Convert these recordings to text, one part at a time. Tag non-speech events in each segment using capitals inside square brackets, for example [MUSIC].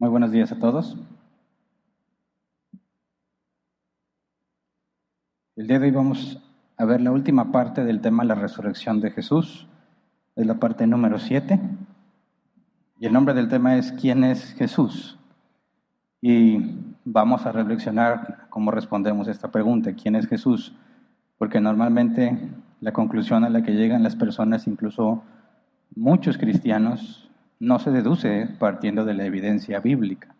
Muy buenos días a todos. El día de hoy vamos a ver la última parte del tema la resurrección de Jesús. Es la parte número 7. Y el nombre del tema es ¿Quién es Jesús? Y vamos a reflexionar cómo respondemos a esta pregunta, ¿quién es Jesús? Porque normalmente la conclusión a la que llegan las personas, incluso muchos cristianos, no se deduce partiendo de la evidencia bíblica.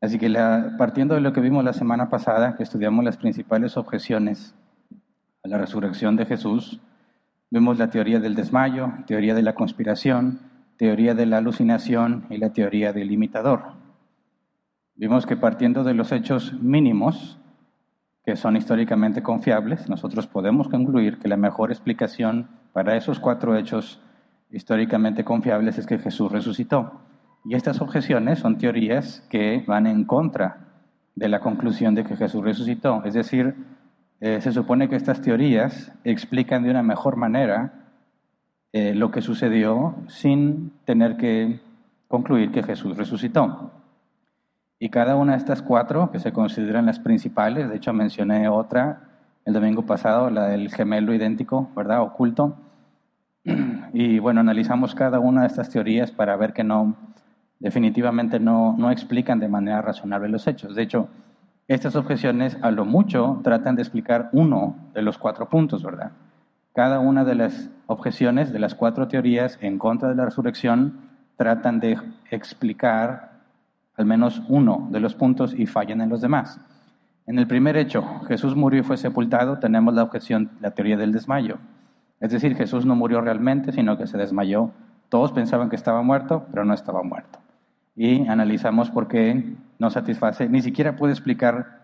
Así que partiendo de lo que vimos la semana pasada, que estudiamos las principales objeciones a la resurrección de Jesús, vimos la teoría del desmayo, teoría de la conspiración, teoría de la alucinación y la teoría del imitador. Vimos que partiendo de los hechos mínimos, que son históricamente confiables, nosotros podemos concluir que la mejor explicación para esos cuatro hechos históricamente confiables es que Jesús resucitó. Y estas objeciones son teorías que van en contra de la conclusión de que Jesús resucitó. Es decir, eh, se supone que estas teorías explican de una mejor manera eh, lo que sucedió sin tener que concluir que Jesús resucitó. Y cada una de estas cuatro, que se consideran las principales, de hecho mencioné otra el domingo pasado, la del gemelo idéntico, ¿verdad? Oculto [CLEARS THROAT] y bueno, analizamos cada una de estas teorías para ver que no, definitivamente no, no explican de manera razonable los hechos. De hecho, estas objeciones a lo mucho tratan de explicar uno de los cuatro puntos, ¿verdad? Cada una de las objeciones de las cuatro teorías en contra de la resurrección tratan de explicar al menos uno de los puntos y fallan en los demás. En el primer hecho, Jesús murió y fue sepultado, tenemos la objeción, la teoría del desmayo. Es decir, Jesús no murió realmente, sino que se desmayó. Todos pensaban que estaba muerto, pero no estaba muerto. Y analizamos por qué no satisface, ni siquiera puede explicar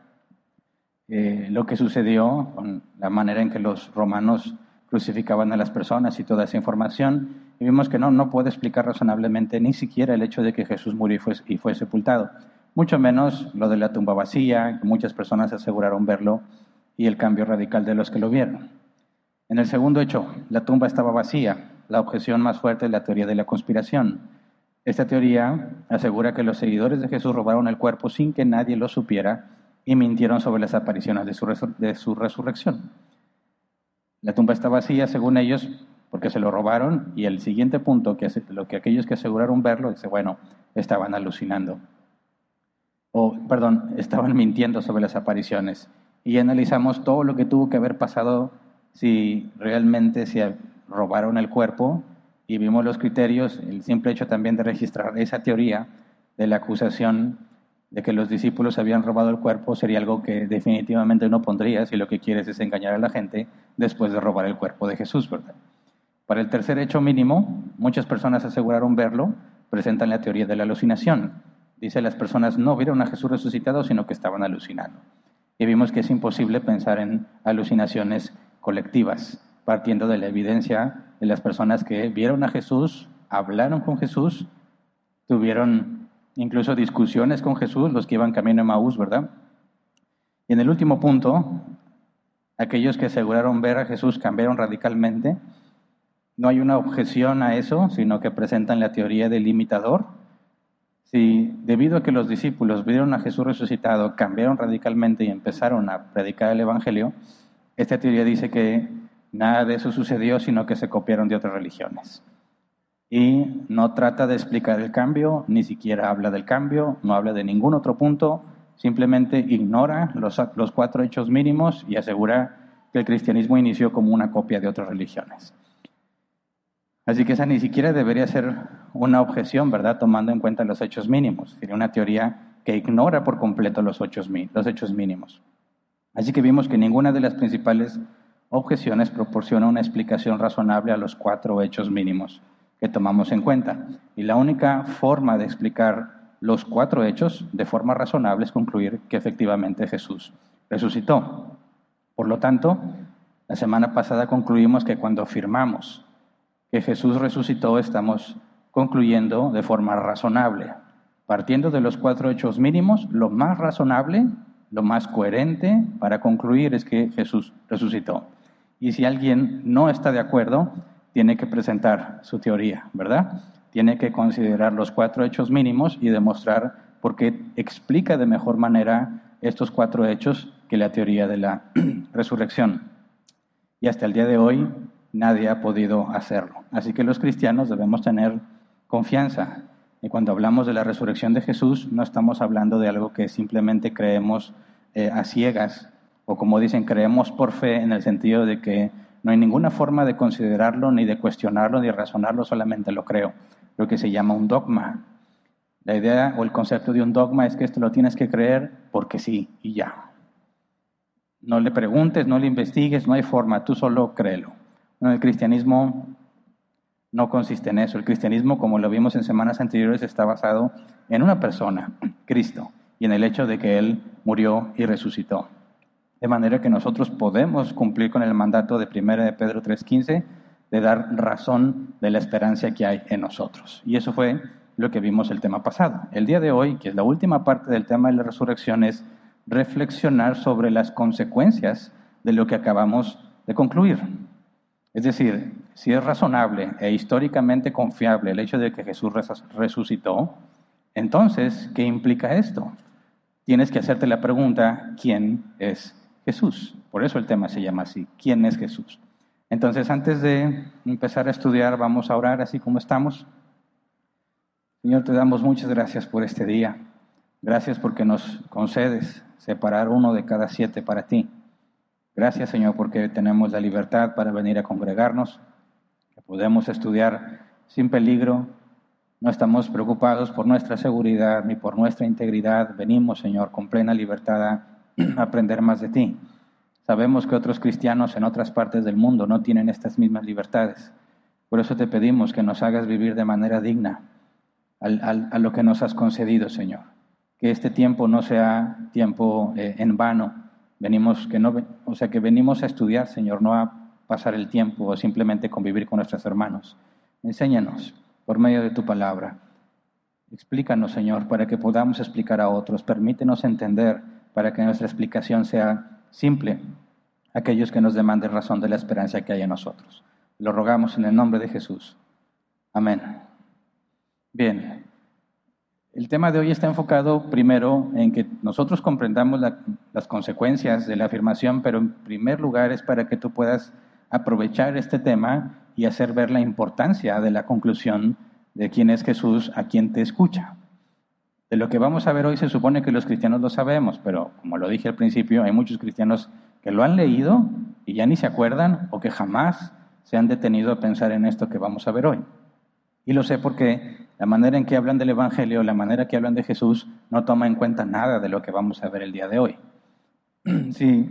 eh, lo que sucedió con la manera en que los romanos crucificaban a las personas y toda esa información. Y vimos que no, no puede explicar razonablemente ni siquiera el hecho de que Jesús murió y fue, y fue sepultado. Mucho menos lo de la tumba vacía, que muchas personas aseguraron verlo, y el cambio radical de los que lo vieron. En el segundo hecho, la tumba estaba vacía. La objeción más fuerte es la teoría de la conspiración. Esta teoría asegura que los seguidores de Jesús robaron el cuerpo sin que nadie lo supiera y mintieron sobre las apariciones de su, resurrección. La tumba está vacía, según ellos, porque se lo robaron, y el siguiente punto, que lo que aquellos que aseguraron verlo, dice, bueno, estaban alucinando. O, perdón, estaban [LAUGHS] mintiendo sobre las apariciones. Y analizamos todo lo que tuvo que haber pasado si realmente se robaron el cuerpo y vimos los criterios, el simple hecho también de registrar esa teoría de la acusación de que los discípulos habían robado el cuerpo sería algo que definitivamente no pondría si lo que quieres es engañar a la gente después de robar el cuerpo de Jesús, ¿verdad? Para el tercer hecho mínimo, muchas personas aseguraron verlo, presentan la teoría de la alucinación. Dice, las personas no vieron a Jesús resucitado, sino que estaban alucinando. Y vimos que es imposible pensar en alucinaciones colectivas, partiendo de la evidencia de las personas que vieron a Jesús, hablaron con Jesús, tuvieron incluso discusiones con Jesús, los que iban camino a Maús, ¿verdad? Y en el último punto, aquellos que aseguraron ver a Jesús cambiaron radicalmente. No hay una objeción a eso, sino que presentan la teoría del imitador. Si debido a que los discípulos vieron a Jesús resucitado, cambiaron radicalmente y empezaron a predicar el Evangelio, esta teoría dice que nada de eso sucedió, sino que se copiaron de otras religiones. Y no trata de explicar el cambio, ni siquiera habla del cambio, no habla de ningún otro punto, simplemente ignora los, los cuatro hechos mínimos y asegura que el cristianismo inició como una copia de otras religiones. Así que esa ni siquiera debería ser una objeción, ¿verdad? Tomando en cuenta los hechos mínimos. Sería una teoría que ignora por completo los los hechos mínimos. Así que vimos que ninguna de las principales objeciones proporciona una explicación razonable a los cuatro hechos mínimos que tomamos en cuenta. Y la única forma de explicar los cuatro hechos de forma razonable es concluir que efectivamente Jesús resucitó. Por lo tanto, la semana pasada concluimos que cuando afirmamos que Jesús resucitó, estamos concluyendo de forma razonable. Partiendo de los cuatro hechos mínimos, lo más razonable lo más coherente para concluir es que Jesús resucitó. Y si alguien no está de acuerdo, tiene que presentar su teoría, ¿verdad? tiene que considerar los cuatro hechos mínimos y demostrar por qué explica de mejor manera estos cuatro hechos que la teoría de la [CLEARS THROAT] resurrección. Y hasta el día de hoy nadie ha podido hacerlo. Así que los cristianos debemos tener confianza. Y cuando hablamos de la resurrección de Jesús, no estamos hablando de algo que simplemente creemos eh, a ciegas, o como dicen, creemos por fe en el sentido de que no hay ninguna forma de considerarlo, ni de cuestionarlo, ni de razonarlo, solamente lo creo. Lo que se llama un dogma. La idea o el concepto de un dogma es que esto lo tienes que creer porque sí y ya. No le preguntes, no le investigues, no hay forma, tú solo créelo. el cristianismo no consiste en eso. El cristianismo, como lo vimos en semanas anteriores, está basado en una persona, Cristo, y en el hecho de que Él murió y resucitó. De manera que nosotros podemos cumplir con el mandato de 1 de Pedro 3.15 de dar razón de la esperanza que hay en nosotros. Y eso fue lo que vimos el tema pasado. El día de hoy, que es la última parte del tema de la resurrección, es reflexionar sobre las consecuencias de lo que acabamos de concluir. Es decir, si es razonable e históricamente confiable el hecho de que Jesús resucitó, entonces, ¿qué implica esto? Tienes que hacerte la pregunta, ¿quién es Jesús? Por eso el tema se llama así, ¿quién es Jesús? Entonces, antes de empezar a estudiar, vamos a orar así como estamos. Señor, te damos muchas gracias por este día. Gracias porque nos concedes separar uno de cada siete para ti. Gracias, Señor, porque tenemos la libertad para venir a congregarnos, que podemos estudiar sin peligro. No estamos preocupados por nuestra seguridad ni por nuestra integridad. Venimos, Señor, con plena libertad a [CLEARS THROAT] aprender más de ti. Sabemos que otros cristianos en otras partes del mundo no tienen estas mismas libertades. Por eso te pedimos que nos hagas vivir de manera digna a lo que nos has concedido, Señor. Que este tiempo no sea tiempo eh, en vano. Venimos, que no, o sea, que venimos a estudiar, Señor, no a pasar el tiempo o simplemente convivir con nuestros hermanos. Enséñanos por medio de tu palabra. Explícanos, Señor, para que podamos explicar a otros. Permítenos entender para que nuestra explicación sea simple aquellos que nos demanden razón de la esperanza que hay en nosotros. Lo rogamos en el nombre de Jesús. Amén. Bien, el tema de hoy está enfocado primero en que nosotros comprendamos las consecuencias de la afirmación, pero en primer lugar es para que tú puedas aprovechar este tema y hacer ver la importancia de la conclusión de quién es Jesús a quien te escucha. De lo que vamos a ver hoy se supone que los cristianos lo sabemos, pero como lo dije al principio, hay muchos cristianos que lo han leído y ya ni se acuerdan o que jamás se han detenido a pensar en esto que vamos a ver hoy. Y lo sé porque la manera en que hablan del Evangelio, la manera que hablan de Jesús, no toma en cuenta nada de lo que vamos a ver el día de hoy. [CLEARS THROAT] Si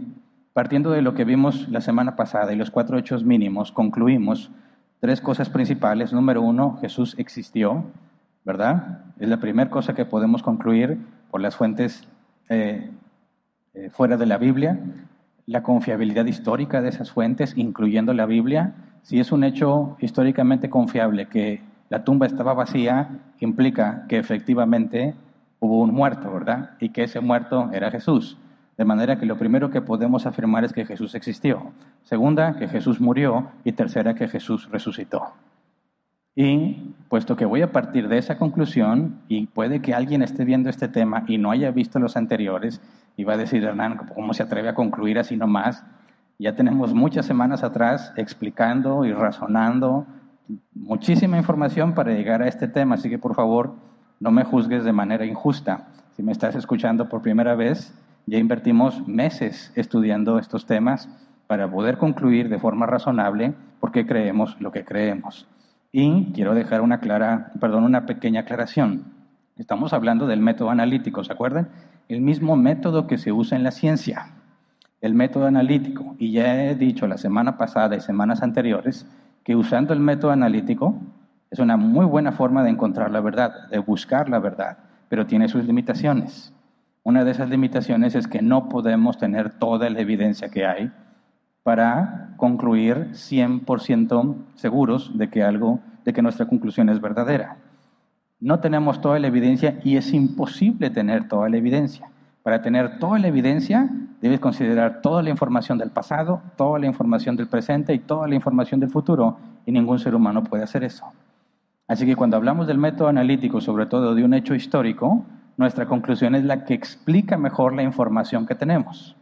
partiendo de lo que vimos la semana pasada y los cuatro hechos mínimos, concluimos tres cosas principales. Número uno, Jesús existió, ¿verdad? Es la primera cosa que podemos concluir por las fuentes eh, eh, fuera de la Biblia. La confiabilidad histórica de esas fuentes, incluyendo la Biblia, si es un hecho históricamente confiable que la tumba estaba vacía, implica que efectivamente hubo un muerto, ¿verdad? Y que ese muerto era Jesús. De manera que lo primero que podemos afirmar es que Jesús existió. Segunda, que Jesús murió. Y tercera, que Jesús resucitó. Y puesto que voy a partir de esa conclusión, y puede que alguien esté viendo este tema y no haya visto los anteriores, y va a decir, Hernán, ¿cómo se atreve a concluir así nomás? Ya tenemos muchas semanas atrás explicando y razonando muchísima información para llegar a este tema, así que por favor no me juzgues de manera injusta. Si me estás escuchando por primera vez, ya invertimos meses estudiando estos temas para poder concluir de forma razonable por qué creemos lo que creemos. Y quiero dejar una clara, perdón, una pequeña aclaración. Estamos hablando del método analítico, ¿se acuerdan? El mismo método que se usa en la ciencia, el método analítico. Y ya he dicho la semana pasada y semanas anteriores que usando el método analítico es una muy buena forma de encontrar la verdad, de buscar la verdad, pero tiene sus limitaciones. Una de esas limitaciones es que no podemos tener toda la evidencia que hay para concluir 100% seguros de que algo, de que nuestra conclusión es verdadera. No tenemos toda la evidencia y es imposible tener toda la evidencia. Para tener toda la evidencia, debes considerar toda la información del pasado, toda la información del presente y toda la información del futuro, y ningún ser humano puede hacer eso. Así que cuando hablamos del método analítico, sobre todo de un hecho histórico, nuestra conclusión es la que explica mejor la información que tenemos.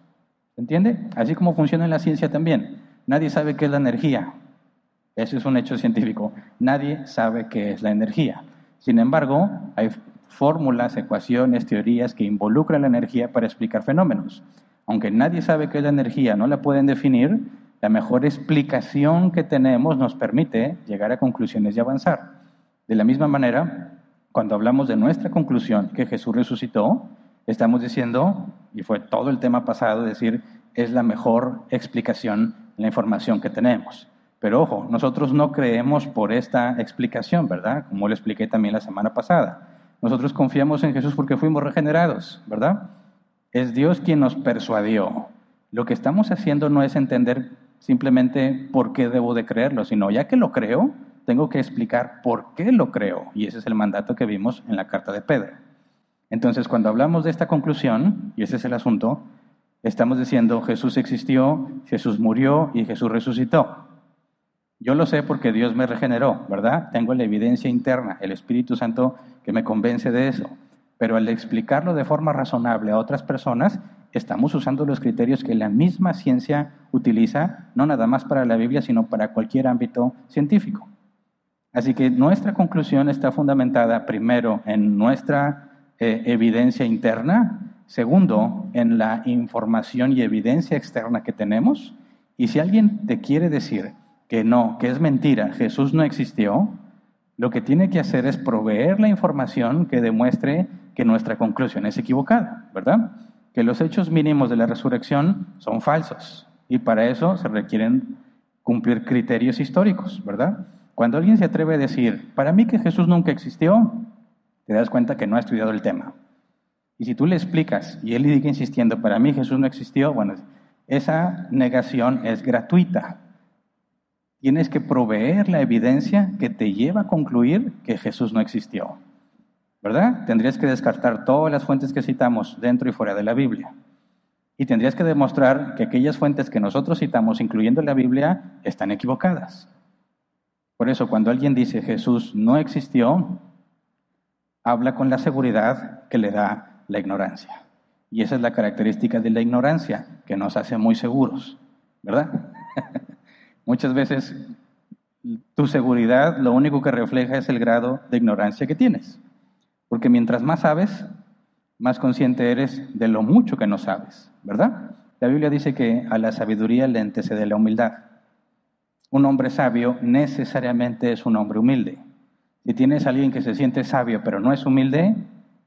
¿Se entiende? Así como funciona en la ciencia también. Nadie sabe qué es la energía. Eso es un hecho científico. Nadie sabe qué es la energía. Sin embargo, hay fórmulas, ecuaciones, teorías que involucran la energía para explicar fenómenos. Aunque nadie sabe qué es la energía, no la pueden definir, la mejor explicación que tenemos nos permite llegar a conclusiones y avanzar. De la misma manera, cuando hablamos de nuestra conclusión que Jesús resucitó, estamos diciendo, y fue todo el tema pasado, decir, es la mejor explicación, la información que tenemos. Pero ojo, nosotros no creemos por esta explicación, ¿verdad? Como lo expliqué también la semana pasada. Nosotros confiamos en Jesús porque fuimos regenerados, ¿verdad? Es Dios quien nos persuadió. Lo que estamos haciendo no es entender simplemente por qué debo de creerlo, sino ya que lo creo, tengo que explicar por qué lo creo. Y ese es el mandato que vimos en la carta de Pedro. Entonces, cuando hablamos de esta conclusión, y ese es el asunto, estamos diciendo Jesús existió, Jesús murió y Jesús resucitó. Yo lo sé porque Dios me regeneró, ¿verdad? Tengo la evidencia interna, el Espíritu Santo que me convence de eso. Pero al explicarlo de forma razonable a otras personas, estamos usando los criterios que la misma ciencia utiliza, no nada más para la Biblia, sino para cualquier ámbito científico. Así que nuestra conclusión está fundamentada primero en nuestra eh, evidencia interna, segundo en la información y evidencia externa que tenemos. Y si alguien te quiere decir que no, que es mentira, Jesús no existió, lo que tiene que hacer es proveer la información que demuestre que nuestra conclusión es equivocada, ¿verdad? Que los hechos mínimos de la resurrección son falsos y para eso se requieren cumplir criterios históricos, ¿verdad? Cuando alguien se atreve a decir, para mí que Jesús nunca existió, te das cuenta que no ha estudiado el tema. Y si tú le explicas y él sigue insistiendo, para mí Jesús no existió, bueno, esa negación es gratuita. Tienes que proveer la evidencia que te lleva a concluir que Jesús no existió. ¿Verdad? Tendrías que descartar todas las fuentes que citamos dentro y fuera de la Biblia. Y tendrías que demostrar que aquellas fuentes que nosotros citamos, incluyendo la Biblia, están equivocadas. Por eso, cuando alguien dice Jesús no existió, habla con la seguridad que le da la ignorancia. Y esa es la característica de la ignorancia, que nos hace muy seguros, ¿verdad? [LAUGHS] Muchas veces tu seguridad lo único que refleja es el grado de ignorancia que tienes. Porque mientras más sabes, más consciente eres de lo mucho que no sabes, ¿verdad? La Biblia dice que a la sabiduría le antecede la humildad. Un hombre sabio necesariamente es un hombre humilde. Si tienes alguien que se siente sabio pero no es humilde,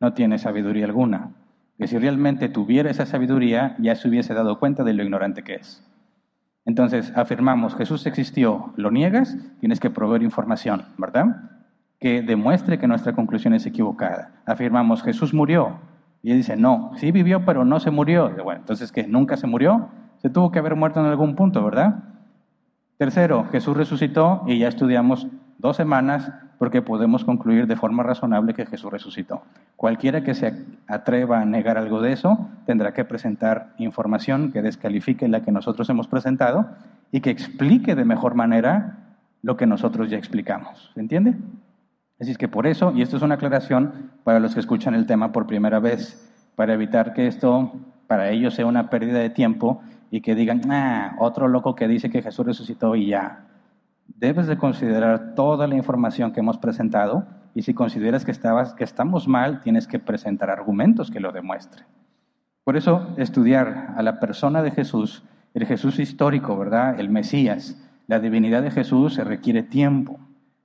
no tiene sabiduría alguna. Que si realmente tuviera esa sabiduría, ya se hubiese dado cuenta de lo ignorante que es. Entonces, afirmamos, Jesús existió, lo niegas, tienes que proveer información, ¿verdad? Que demuestre que nuestra conclusión es equivocada. Afirmamos, Jesús murió. Y él dice, no, sí vivió, pero no se murió. Bueno, entonces, ¿qué? ¿Nunca se murió? Se tuvo que haber muerto en algún punto, ¿verdad? Tercero, Jesús resucitó y ya estudiamos dos semanas porque podemos concluir de forma razonable que Jesús resucitó. Cualquiera que se atreva a negar algo de eso tendrá que presentar información que descalifique la que nosotros hemos presentado y que explique de mejor manera lo que nosotros ya explicamos. ¿Se entiende? Así es que por eso, y esto es una aclaración para los que escuchan el tema por primera vez, para evitar que esto para ellos sea una pérdida de tiempo y que digan, ah, otro loco que dice que Jesús resucitó y ya. Debes de considerar toda la información que hemos presentado y si consideras que, estabas, que estamos mal, tienes que presentar argumentos que lo demuestren. Por eso, estudiar a la persona de Jesús, el Jesús histórico, ¿verdad? El Mesías, la divinidad de Jesús se requiere tiempo.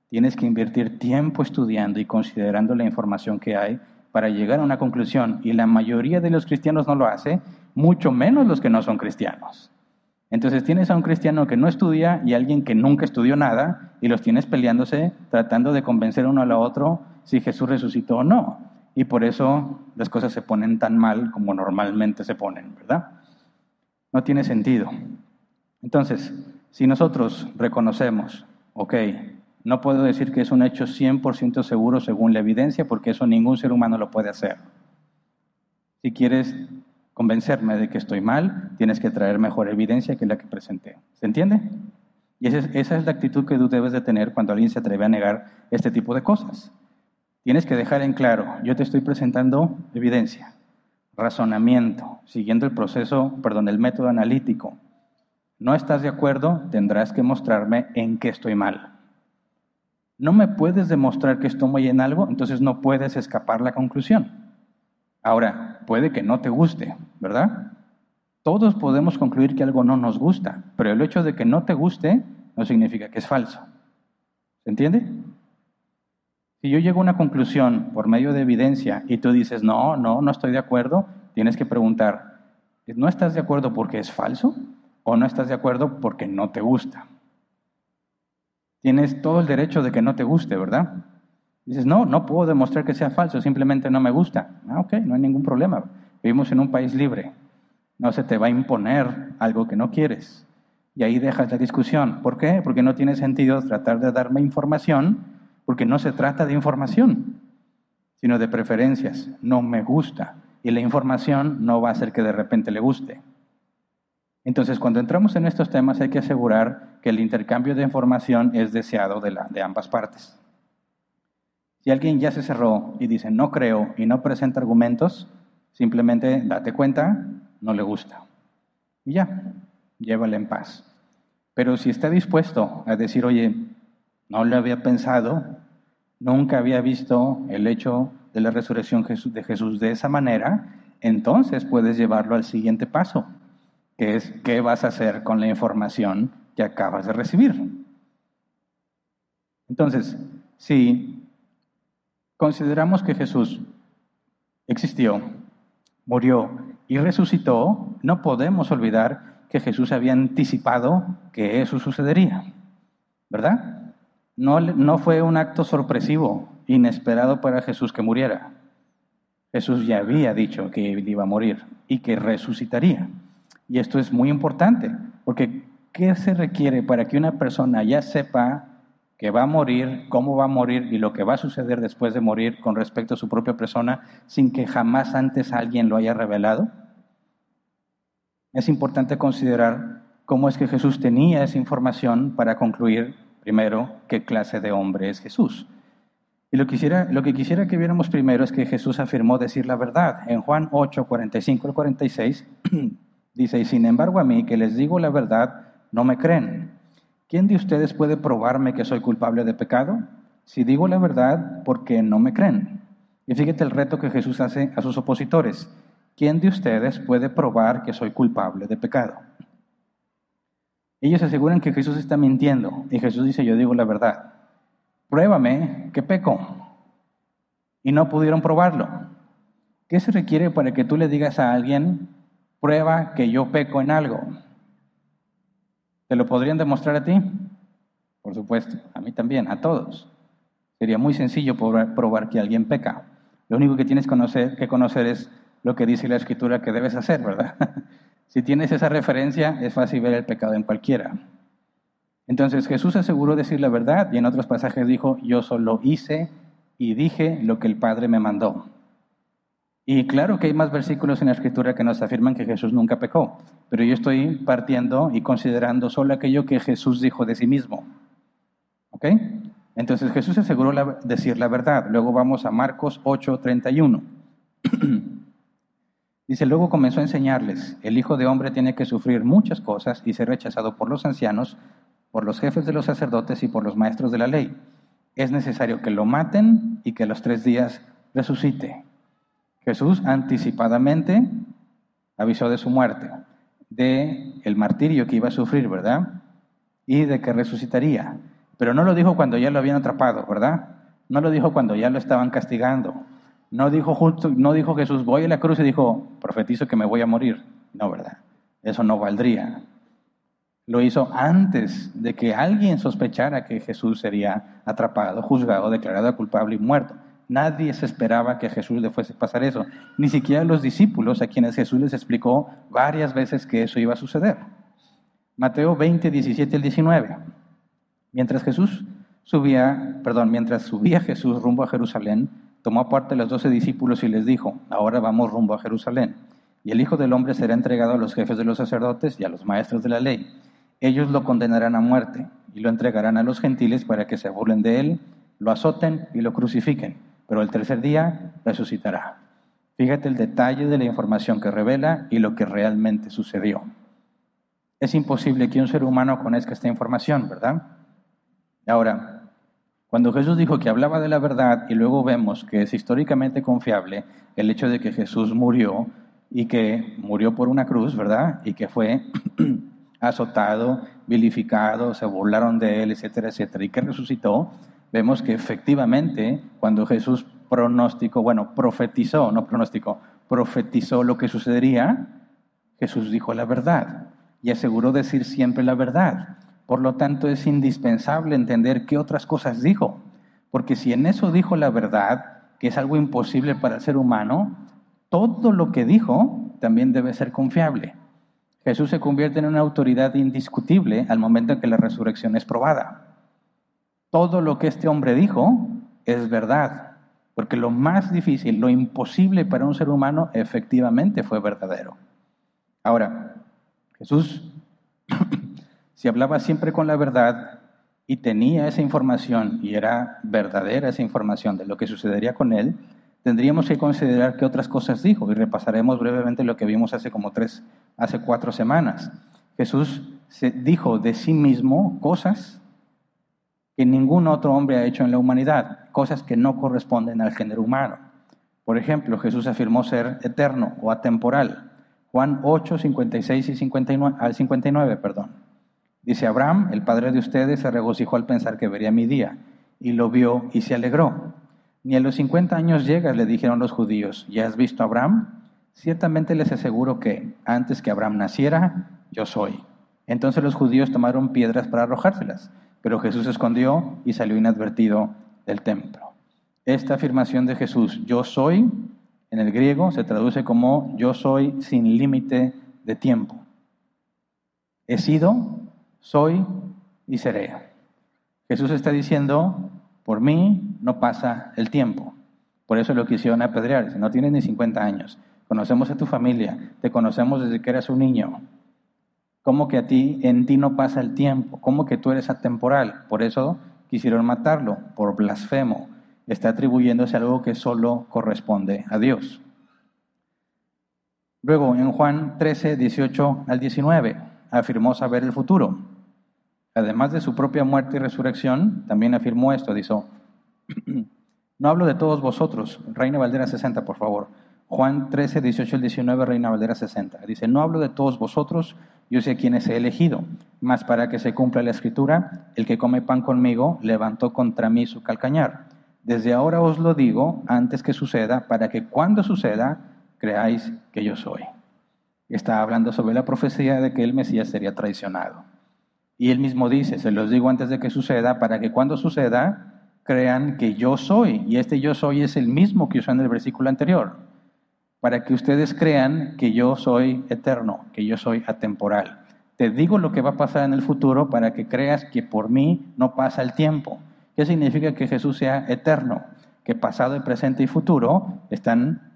Tienes que invertir tiempo estudiando y considerando la información que hay para llegar a una conclusión. Y la mayoría de los cristianos no lo hace, mucho menos los que no son cristianos. Entonces tienes a un cristiano que no estudia y a alguien que nunca estudió nada y los tienes peleándose, tratando de convencer uno al otro si Jesús resucitó o no. Y por eso las cosas se ponen tan mal como normalmente se ponen, ¿verdad? No tiene sentido. Entonces, si nosotros reconocemos, ok, no puedo decir que es un hecho 100% seguro según la evidencia, porque eso ningún ser humano lo puede hacer. Si quieres convencerme de que estoy mal, tienes que traer mejor evidencia que la que presenté. ¿Se entiende? Y esa es, la actitud que tú debes de tener cuando alguien se atreve a negar este tipo de cosas. Tienes que dejar en claro, yo te estoy presentando evidencia, razonamiento, siguiendo el proceso, perdón, el método analítico. No estás de acuerdo, tendrás que mostrarme en qué estoy mal. No me puedes demostrar que estoy mal en algo, entonces no puedes escapar la conclusión. Ahora, puede que no te guste, ¿verdad? Todos podemos concluir que algo no nos gusta, pero el hecho de que no te guste no significa que es falso. ¿Se entiende? Si yo llego a una conclusión por medio de evidencia y tú dices, no, no, no estoy de acuerdo, tienes que preguntar, ¿no estás de acuerdo porque es falso o no estás de acuerdo porque no te gusta? Tienes todo el derecho de que no te guste, ¿verdad? Dices, no, no puedo demostrar que sea falso, simplemente no me gusta. Ah, ok, no hay ningún problema. Vivimos en un país libre. No se te va a imponer algo que no quieres. Y ahí dejas la discusión. ¿Por qué? Porque no tiene sentido tratar de darme información porque no se trata de información, sino de preferencias. No me gusta. Y la información no va a hacer que de repente le guste. Entonces, cuando entramos en estos temas hay que asegurar que el intercambio de información es deseado de, la, de ambas partes. Si alguien ya se cerró y dice no creo y no presenta argumentos, simplemente date cuenta, no le gusta. Y ya, llévale en paz. Pero si está dispuesto a decir, oye, no lo había pensado, nunca había visto el hecho de la resurrección de Jesús de esa manera, entonces puedes llevarlo al siguiente paso, que es qué vas a hacer con la información que acabas de recibir. Entonces, si consideramos que Jesús existió, murió y resucitó, no podemos olvidar que Jesús había anticipado que eso sucedería, ¿verdad? No, fue un acto sorpresivo, inesperado para Jesús que muriera. Jesús ya había dicho que iba a morir y que resucitaría. Y esto es muy importante, porque ¿qué se requiere para que una persona ya sepa que va a morir, cómo va a morir y lo que va a suceder después de morir con respecto a su propia persona sin que jamás antes alguien lo haya revelado? Es importante considerar cómo es que Jesús tenía esa información para concluir Primero, ¿qué clase de hombre es Jesús? Y lo, quisiera, lo que quisiera que viéramos primero es que Jesús afirmó decir la verdad. En Juan 8, 45 al 46, [CLEARS THROAT] dice, y sin embargo a mí, que les digo la verdad, no me creen. ¿Quién de ustedes puede probarme que soy culpable de pecado? Si digo la verdad, ¿por qué no me creen? Y fíjate el reto que Jesús hace a sus opositores. ¿Quién de ustedes puede probar que soy culpable de pecado? Ellos aseguran que Jesús está mintiendo y Jesús dice, yo digo la verdad. Pruébame que peco. Y no pudieron probarlo. ¿Qué se requiere para que tú le digas a alguien, prueba que yo peco en algo? ¿Te lo podrían demostrar a ti? Por supuesto, a mí también, a todos. Sería muy sencillo probar, que alguien peca. Lo único que tienes que conocer es lo que dice la escritura que debes hacer, ¿verdad? [LAUGHS] Si tienes esa referencia, es fácil ver el pecado en cualquiera. Entonces Jesús aseguró decir la verdad y en otros pasajes dijo, yo solo hice y dije lo que el Padre me mandó. Y claro que hay más versículos en la Escritura que nos afirman que Jesús nunca pecó, pero yo estoy partiendo y considerando solo aquello que Jesús dijo de sí mismo. ¿Ok? Entonces Jesús aseguró decir la verdad. Luego vamos a Marcos 8, 31. [CLEARS THROAT] Dice, luego comenzó a enseñarles, el Hijo de Hombre tiene que sufrir muchas cosas y ser rechazado por los ancianos, por los jefes de los sacerdotes y por los maestros de la ley. Es necesario que lo maten y que a los tres días resucite. Jesús anticipadamente avisó de su muerte, de el martirio que iba a sufrir, ¿verdad? Y de que resucitaría. Pero no lo dijo cuando ya lo habían atrapado, ¿verdad? No lo dijo cuando ya lo estaban castigando. No dijo, justo, no dijo Jesús, voy a la cruz y dijo, profetizo que me voy a morir. No, ¿verdad? Eso no valdría. Lo hizo antes de que alguien sospechara que Jesús sería atrapado, juzgado, declarado culpable y muerto. Nadie se esperaba que a Jesús le fuese a pasar eso. Ni siquiera los discípulos a quienes Jesús les explicó varias veces que eso iba a suceder. Mateo 20, 17 al 19. Mientras Jesús subía, perdón, mientras subía Jesús rumbo a Jerusalén, tomó aparte a los doce discípulos y les dijo, ahora vamos rumbo a Jerusalén, y el Hijo del Hombre será entregado a los jefes de los sacerdotes y a los maestros de la ley. ellos lo condenarán a muerte y lo entregarán a los gentiles para que se burlen de él, lo azoten y lo crucifiquen, pero el tercer día resucitará. Fíjate el detalle de la información que revela y lo que realmente sucedió. Es imposible que un ser humano conozca esta información, ¿verdad? Ahora, cuando Jesús dijo que hablaba de la verdad y luego vemos que es históricamente confiable el hecho de que Jesús murió y que murió por una cruz, ¿verdad? Y que fue [CLEARS THROAT] azotado, vilificado, se burlaron de él, etcétera, etcétera, y que resucitó, vemos que efectivamente cuando Jesús pronosticó, bueno, profetizó, no pronosticó, profetizó lo que sucedería, Jesús dijo la verdad y aseguró decir siempre la verdad. Por lo tanto, es indispensable entender qué otras cosas dijo, porque si en eso dijo la verdad, que es algo imposible para el ser humano, todo lo que dijo también debe ser confiable. Jesús se convierte en una autoridad indiscutible al momento en que la resurrección es probada. Todo lo que este hombre dijo es verdad, porque lo más difícil, lo imposible para un ser humano, efectivamente fue verdadero. Ahora, Jesús, [COUGHS] si hablaba siempre con la verdad y tenía esa información y era verdadera esa información de lo que sucedería con él, tendríamos que considerar qué otras cosas dijo y repasaremos brevemente lo que vimos hace como tres, hace cuatro semanas. Jesús dijo de sí mismo cosas que ningún otro hombre ha hecho en la humanidad, cosas que no corresponden al género humano. Por ejemplo, Jesús afirmó ser eterno o atemporal. Juan 8, 56 y 59, al 59, perdón. Dice, Abraham, el padre de ustedes, se regocijó al pensar que vería mi día, y lo vio y se alegró. Ni a los 50 años llegas, le dijeron los judíos, ¿ya has visto a Abraham? Ciertamente les aseguro que antes que Abraham naciera, yo soy. Entonces los judíos tomaron piedras para arrojárselas, pero Jesús se escondió y salió inadvertido del templo. Esta afirmación de Jesús, yo soy, en el griego se traduce como yo soy sin límite de tiempo. He sido, soy y seré. Jesús está diciendo, por mí no pasa el tiempo. Por eso lo quisieron apedrear. No tienes ni 50 años, conocemos a tu familia, te conocemos desde que eras un niño. ¿Cómo que a ti, en ti no pasa el tiempo? ¿Cómo que tú eres atemporal? Por eso quisieron matarlo, por blasfemo. Está atribuyéndose algo que solo corresponde a Dios. Luego, en Juan 13, 18 al 19, afirmó saber el futuro además de su propia muerte y resurrección, también afirmó esto, dijo, [CLEARS THROAT] no hablo de todos vosotros, Reina Valdera 60, por favor. Juan 13, 18 al 19, Reina Valdera 60. Dice, no hablo de todos vosotros, yo sé quiénes he elegido, mas para que se cumpla la escritura, el que come pan conmigo levantó contra mí su calcañar. Desde ahora os lo digo antes que suceda, para que cuando suceda, creáis que yo soy. Está hablando sobre la profecía de que el Mesías sería traicionado. Y él mismo dice, se los digo antes de que suceda, para que cuando suceda crean que yo soy. Y este yo soy es el mismo que usó en el versículo anterior. Para que ustedes crean que yo soy eterno, que yo soy atemporal. Te digo lo que va a pasar en el futuro para que creas que por mí no pasa el tiempo. ¿Qué significa que Jesús sea eterno? Que pasado, presente y futuro están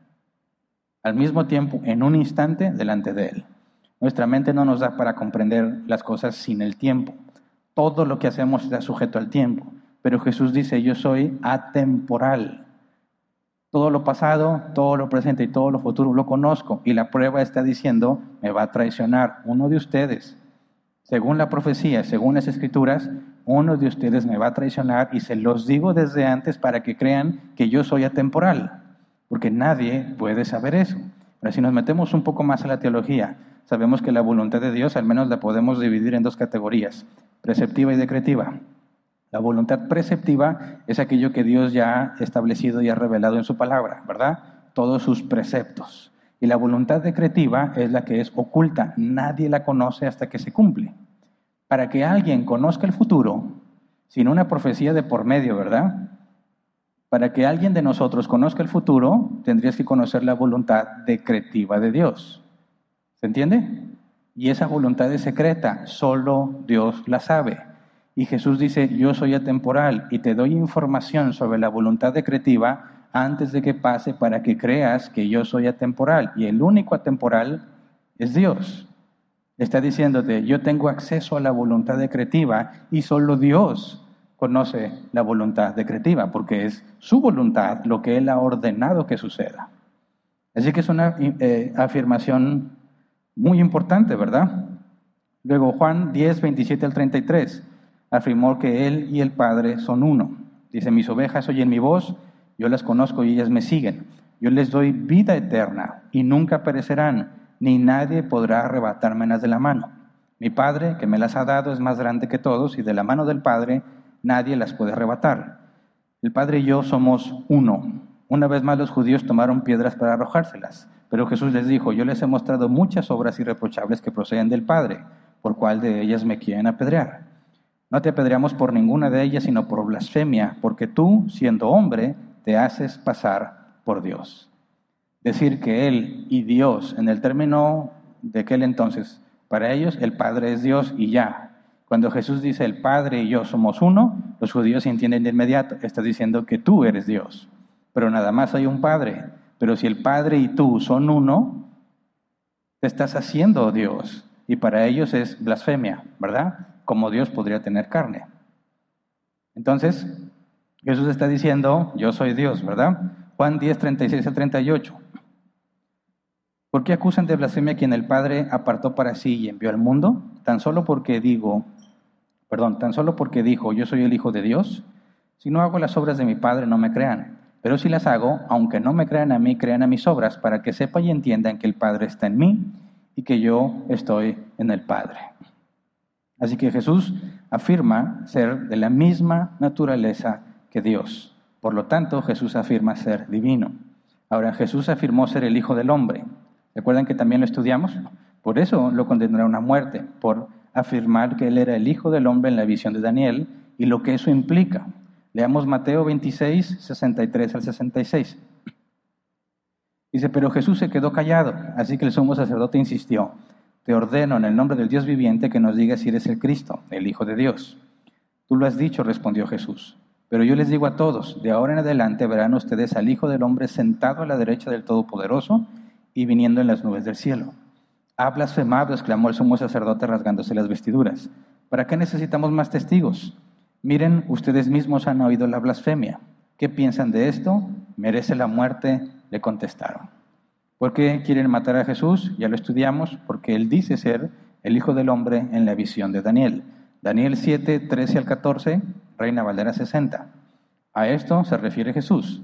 al mismo tiempo, en un instante, delante de Él. Nuestra mente no nos da para comprender las cosas sin el tiempo. Todo lo que hacemos está sujeto al tiempo. Pero Jesús dice, yo soy atemporal. Todo lo pasado, todo lo presente y todo lo futuro lo conozco. Y la prueba está diciendo, me va a traicionar uno de ustedes. Según la profecía, según las escrituras, uno de ustedes me va a traicionar y se los digo desde antes para que crean que yo soy atemporal. Porque nadie puede saber eso. Pero si nos metemos un poco más a la teología, sabemos que la voluntad de Dios al menos la podemos dividir en dos categorías, preceptiva y decretiva. La voluntad preceptiva es aquello que Dios ya ha establecido y ha revelado en su palabra, ¿verdad? Todos sus preceptos. Y la voluntad decretiva es la que es oculta, nadie la conoce hasta que se cumple. Para que alguien conozca el futuro, sin una profecía de por medio, ¿verdad? Para que alguien de nosotros conozca el futuro, tendrías que conocer la voluntad decretiva de Dios. ¿Se entiende? Y esa voluntad es secreta, solo Dios la sabe. Y Jesús dice, yo soy atemporal y te doy información sobre la voluntad decretiva antes de que pase para que creas que yo soy atemporal. Y el único atemporal es Dios. Está diciéndote, yo tengo acceso a la voluntad decretiva y solo Dios conoce la voluntad decretiva, porque es su voluntad lo que Él ha ordenado que suceda. Así que es una eh, afirmación muy importante, ¿verdad? Luego Juan 10, 27 al 33 afirmó que Él y el Padre son uno. Dice, mis ovejas oyen mi voz, yo las conozco y ellas me siguen. Yo les doy vida eterna y nunca perecerán, ni nadie podrá arrebatármelas de la mano. Mi Padre, que me las ha dado, es más grande que todos y de la mano del Padre nadie las puede arrebatar. El Padre y yo somos uno. Una vez más los judíos tomaron piedras para arrojárselas, pero Jesús les dijo, yo les he mostrado muchas obras irreprochables que proceden del Padre, por cuál de ellas me quieren apedrear. No te apedreamos por ninguna de ellas, sino por blasfemia, porque tú, siendo hombre, te haces pasar por Dios. Decir que Él y Dios, en el término de aquel entonces, para ellos el Padre es Dios y ya, cuando Jesús dice el Padre y yo somos uno, los judíos entienden de inmediato, está diciendo que tú eres Dios, pero nada más hay un Padre. Pero si el Padre y tú son uno, te estás haciendo Dios. Y para ellos es blasfemia, ¿verdad? Como Dios podría tener carne. Entonces, Jesús está diciendo, yo soy Dios, ¿verdad? Juan 10, 36 al 38. ¿Por qué acusan de blasfemia a quien el Padre apartó para sí y envió al mundo? Tan solo porque digo, perdón, tan solo porque dijo, yo soy el Hijo de Dios. Si no hago las obras de mi Padre, no me crean. Pero si las hago, aunque no me crean a mí, crean a mis obras, para que sepan y entiendan que el Padre está en mí y que yo estoy en el Padre. Así que Jesús afirma ser de la misma naturaleza que Dios. Por lo tanto, Jesús afirma ser divino. Ahora, Jesús afirmó ser el Hijo del Hombre. ¿Recuerdan que también lo estudiamos? Por eso lo condenaron a muerte, por afirmar que él era el Hijo del Hombre en la visión de Daniel y lo que eso implica. Leamos Mateo 26, 63 al 66. Dice, pero Jesús se quedó callado, así que el sumo sacerdote insistió, te ordeno en el nombre del Dios viviente que nos digas si eres el Cristo, el Hijo de Dios. Tú lo has dicho, respondió Jesús. Pero yo les digo a todos, de ahora en adelante verán ustedes al Hijo del Hombre sentado a la derecha del Todopoderoso y viniendo en las nubes del cielo. Ha blasfemado, exclamó el sumo sacerdote rasgándose las vestiduras. ¿Para qué necesitamos más testigos? Miren, ustedes mismos han oído la blasfemia. ¿Qué piensan de esto? Merece la muerte, le contestaron. ¿Por qué quieren matar a Jesús? Ya lo estudiamos, porque él dice ser el Hijo del Hombre en la visión de Daniel. Daniel 7, 13 al 14, Reina Valera 60. A esto se refiere Jesús.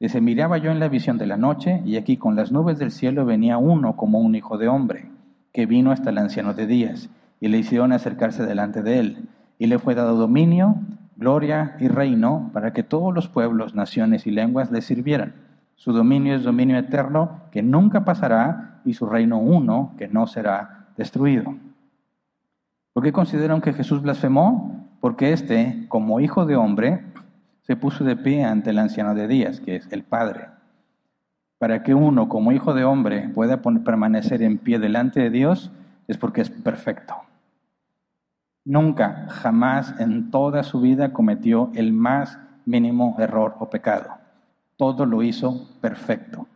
Dice, miraba yo en la visión de la noche, y aquí con las nubes del cielo venía uno como un hijo de hombre, que vino hasta el anciano de días, y le hicieron acercarse delante de él, y le fue dado dominio, gloria y reino, para que todos los pueblos, naciones y lenguas le sirvieran. Su dominio es dominio eterno, que nunca pasará, y su reino uno, que no será destruido. ¿Por qué consideran que Jesús blasfemó? Porque éste, como hijo de hombre, se puso de pie ante el anciano de días, que es el Padre. Para que uno, como hijo de hombre, pueda permanecer en pie delante de Dios, es porque es perfecto. Nunca, jamás en toda su vida cometió el más mínimo error o pecado. Todo lo hizo perfecto.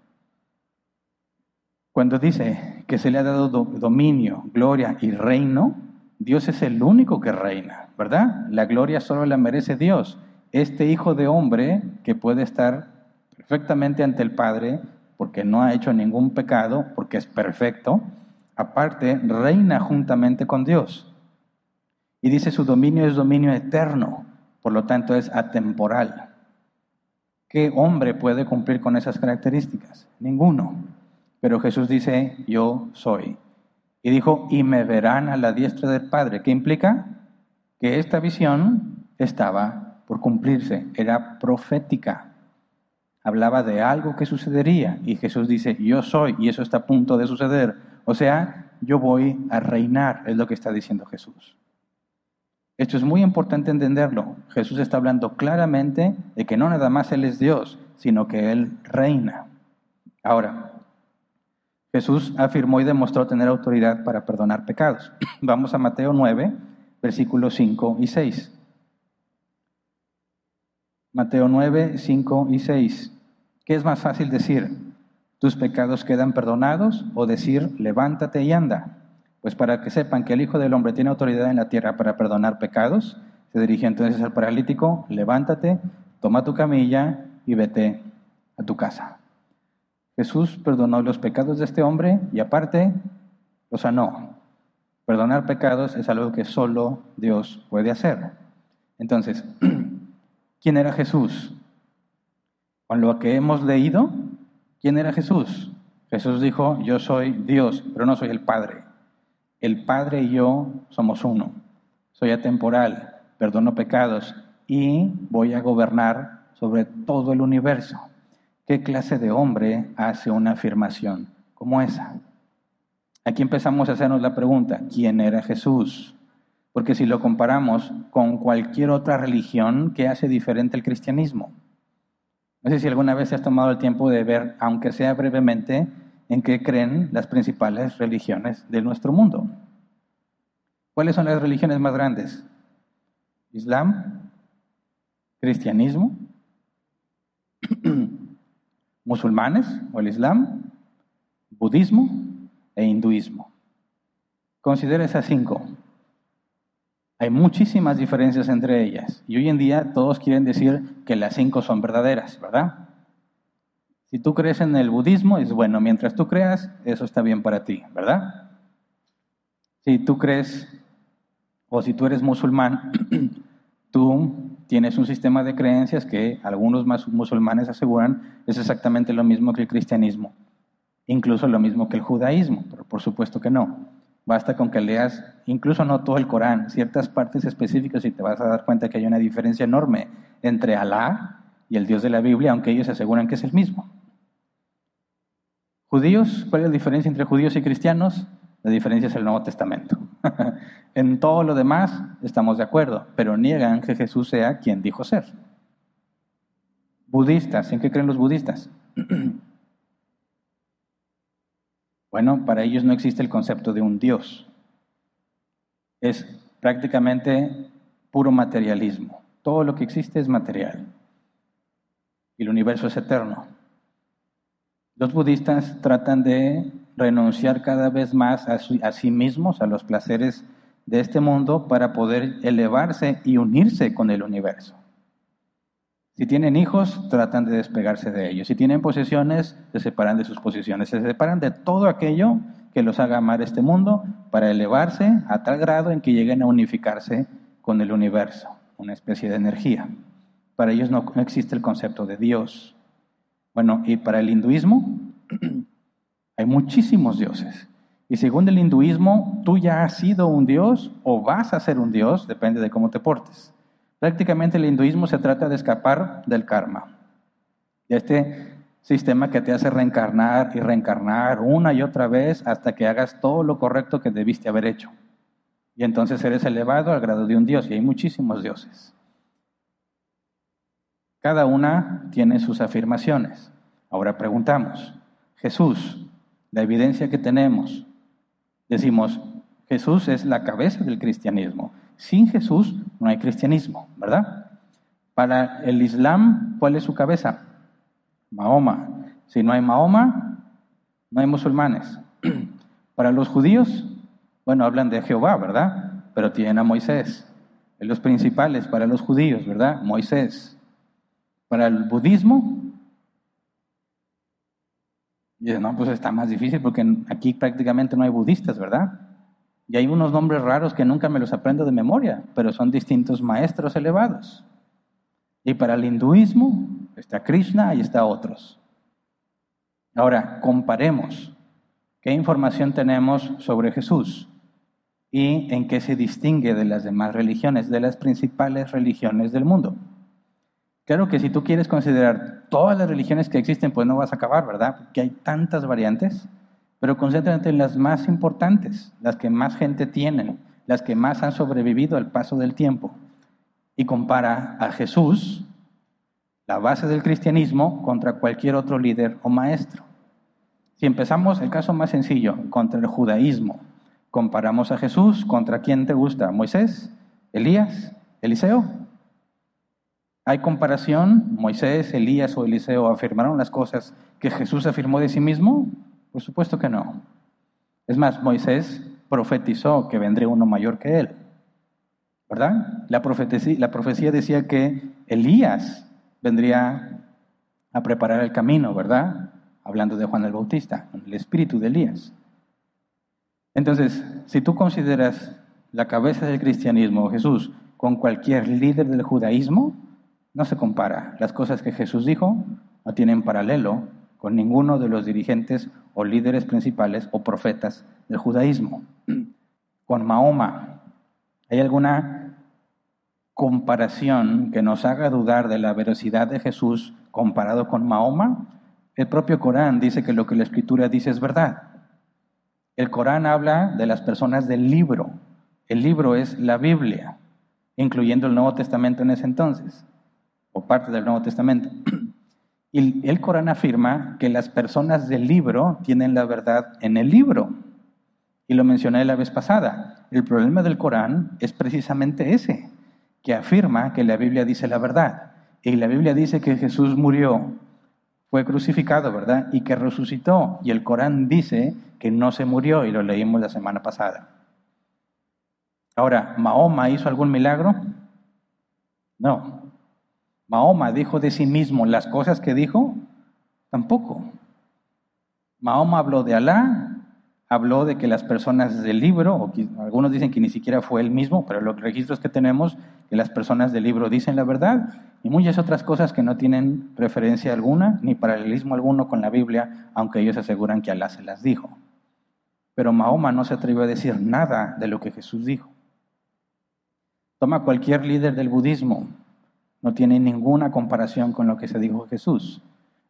Cuando dice que se le ha dado dominio, gloria y reino, Dios es el único que reina, ¿verdad? La gloria solo la merece Dios este hijo de hombre que puede estar perfectamente ante el Padre porque no ha hecho ningún pecado, porque es perfecto, aparte reina juntamente con Dios. Y dice su dominio es dominio eterno, por lo tanto es atemporal. ¿Qué hombre puede cumplir con esas características? Ninguno. Pero Jesús dice, yo soy. Y dijo, y me verán a la diestra del Padre. ¿Qué implica? Que esta visión estaba por cumplirse, era profética. Hablaba de algo que sucedería y Jesús dice, yo soy y eso está a punto de suceder. O sea, yo voy a reinar, es lo que está diciendo Jesús. Esto es muy importante entenderlo. Jesús está hablando claramente de que no nada más Él es Dios, sino que Él reina. Ahora, Jesús afirmó y demostró tener autoridad para perdonar pecados. [CLEARS THROAT] Vamos a Mateo 9, versículos 5 y 6. Mateo 9, 5 y 6. ¿Qué es más fácil decir? ¿Tus pecados quedan perdonados? O decir, levántate y anda. Pues para que sepan que el Hijo del Hombre tiene autoridad en la tierra para perdonar pecados, se dirigió entonces al paralítico, levántate, toma tu camilla y vete a tu casa. Jesús perdonó los pecados de este hombre y aparte lo sanó. Perdonar pecados es algo que solo Dios puede hacer. Entonces, [CLEARS THROAT] ¿quién era Jesús? Con lo que hemos leído, ¿quién era Jesús? Jesús dijo, yo soy Dios, pero no soy el Padre. El Padre y yo somos uno. Soy atemporal, perdono pecados y voy a gobernar sobre todo el universo. ¿Qué clase de hombre hace una afirmación como esa? Aquí empezamos a hacernos la pregunta, ¿quién era Jesús? Porque si lo comparamos con cualquier otra religión, ¿qué hace diferente el cristianismo? No sé si alguna vez has tomado el tiempo de ver, aunque sea brevemente, en qué creen las principales religiones de nuestro mundo. ¿Cuáles son las religiones más grandes? Islam, cristianismo, [CLEARS THROAT] musulmanes o el Islam, budismo e hinduismo. Considera esas cinco. Hay muchísimas diferencias entre ellas y hoy en día todos quieren decir que las cinco son verdaderas, ¿verdad? Si tú crees en el budismo, es bueno, mientras tú creas, eso está bien para ti, ¿verdad? Si tú crees o si tú eres musulmán, [CLEARS THROAT] tú tienes un sistema de creencias que algunos musulmanes aseguran es exactamente lo mismo que el cristianismo, incluso lo mismo que el judaísmo, pero por supuesto que no. Basta con que leas, incluso no todo el Corán, ciertas partes específicas y te vas a dar cuenta que hay una diferencia enorme entre Alá y el Dios de la Biblia, aunque ellos aseguran que es el mismo. Judíos, ¿cuál es la diferencia entre judíos y cristianos? La diferencia es el Nuevo Testamento. [LAUGHS] en todo lo demás estamos de acuerdo, pero niegan que Jesús sea quien dijo ser. Budistas, ¿en qué creen los budistas? [CLEARS THROAT] Bueno, para ellos no existe el concepto de un Dios. Es prácticamente puro materialismo. Todo lo que existe es material. Y el universo es eterno. Los budistas tratan de renunciar cada vez más a, sí mismos, a los placeres de este mundo, para poder elevarse y unirse con el universo. Si tienen hijos, tratan de despegarse de ellos. Si tienen posesiones, se separan de sus posesiones. Se separan de todo aquello que los haga amar este mundo para elevarse a tal grado en que lleguen a unificarse con el universo, una especie de energía. Para ellos no, existe el concepto de Dios. Bueno, y para el hinduismo [CLEARS THROAT] hay muchísimos dioses. Y según el hinduismo, tú ya has sido un dios o vas a ser un dios, depende de cómo te portes. Prácticamente el hinduismo se trata de escapar del karma, de este sistema que te hace reencarnar y reencarnar una y otra vez hasta que hagas todo lo correcto que debiste haber hecho. Y entonces eres elevado al grado de un dios, y hay muchísimos dioses. Cada una tiene sus afirmaciones. Ahora preguntamos, Jesús, la evidencia que tenemos, decimos, Jesús es la cabeza del cristianismo. Sin Jesús no hay cristianismo, ¿verdad? Para el Islam, ¿cuál es su cabeza? Mahoma. Si no hay Mahoma, no hay musulmanes. [CLEARS THROAT] Para los judíos, bueno, hablan de Jehová, ¿verdad? Pero tienen a Moisés. Los principales para los judíos, ¿verdad? Moisés. Para el budismo, no, pues está más difícil porque aquí prácticamente no hay budistas, ¿verdad? Y hay unos nombres raros que nunca me los aprendo de memoria, pero son distintos maestros elevados. Y para el hinduismo está Krishna y está otros. Ahora, comparemos qué información tenemos sobre Jesús y en qué se distingue de las demás religiones, de las principales religiones del mundo. Claro que si tú quieres considerar todas las religiones que existen, pues no vas a acabar, ¿verdad? Porque hay tantas variantes pero concéntrate en las más importantes, las que más gente tienen, las que más han sobrevivido al paso del tiempo. Y compara a Jesús, la base del cristianismo, contra cualquier otro líder o maestro. Si empezamos el caso más sencillo, contra el judaísmo, comparamos a Jesús contra quién te gusta, Moisés, Elías, Eliseo. ¿Hay comparación? ¿Moisés, Elías o Eliseo afirmaron las cosas que Jesús afirmó de sí mismo? Por supuesto que no. Es más, Moisés profetizó que vendría uno mayor que él. ¿Verdad? La profecía, decía que Elías vendría a preparar el camino, ¿verdad? Hablando de Juan el Bautista, el espíritu de Elías. Entonces, si tú consideras la cabeza del cristianismo, Jesús, con cualquier líder del judaísmo, no se compara. Las cosas que Jesús dijo no tienen paralelo con ninguno de los dirigentes o líderes principales o profetas del judaísmo. Con Mahoma, ¿hay alguna comparación que nos haga dudar de la veracidad de Jesús comparado con Mahoma? El propio Corán dice que lo que la escritura dice es verdad. El Corán habla de las personas del libro. El libro es la Biblia, incluyendo el Nuevo Testamento en ese entonces, parte del Nuevo Testamento. [CLEARS THROAT] Y el Corán afirma que las personas del libro tienen la verdad en el libro. Y lo mencioné la vez pasada. El problema del Corán es precisamente ese, que afirma que la Biblia dice la verdad. Y la Biblia dice que Jesús murió, fue crucificado, ¿verdad? Y que resucitó. Y el Corán dice que no se murió, y lo leímos la semana pasada. Ahora, ¿Mahoma hizo algún milagro? No. Mahoma dijo de sí mismo las cosas que dijo, tampoco. Mahoma habló de Alá, habló de que las personas del libro, o algunos dicen que ni siquiera fue él mismo, pero los registros que tenemos, que las personas del libro dicen la verdad, y muchas otras cosas que no tienen referencia alguna, ni paralelismo alguno con la Biblia, aunque ellos aseguran que Alá se las dijo. Pero Mahoma no se atrevió a decir nada de lo que Jesús dijo. Toma cualquier líder del budismo, no tiene ninguna comparación con lo que se dijo Jesús,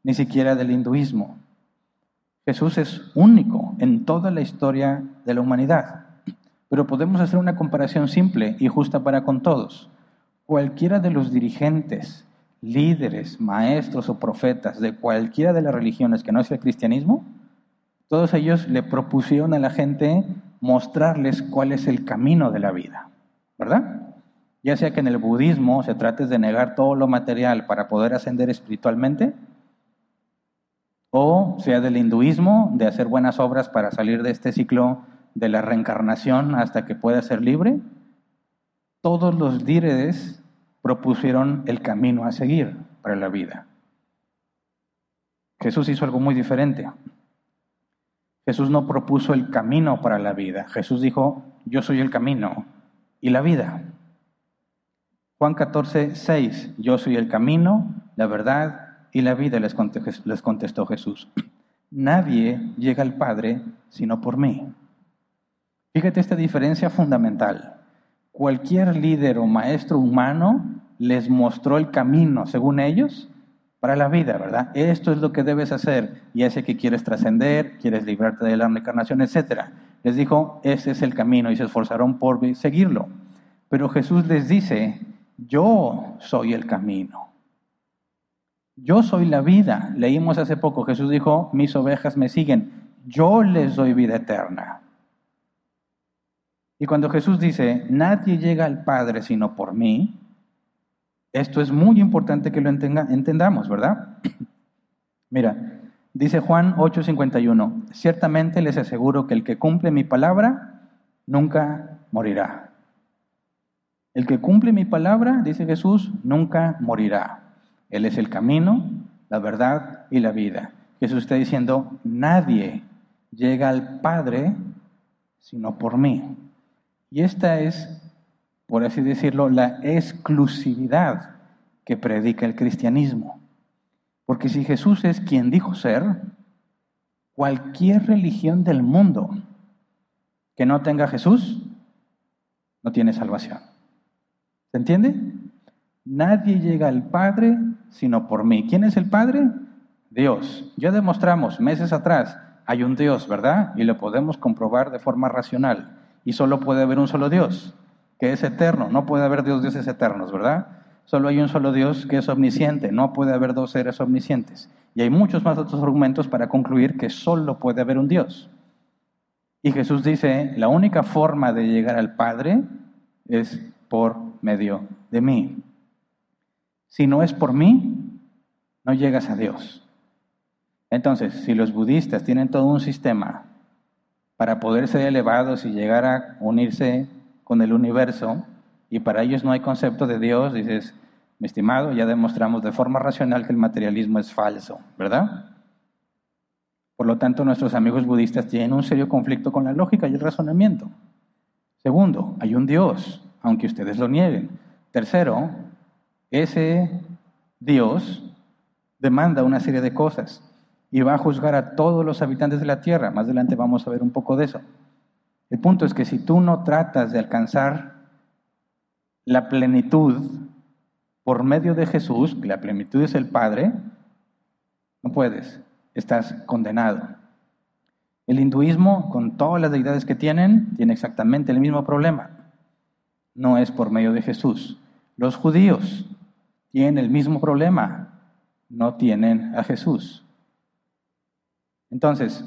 ni siquiera del hinduismo. Jesús es único en toda la historia de la humanidad, pero podemos hacer una comparación simple y justa para con todos. Cualquiera de los dirigentes, líderes, maestros o profetas de cualquiera de las religiones que no sea el cristianismo, todos ellos le propusieron a la gente mostrarles cuál es el camino de la vida, ¿verdad? Ya sea que en el budismo se trate de negar todo lo material para poder ascender espiritualmente, o sea del hinduismo, de hacer buenas obras para salir de este ciclo de la reencarnación hasta que pueda ser libre, todos los líderes propusieron el camino a seguir para la vida. Jesús hizo algo muy diferente. Jesús no propuso el camino para la vida. Jesús dijo, yo soy el camino y la vida. Juan 14, 6, yo soy el camino, la verdad y la vida, les contestó Jesús. [CLEARS THROAT] Nadie llega al Padre sino por mí. Fíjate esta diferencia fundamental. Cualquier líder o maestro humano les mostró el camino, según ellos, para la vida, ¿verdad? Esto es lo que debes hacer, y ese que quieres trascender, quieres librarte de la encarnación, etc. Les dijo, ese es el camino, y se esforzaron por seguirlo. Pero Jesús les dice, yo soy el camino. Yo soy la vida. Leímos hace poco, Jesús dijo, mis ovejas me siguen. Yo les doy vida eterna. Y cuando Jesús dice, nadie llega al Padre sino por mí, esto es muy importante que lo entendamos, ¿verdad? [CLEARS THROAT] Mira, dice Juan 8:51, ciertamente les aseguro que el que cumple mi palabra nunca morirá. El que cumple mi palabra, dice Jesús, nunca morirá. Él es el camino, la verdad y la vida. Jesús está diciendo, nadie llega al Padre sino por mí. Y esta es, por así decirlo, la exclusividad que predica el cristianismo. Porque si Jesús es quien dijo ser, cualquier religión del mundo que no tenga Jesús no tiene salvación. ¿Se entiende? Nadie llega al Padre sino por mí. ¿Quién es el Padre? Dios. Ya demostramos meses atrás, hay un Dios, ¿verdad? Y lo podemos comprobar de forma racional. Y solo puede haber un solo Dios, que es eterno. No puede haber dos dioses eternos, ¿verdad? Solo hay un solo Dios que es omnisciente. No puede haber dos seres omniscientes. Y hay muchos más otros argumentos para concluir que solo puede haber un Dios. Y Jesús dice, la única forma de llegar al Padre es por medio de mí. Si no es por mí, no llegas a Dios. Entonces, si los budistas tienen todo un sistema para poder ser elevados y llegar a unirse con el universo, y para ellos no hay concepto de Dios, dices, mi estimado, ya demostramos de forma racional que el materialismo es falso, ¿verdad? Por lo tanto, nuestros amigos budistas tienen un serio conflicto con la lógica y el razonamiento. Segundo, hay un Dios, aunque ustedes lo nieguen. Tercero, ese Dios demanda una serie de cosas y va a juzgar a todos los habitantes de la tierra. Más adelante vamos a ver un poco de eso. El punto es que si tú no tratas de alcanzar la plenitud por medio de Jesús, la plenitud es el Padre, no puedes, estás condenado. El hinduismo, con todas las deidades que tienen, tiene exactamente el mismo problema. No es por medio de Jesús. Los judíos tienen el mismo problema. No tienen a Jesús. Entonces,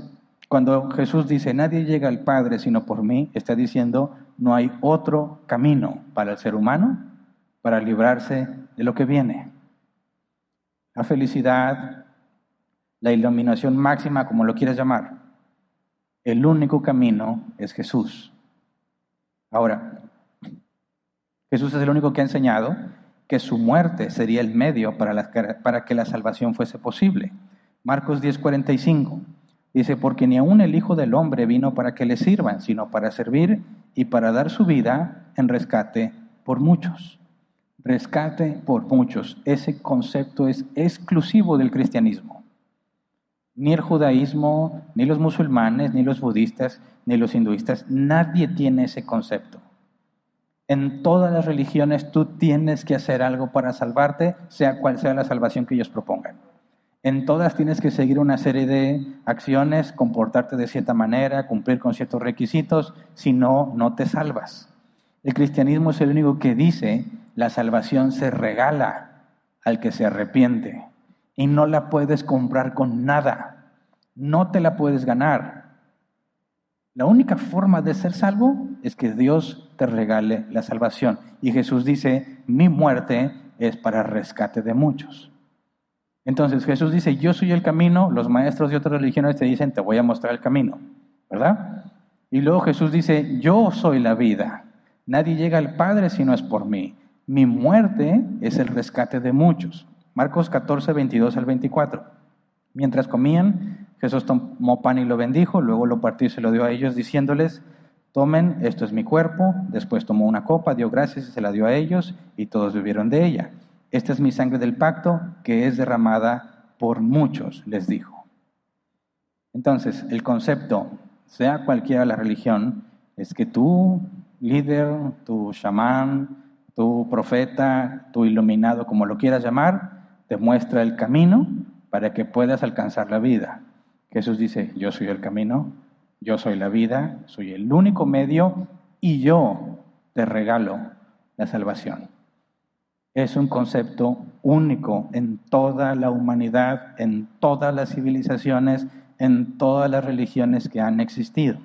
cuando Jesús dice, nadie llega al Padre sino por mí, está diciendo, no hay otro camino para el ser humano para librarse de lo que viene. La felicidad, la iluminación máxima, como lo quieras llamar. El único camino es Jesús. Ahora, Jesús es el único que ha enseñado que su muerte sería el medio para, que la salvación fuese posible. Marcos 10:45 dice, porque ni aun el Hijo del Hombre vino para que le sirvan, sino para servir y para dar su vida en rescate por muchos rescate por muchos. Ese concepto es exclusivo del cristianismo. Ni el judaísmo, ni los musulmanes, ni los budistas, ni los hinduistas, nadie tiene ese concepto. En todas las religiones tú tienes que hacer algo para salvarte, sea cual sea la salvación que ellos propongan. En todas tienes que seguir una serie de acciones, comportarte de cierta manera, cumplir con ciertos requisitos, si no, no te salvas. El cristianismo es el único que dice la salvación se regala al que se arrepiente y no la puedes comprar con nada. No te la puedes ganar. La única forma de ser salvo es que Dios te regale la salvación. Y Jesús dice, mi muerte es para rescate de muchos. Entonces Jesús dice, yo soy el camino, los maestros de otras religiones te dicen, te voy a mostrar el camino, ¿verdad? Y luego Jesús dice, yo soy la vida. Nadie llega al Padre si no es por mí. Mi muerte es el rescate de muchos. Marcos 14, 22 al 24. Mientras comían, Jesús tomó pan y lo bendijo, luego lo partió y se lo dio a ellos, diciéndoles, tomen, esto es mi cuerpo. Después tomó una copa, dio gracias y se la dio a ellos, y todos bebieron de ella. Esta es mi sangre del pacto, que es derramada por muchos, les dijo. Entonces, el concepto, sea cualquiera la religión, es que tú, líder, tu chamán, tu profeta, tu iluminado, como lo quieras llamar, te muestra el camino para que puedas alcanzar la vida. Jesús dice, yo soy el camino, yo soy la vida, soy el único medio y yo te regalo la salvación. Es un concepto único en toda la humanidad, en todas las civilizaciones, en todas las religiones que han existido.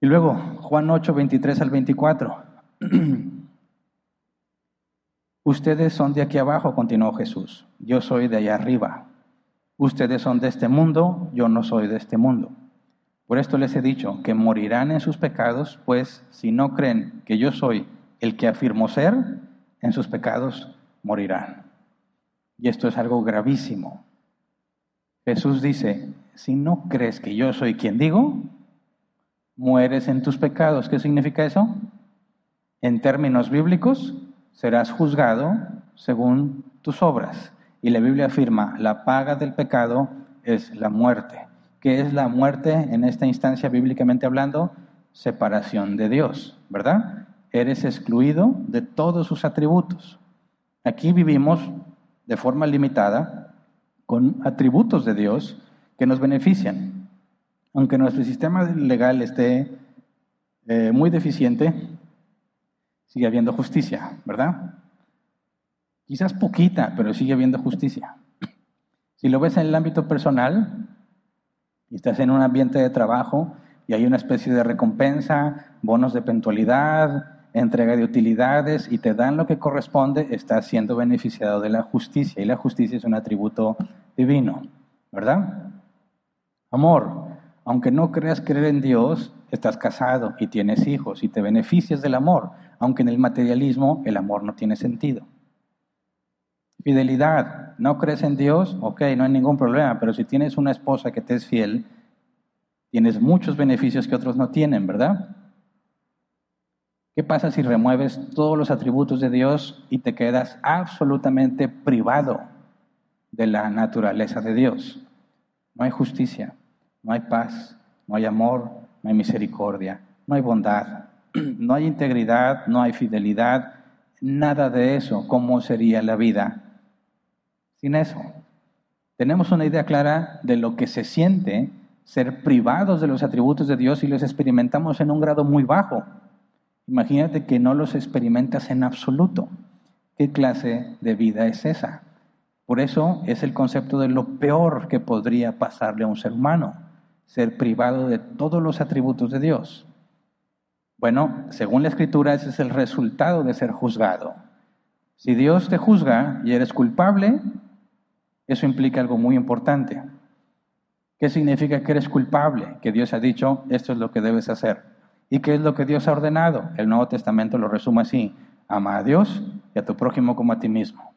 Y luego, Juan 8, 23 al 24. [CLEARS THROAT] Ustedes son de aquí abajo, continuó Jesús. Yo soy de allá arriba. Ustedes son de este mundo, yo no soy de este mundo. Por esto les he dicho que morirán en sus pecados, pues si no creen que yo soy el que afirmo ser, en sus pecados morirán. Y esto es algo gravísimo. Jesús dice, si no crees que yo soy quien digo, mueres en tus pecados. ¿Qué significa eso? En términos bíblicos, serás juzgado según tus obras. Y la Biblia afirma, la paga del pecado es la muerte. ¿Qué es la muerte en esta instancia bíblicamente hablando? Separación de Dios, ¿verdad? Eres excluido de todos sus atributos. Aquí vivimos de forma limitada con atributos de Dios que nos benefician. Aunque nuestro sistema legal esté eh, muy deficiente, sigue habiendo justicia, ¿verdad? Quizás poquita, pero sigue habiendo justicia. Si lo ves en el ámbito personal, y estás en un ambiente de trabajo y hay una especie de recompensa, bonos de puntualidad, entrega de utilidades y te dan lo que corresponde, estás siendo beneficiado de la justicia y la justicia es un atributo divino, ¿verdad? Amor, Aunque no creas creer en Dios, estás casado y tienes hijos y te beneficias del amor, aunque en el materialismo el amor no tiene sentido. Fidelidad, no crees en Dios, ok, no hay ningún problema, pero si tienes una esposa que te es fiel, tienes muchos beneficios que otros no tienen, ¿verdad? ¿Qué pasa si remueves todos los atributos de Dios y te quedas absolutamente privado de la naturaleza de Dios? No hay justicia, no hay paz, no hay amor, no hay misericordia, no hay bondad, [CLEARS THROAT] no hay integridad, no hay fidelidad, nada de eso. ¿Cómo sería la vida sin eso? Tenemos una idea clara de lo que se siente ser privados de los atributos de Dios y los experimentamos en un grado muy bajo. Imagínate que no los experimentas en absoluto. ¿Qué clase de vida es esa? Por eso es el concepto de lo peor que podría pasarle a un ser humano, ser privado de todos los atributos de Dios. Bueno, según la escritura, ese es el resultado de ser juzgado. Si Dios te juzga y eres culpable, eso implica algo muy importante. ¿Qué significa que eres culpable? Que Dios ha dicho, esto es lo que debes hacer. ¿Y qué es lo que Dios ha ordenado? El Nuevo Testamento lo resume así, ama a Dios y a tu prójimo como a ti mismo.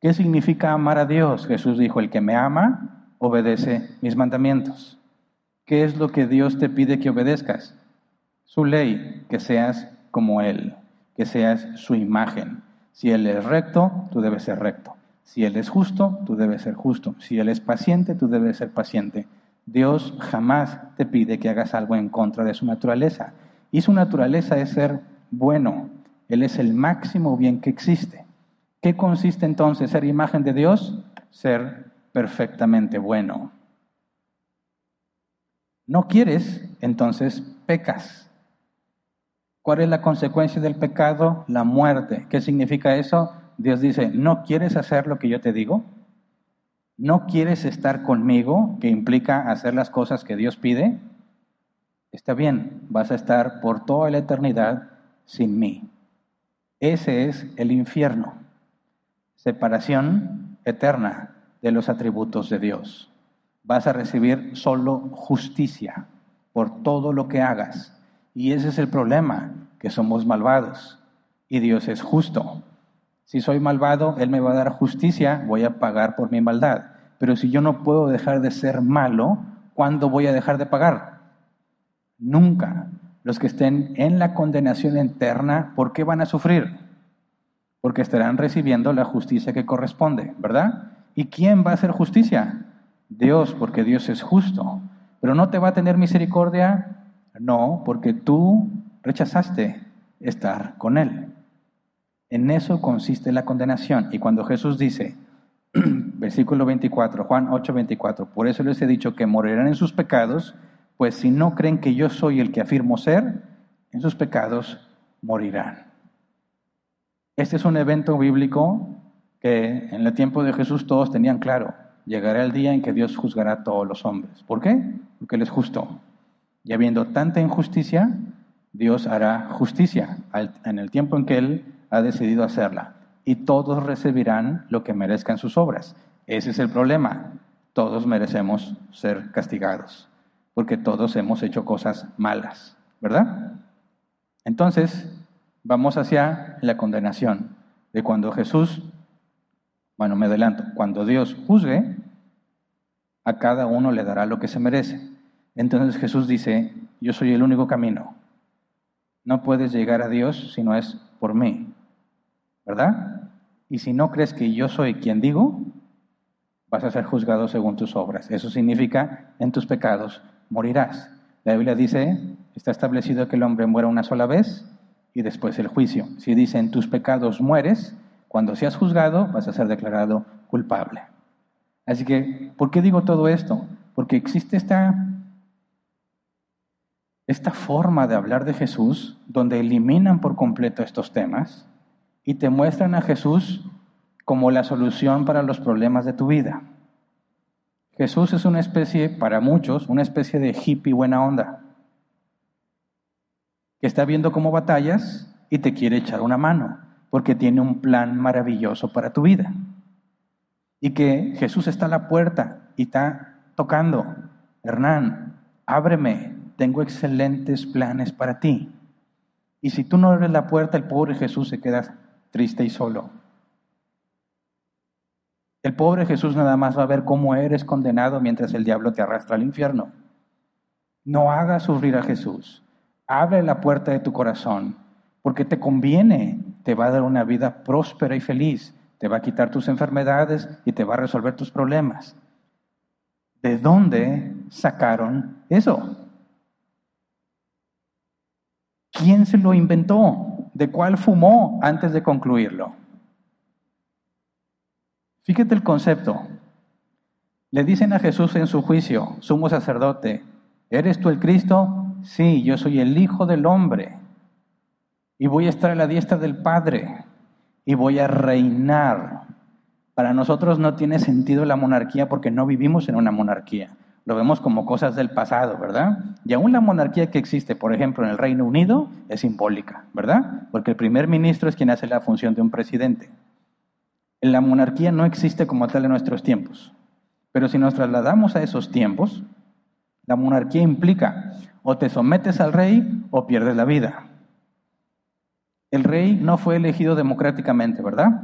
¿Qué significa amar a Dios? Jesús dijo, el que me ama, obedece mis mandamientos. ¿Qué es lo que Dios te pide que obedezcas? Su ley, que seas como Él, que seas su imagen. Si Él es recto, tú debes ser recto. Si Él es justo, tú debes ser justo. Si Él es paciente, tú debes ser paciente. Dios jamás te pide que hagas algo en contra de su naturaleza. Y su naturaleza es ser bueno. Él es el máximo bien que existe. ¿Qué consiste entonces ser imagen de Dios? Ser perfectamente bueno. No quieres, entonces pecas. ¿Cuál es la consecuencia del pecado? La muerte. ¿Qué significa eso? Dios dice, ¿no quieres hacer lo que yo te digo? ¿No quieres estar conmigo, que implica hacer las cosas que Dios pide? Está bien, vas a estar por toda la eternidad sin mí. Ese es el infierno, separación eterna de los atributos de Dios. Vas a recibir solo justicia por todo lo que hagas. Y ese es el problema, que somos malvados y Dios es justo. Si soy malvado, Él me va a dar justicia, voy a pagar por mi maldad. Pero si yo no puedo dejar de ser malo, ¿cuándo voy a dejar de pagar? Nunca. Los que estén en la condenación eterna, ¿por qué van a sufrir? Porque estarán recibiendo la justicia que corresponde, ¿verdad? ¿Y quién va a hacer justicia? Dios, porque Dios es justo. Pero no te va a tener misericordia, no, porque tú rechazaste estar con Él. En eso consiste la condenación. Y cuando Jesús dice, [CLEARS THROAT] versículo 24, Juan 8, 24, por eso les he dicho que morirán en sus pecados, pues si no creen que yo soy el que afirmo ser, en sus pecados morirán. Este es un evento bíblico que en el tiempo de Jesús todos tenían claro. Llegará el día en que Dios juzgará a todos los hombres. ¿Por qué? Porque Él es justo. Y habiendo tanta injusticia, Dios hará justicia en el tiempo en que Él ha decidido hacerla. Y todos recibirán lo que merezcan sus obras. Ese es el problema. Todos merecemos ser castigados, porque todos hemos hecho cosas malas, ¿verdad? Entonces, vamos hacia la condenación de cuando Jesús, bueno, me adelanto, cuando Dios juzgue, a cada uno le dará lo que se merece. Entonces Jesús dice, yo soy el único camino. No puedes llegar a Dios si no es por mí. ¿Verdad? Y si no crees que yo soy quien digo, vas a ser juzgado según tus obras. Eso significa, en tus pecados morirás. La Biblia dice, está establecido que el hombre muera una sola vez y después el juicio. Si dice, en tus pecados mueres, cuando seas juzgado vas a ser declarado culpable. Así que, ¿por qué digo todo esto? Porque existe esta, esta forma de hablar de Jesús donde eliminan por completo estos temas y te muestran a Jesús como la solución para los problemas de tu vida. Jesús es una especie, para muchos, una especie de hippie buena onda, que está viendo cómo batallas y te quiere echar una mano, porque tiene un plan maravilloso para tu vida. Y que Jesús está a la puerta y está tocando. Hernán, ábreme, tengo excelentes planes para ti. Y si tú no abres la puerta, el pobre Jesús se queda triste y solo. El pobre Jesús nada más va a ver cómo eres condenado mientras el diablo te arrastra al infierno. No hagas sufrir a Jesús. Abre la puerta de tu corazón, porque te conviene, te va a dar una vida próspera y feliz, te va a quitar tus enfermedades y te va a resolver tus problemas. ¿De dónde sacaron eso? ¿Quién se lo inventó? ¿De cuál fumó antes de concluirlo? Fíjate el concepto. Le dicen a Jesús en su juicio, sumo sacerdote, ¿eres tú el Cristo? Sí, yo soy el Hijo del Hombre. Y voy a estar a la diestra del Padre. Y voy a reinar. Para nosotros no tiene sentido la monarquía porque no vivimos en una monarquía. Lo vemos como cosas del pasado, ¿verdad? Y aún la monarquía que existe, por ejemplo, en el Reino Unido, es simbólica, ¿verdad? Porque el primer ministro es quien hace la función de un presidente. La monarquía no existe como tal en nuestros tiempos. Pero si nos trasladamos a esos tiempos, la monarquía implica o te sometes al rey o pierdes la vida. El rey no fue elegido democráticamente, ¿verdad?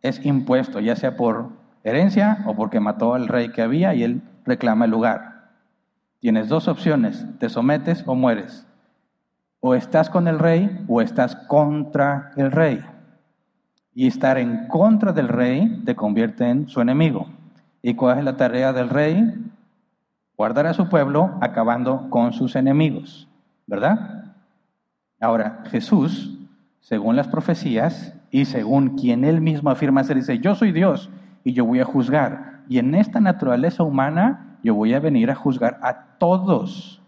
Es impuesto, ya sea por herencia o porque mató al rey que había y él reclama el lugar. Tienes dos opciones, te sometes o mueres. O estás con el rey o estás contra el rey y estar en contra del rey te convierte en su enemigo. ¿Y cuál es la tarea del rey? Guardar a su pueblo acabando con sus enemigos, ¿verdad? Ahora, Jesús, según las profecías y según quien él mismo afirma ser, dice, yo soy Dios y yo voy a juzgar. Y en esta naturaleza humana yo voy a venir a juzgar a todos,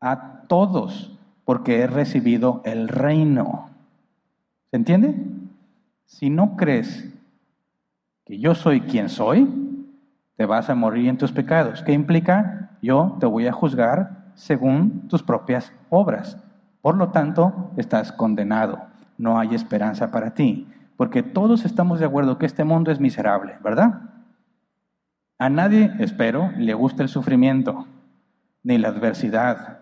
a todos, porque he recibido el reino. ¿Se entiende? Si no crees que yo soy quien soy, te vas a morir en tus pecados. ¿Qué implica? Yo te voy a juzgar según tus propias obras. Por lo tanto, estás condenado. No hay esperanza para ti. Porque todos estamos de acuerdo que este mundo es miserable, ¿verdad? A nadie, espero, le gusta el sufrimiento, ni la adversidad,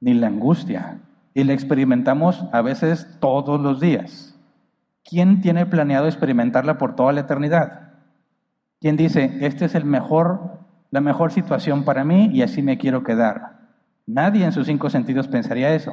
ni la angustia. Y la experimentamos a veces todos los días. ¿quién tiene planeado experimentarla por toda la eternidad? ¿Quién dice, esta es el mejor, la mejor situación para mí y así me quiero quedar? Nadie en sus cinco sentidos pensaría eso.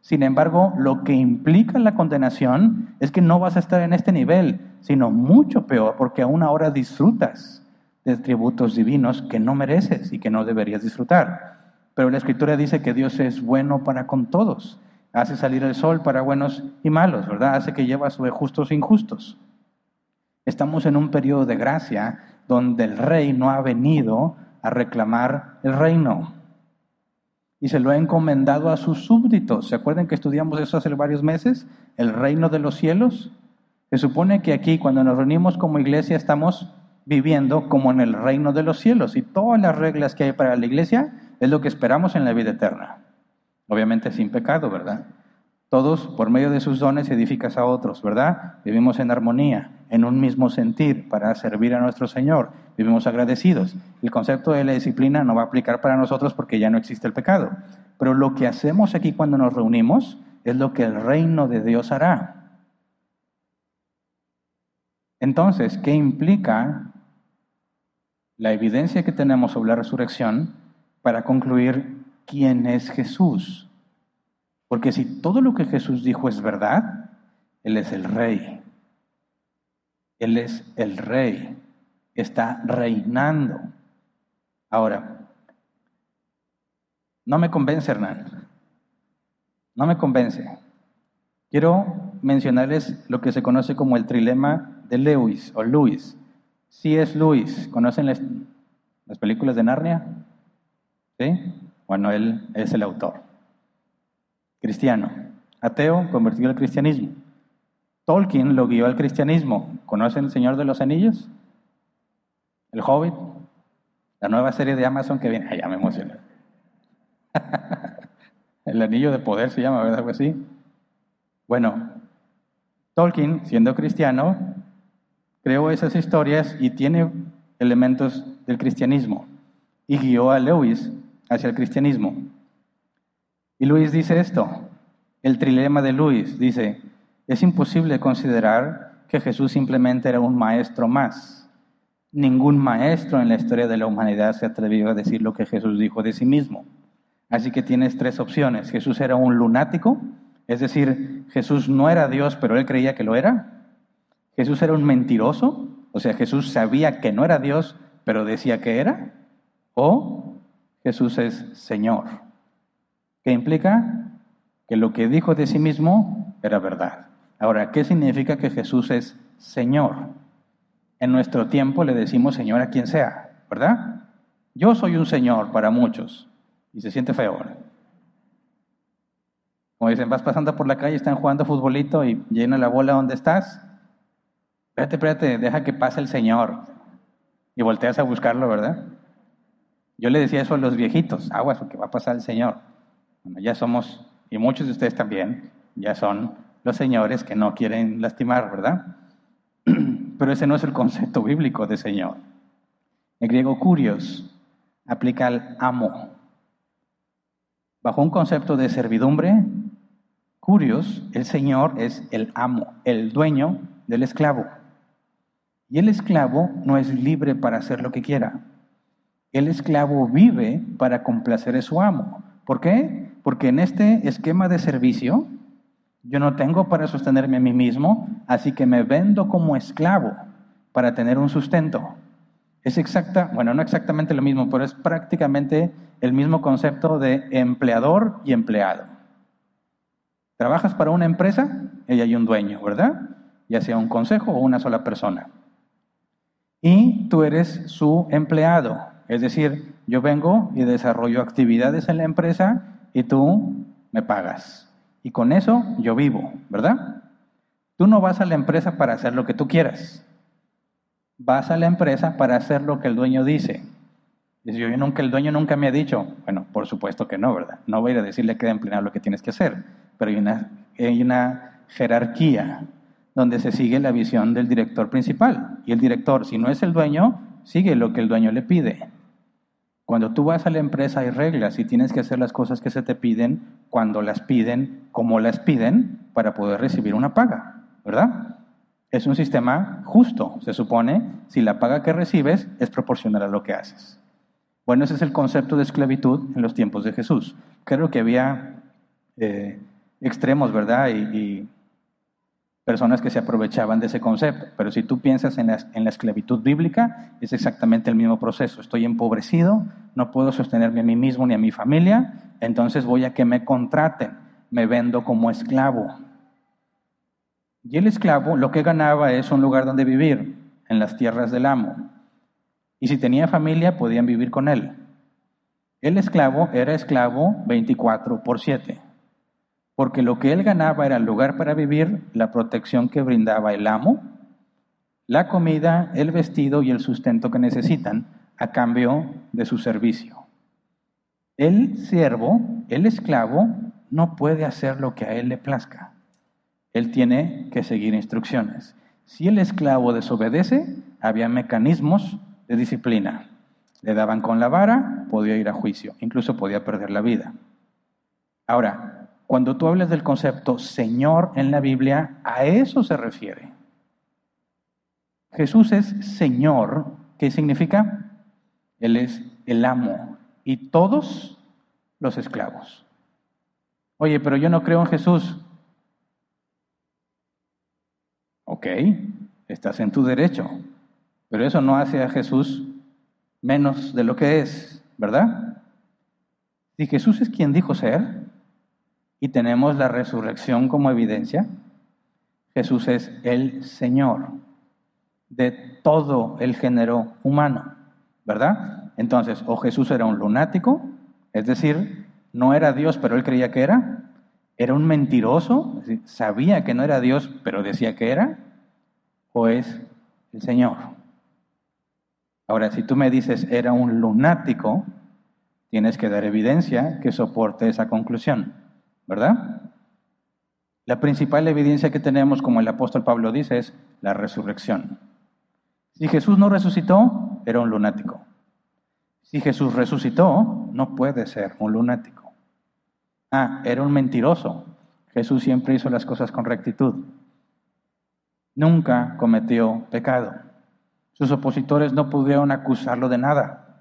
Sin embargo, lo que implica la condenación es que no vas a estar en este nivel, sino mucho peor, porque aún ahora disfrutas de tributos divinos que no mereces y que no deberías disfrutar. Pero la Escritura dice que Dios es bueno para con todos hace salir el sol para buenos y malos, ¿verdad? Hace que lleva sobre justos e injustos. Estamos en un periodo de gracia donde el rey no ha venido a reclamar el reino y se lo ha encomendado a sus súbditos. ¿Se acuerdan que estudiamos eso hace varios meses? El reino de los cielos. Se supone que aquí cuando nos reunimos como iglesia estamos viviendo como en el reino de los cielos y todas las reglas que hay para la iglesia es lo que esperamos en la vida eterna. Obviamente sin pecado, ¿verdad? Todos, por medio de sus dones, edificas a otros, ¿verdad? Vivimos en armonía, en un mismo sentir para servir a nuestro Señor. Vivimos agradecidos. El concepto de la disciplina no va a aplicar para nosotros porque ya no existe el pecado. Pero lo que hacemos aquí cuando nos reunimos es lo que el reino de Dios hará. Entonces, ¿qué implica la evidencia que tenemos sobre la resurrección para concluir quién es Jesús. Porque si todo lo que Jesús dijo es verdad, Él es el rey. Él es el rey. Está reinando. Ahora, no me convence, Hernán. No me convence. Quiero mencionarles lo que se conoce como el trilema de Lewis o Lewis. Si es Lewis. ¿Conocen las, las películas de Narnia? ¿Sí? Bueno, él es el autor. Cristiano. Ateo, convertido al cristianismo. Tolkien lo guió al cristianismo. ¿Conocen El Señor de los Anillos? El Hobbit. La nueva serie de Amazon que viene. Ay, ya me emocioné. [LAUGHS] el Anillo de Poder se llama, ¿verdad? Algo así. Bueno, Tolkien, siendo cristiano, creó esas historias y tiene elementos del cristianismo. Y guió a Lewis hacia el cristianismo. Y Luis dice esto, el trilema de Luis dice, es imposible considerar que Jesús simplemente era un maestro más. Ningún maestro en la historia de la humanidad se atrevió a decir lo que Jesús dijo de sí mismo. Así que tienes tres opciones. Jesús era un lunático, es decir, Jesús no era Dios, pero él creía que lo era. Jesús era un mentiroso, o sea, Jesús sabía que no era Dios, pero decía que era. O Jesús es Señor, que implica que lo que dijo de sí mismo era verdad. Ahora, ¿qué significa que Jesús es Señor? En nuestro tiempo le decimos Señor a quien sea, ¿verdad? Yo soy un Señor para muchos y se siente feo. Como dicen, vas pasando por la calle, están jugando futbolito y llena la bola donde estás. Espérate, espérate, deja que pase el Señor. Y volteas a buscarlo, ¿verdad? Yo le decía eso a los viejitos, aguas, porque va a pasar el Señor. Ya somos, y muchos de ustedes también, ya son los señores que no quieren lastimar, ¿verdad? [CLEARS THROAT] Pero ese no es el concepto bíblico de Señor. El griego curios aplica al amo. Bajo un concepto de servidumbre, curios, el Señor es el amo, el dueño del esclavo. Y el esclavo no es libre para hacer lo que quiera. El esclavo vive para complacer a su amo. ¿Por qué? Porque en este esquema de servicio yo no tengo para sostenerme a mí mismo, así que me vendo como esclavo para tener un sustento. Es exacta, bueno, no exactamente lo mismo, pero es prácticamente el mismo concepto de empleador y empleado. Trabajas para una empresa y hay un dueño, ¿verdad? Ya sea un consejo o una sola persona. Y tú eres su empleado, es decir, yo vengo y desarrollo actividades en la empresa y tú me pagas. Y con eso yo vivo, ¿verdad? Tú no vas a la empresa para hacer lo que tú quieras. Vas a la empresa para hacer lo que el dueño dice. Dice, yo nunca, el dueño nunca me ha dicho, bueno, por supuesto que no, ¿verdad? No voy a ir a decirle que empleado lo que tienes que hacer, pero hay una, hay una jerarquía donde se sigue la visión del director principal. Y el director, si no es el dueño, sigue lo que el dueño le pide. Cuando tú vas a la empresa hay reglas y tienes que hacer las cosas que se te piden cuando las piden, como las piden, para poder recibir una paga, ¿verdad? Es un sistema justo, se supone, si la paga que recibes es proporcional a lo que haces. Bueno, ese es el concepto de esclavitud en los tiempos de Jesús. Creo que había eh, extremos, ¿verdad? Y, personas que se aprovechaban de ese concepto. Pero si tú piensas en la, esclavitud bíblica, es exactamente el mismo proceso. Estoy empobrecido, no puedo sostenerme a mí mismo ni a mi familia, entonces voy a que me contraten, me vendo como esclavo. Y el esclavo lo que ganaba es un lugar donde vivir, en las tierras del amo. Y si tenía familia, podían vivir con él. El esclavo era esclavo 24 por 7, porque lo que él ganaba era el lugar para vivir, la protección que brindaba el amo, la comida, el vestido y el sustento que necesitan a cambio de su servicio. El siervo, el esclavo, no puede hacer lo que a él le plazca. Él tiene que seguir instrucciones. Si el esclavo desobedece, había mecanismos de disciplina. Le daban con la vara, podía ir a juicio, incluso podía perder la vida. Ahora, cuando tú hablas del concepto Señor en la Biblia, a eso se refiere. Jesús es Señor, ¿qué significa? Él es el amo y todos los esclavos. Oye, pero yo no creo en Jesús. Ok, estás en tu derecho, pero eso no hace a Jesús menos de lo que es, ¿verdad? Si Jesús es quien dijo ser y tenemos la resurrección como evidencia, Jesús es el Señor de todo el género humano, ¿verdad? Entonces, o Jesús era un lunático, es decir, no era Dios, pero él creía que era, era un mentiroso, sabía que no era Dios, pero decía que era, o es el Señor. Ahora, si tú me dices era un lunático, tienes que dar evidencia que soporte esa conclusión, ¿verdad? La principal evidencia que tenemos, como el apóstol Pablo dice, es la resurrección. Si Jesús no resucitó, era un lunático. Si Jesús resucitó, no puede ser un lunático. Ah, era un mentiroso. Jesús siempre hizo las cosas con rectitud. Nunca cometió pecado. Sus opositores no pudieron acusarlo de nada.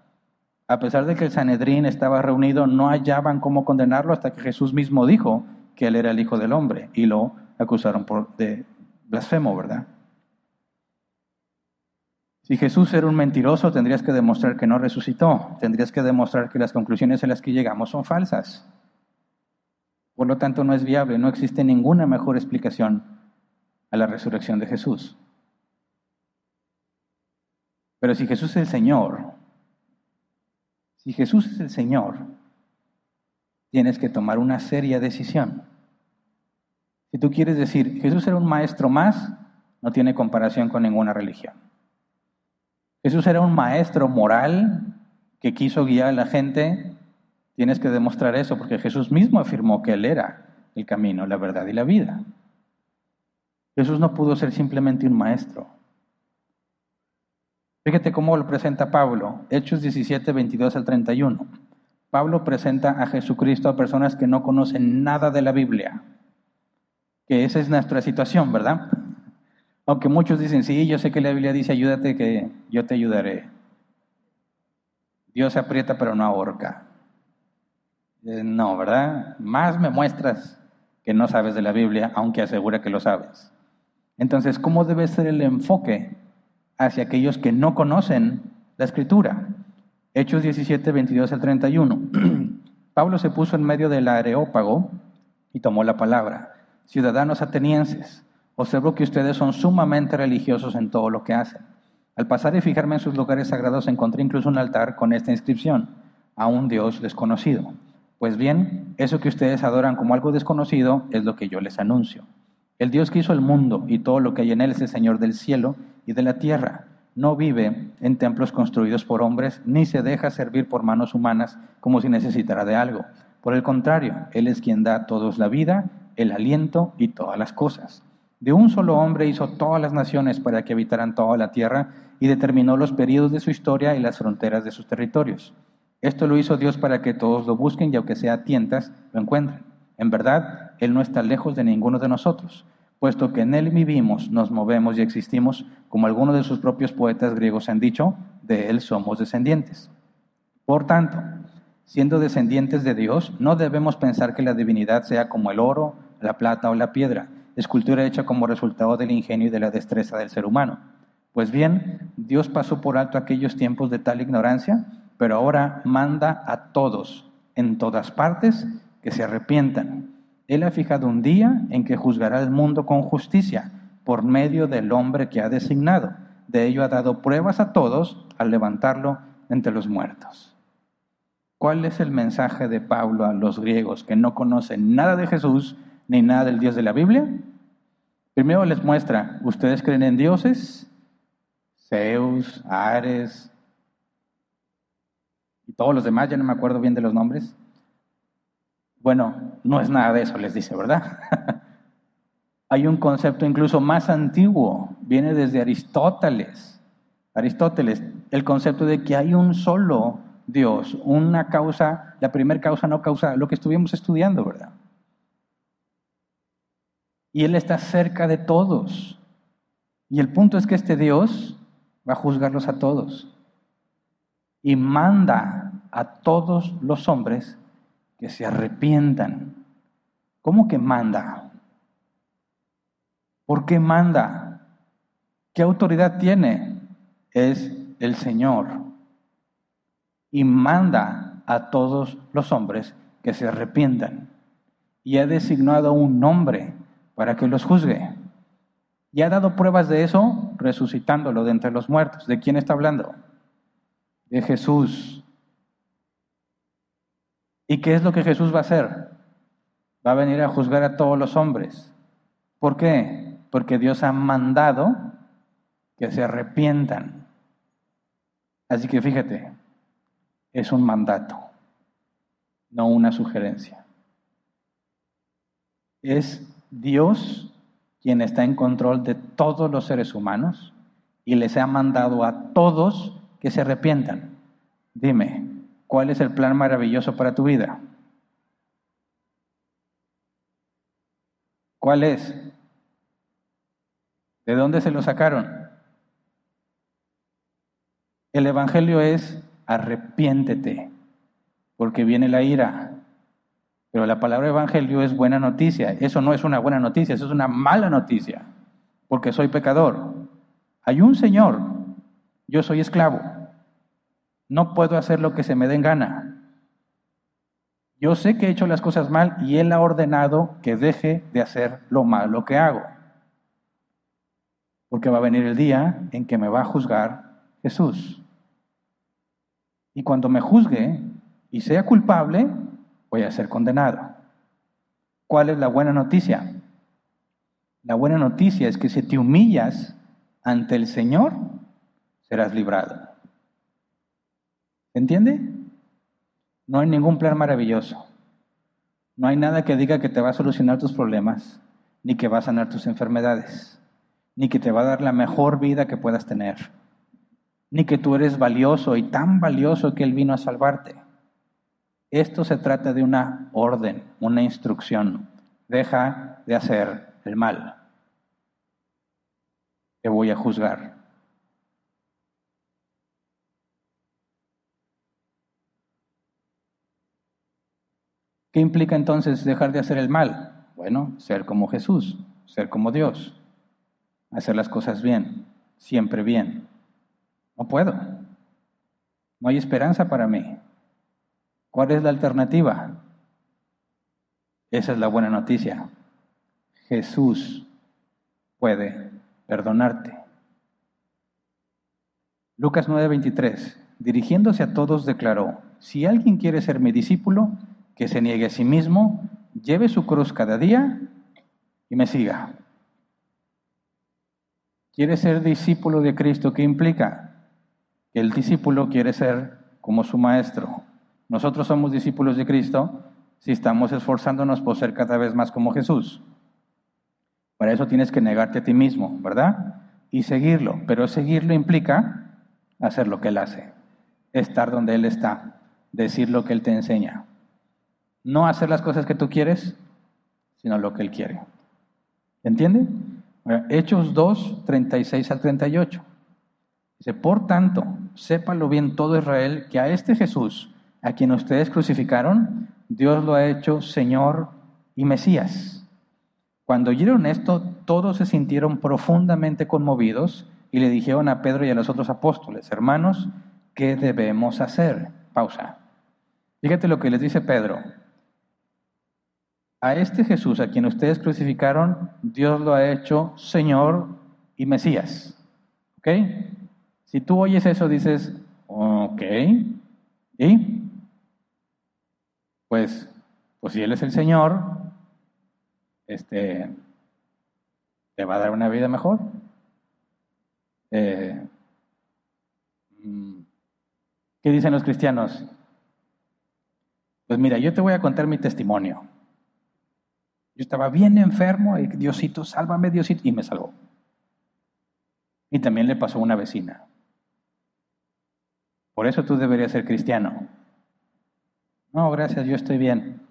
A pesar de que el Sanedrín estaba reunido, no hallaban cómo condenarlo hasta que Jesús mismo dijo que él era el Hijo del Hombre y lo acusaron por, de blasfemo, ¿verdad? Si Jesús era un mentiroso, tendrías que demostrar que no resucitó, tendrías que demostrar que las conclusiones a las que llegamos son falsas. Por lo tanto, no es viable, no existe ninguna mejor explicación a la resurrección de Jesús. Pero si Jesús es el Señor, si Jesús es el Señor, tienes que tomar una seria decisión. Si tú quieres decir, Jesús era un maestro más, no tiene comparación con ninguna religión. Jesús era un maestro moral que quiso guiar a la gente. Tienes que demostrar eso porque Jesús mismo afirmó que Él era el camino, la verdad y la vida. Jesús no pudo ser simplemente un maestro. Fíjate cómo lo presenta Pablo, Hechos 17, 22 al 31. Pablo presenta a Jesucristo a personas que no conocen nada de la Biblia, que esa es nuestra situación, ¿verdad? Aunque muchos dicen, sí, yo sé que la Biblia dice, ayúdate que yo te ayudaré. Dios aprieta pero no ahorca. Eh, no, ¿verdad? Más me muestras que no sabes de la Biblia, aunque asegura que lo sabes. Entonces, ¿cómo debe ser el enfoque hacia aquellos que no conocen la Escritura? Hechos 17, 22 al 31. [CLEARS THROAT] Pablo se puso en medio del areópago y tomó la palabra. Ciudadanos atenienses, observo que ustedes son sumamente religiosos en todo lo que hacen. Al pasar y fijarme en sus lugares sagrados encontré incluso un altar con esta inscripción, a un Dios desconocido. Pues bien, eso que ustedes adoran como algo desconocido es lo que yo les anuncio. El Dios que hizo el mundo y todo lo que hay en él es el Señor del cielo y de la tierra. No vive en templos construidos por hombres, ni se deja servir por manos humanas como si necesitara de algo. Por el contrario, Él es quien da a todos la vida, el aliento y todas las cosas. De un solo hombre hizo todas las naciones para que habitaran toda la tierra y determinó los periodos de su historia y las fronteras de sus territorios. Esto lo hizo Dios para que todos lo busquen y aunque sea tientas, lo encuentren. En verdad, Él no está lejos de ninguno de nosotros, puesto que en Él vivimos, nos movemos y existimos, como algunos de sus propios poetas griegos han dicho, de Él somos descendientes. Por tanto, siendo descendientes de Dios, no debemos pensar que la divinidad sea como el oro, la plata o la piedra, escultura hecha como resultado del ingenio y de la destreza del ser humano. Pues bien, Dios pasó por alto aquellos tiempos de tal ignorancia, pero ahora manda a todos, en todas partes, que se arrepientan. Él ha fijado un día en que juzgará el mundo con justicia por medio del hombre que ha designado. De ello ha dado pruebas a todos al levantarlo entre los muertos. ¿Cuál es el mensaje de Pablo a los griegos que no conocen nada de Jesús ni nada del Dios de la Biblia. Primero les muestra, ¿ustedes creen en dioses? Zeus, Ares y todos los demás, ya no me acuerdo bien de los nombres. Bueno, no es nada de eso, les dice, ¿verdad? [LAUGHS] Hay un concepto incluso más antiguo, viene desde Aristóteles. Aristóteles, el concepto de que hay un solo Dios, una causa, la primera causa no causa, lo que estuvimos estudiando, ¿verdad? Y Él está cerca de todos. Y el punto es que este Dios va a juzgarlos a todos. Y manda a todos los hombres que se arrepientan. ¿Cómo que manda? ¿Por qué manda? ¿Qué autoridad tiene? Es el Señor. Y manda a todos los hombres que se arrepientan. Y ha designado un nombre para que los juzgue. Y ha dado pruebas de eso resucitándolo de entre los muertos. ¿De quién está hablando? De Jesús. ¿Y qué es lo que Jesús va a hacer? Va a venir a juzgar a todos los hombres. ¿Por qué? Porque Dios ha mandado que se arrepientan. Así que fíjate, es un mandato, no una sugerencia. Es Dios, quien está en control de todos los seres humanos, y les ha mandado a todos que se arrepientan. Dime, ¿Cuál es el plan maravilloso para tu vida? ¿Cuál es? ¿De dónde se lo sacaron? El Evangelio es arrepiéntete, porque viene la ira. Pero la palabra Evangelio es buena noticia. Eso no es una buena noticia, eso es una mala noticia, porque soy pecador. Hay un Señor, yo soy esclavo. No puedo hacer lo que se me den gana. Yo sé que he hecho las cosas mal y Él ha ordenado que deje de hacer lo malo que hago. Porque va a venir el día en que me va a juzgar Jesús. Y cuando me juzgue y sea culpable, voy a ser condenado. ¿Cuál es la buena noticia? La buena noticia es que si te humillas ante el Señor, serás librado. ¿Entiende? No hay ningún plan maravilloso. No hay nada que diga que te va a solucionar tus problemas, ni que va a sanar tus enfermedades, ni que te va a dar la mejor vida que puedas tener ni que tú eres valioso y tan valioso que Él vino a salvarte. Esto se trata de una orden, una instrucción. Deja de hacer el mal. Te voy a juzgar. ¿Qué implica entonces dejar de hacer el mal? Bueno, ser como Jesús, ser como Dios, hacer las cosas bien, siempre bien. No puedo. No hay esperanza para mí. ¿Cuál es la alternativa? Esa es la buena noticia. Jesús puede perdonarte. Lucas 9:23, dirigiéndose a todos, declaró, si alguien quiere ser mi discípulo, que se niegue a sí mismo, lleve su cruz cada día y me siga. ¿Quiere ser discípulo de Cristo? ¿Qué implica? el discípulo quiere ser como su maestro. Nosotros somos discípulos de Cristo si estamos esforzándonos por ser cada vez más como Jesús. Para eso tienes que negarte a ti mismo, ¿verdad? Y seguirlo. Pero seguirlo implica hacer lo que Él hace, estar donde Él está, decir lo que Él te enseña. No hacer las cosas que tú quieres, sino lo que Él quiere. ¿Entiende? Hechos 2, 36 al 38. Dice, por tanto, sépalo bien todo Israel, que a este Jesús, a quien ustedes crucificaron, Dios lo ha hecho Señor y Mesías. Cuando oyeron esto, todos se sintieron profundamente conmovidos y le dijeron a Pedro y a los otros apóstoles, hermanos, ¿qué debemos hacer? Pausa. Fíjate lo que les dice Pedro. A este Jesús, a quien ustedes crucificaron, Dios lo ha hecho Señor y Mesías. ¿Ok? Si tú oyes eso, dices, ok, ¿y? Pues, pues si Él es el Señor, este, te va a dar una vida mejor. Eh, mm, ¿Qué dicen los cristianos? Pues mira, yo te voy a contar mi testimonio. Yo estaba bien enfermo y Diosito, sálvame Diosito, y me salvó. Y también le pasó a una vecina. Por eso tú deberías ser cristiano. No, gracias, yo estoy bien.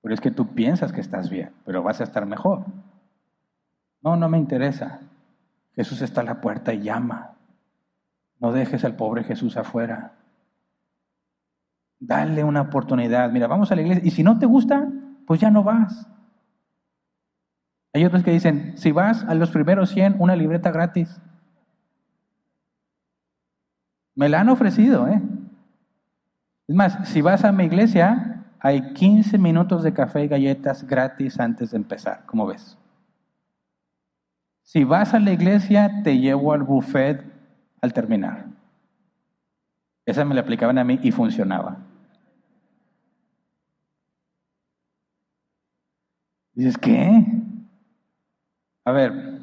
Pero es que tú piensas que estás bien, pero vas a estar mejor. No, no me interesa. Jesús está a la puerta y llama. No dejes al pobre Jesús afuera. Dale una oportunidad. Mira, vamos a la iglesia. Y si no te gusta, pues ya no vas. Hay otros que dicen, si vas a los primeros 100, una libreta gratis. Me la han ofrecido, ¿eh? Es más, si vas a mi iglesia, hay 15 minutos de café y galletas gratis antes de empezar, ¿cómo ves? Si vas a la iglesia, te llevo al buffet al terminar. Esa me la aplicaban a mí y funcionaba. Dices, ¿qué? A ver,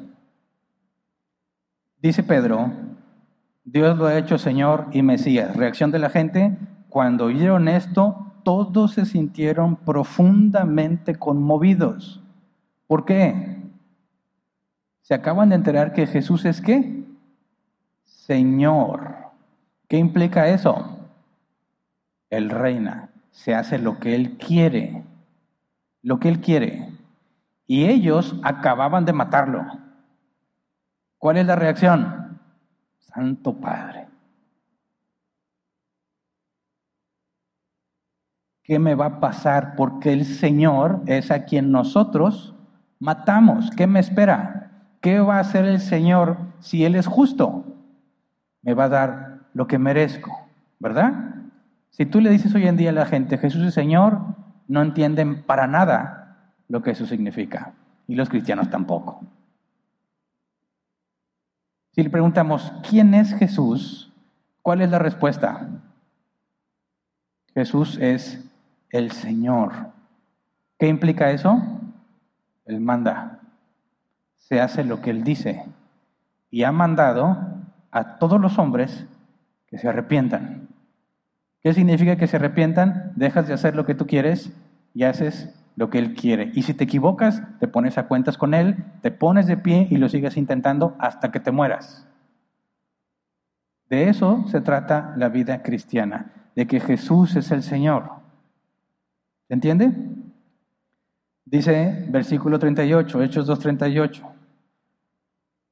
dice Pedro, Dios lo ha hecho Señor y Mesías. Reacción de la gente, cuando oyeron esto, todos se sintieron profundamente conmovidos. ¿Por qué? Se acaban de enterar que Jesús es qué? Señor. ¿Qué implica eso? Él reina, se hace lo que Él quiere, lo que Él quiere. Y ellos acababan de matarlo. ¿Cuál es la reacción? Santo Padre. ¿Qué me va a pasar? Porque el Señor es a quien nosotros matamos. ¿Qué me espera? ¿Qué va a hacer el Señor si Él es justo? Me va a dar lo que merezco, ¿verdad? Si tú le dices hoy en día a la gente, Jesús es Señor, no entienden para nada lo que eso significa. Y los cristianos tampoco. Si le preguntamos, ¿quién es Jesús? ¿Cuál es la respuesta? Jesús es el Señor. ¿Qué implica eso? Él manda. Se hace lo que Él dice. Y ha mandado a todos los hombres que se arrepientan. ¿Qué significa que se arrepientan? Dejas de hacer lo que tú quieres y haces lo que Él quiere. Y si te equivocas, te pones a cuentas con Él, te pones de pie y lo sigues intentando hasta que te mueras. De eso se trata la vida cristiana, de que Jesús es el Señor. ¿Se entiende? Dice versículo 38, Hechos 2.38.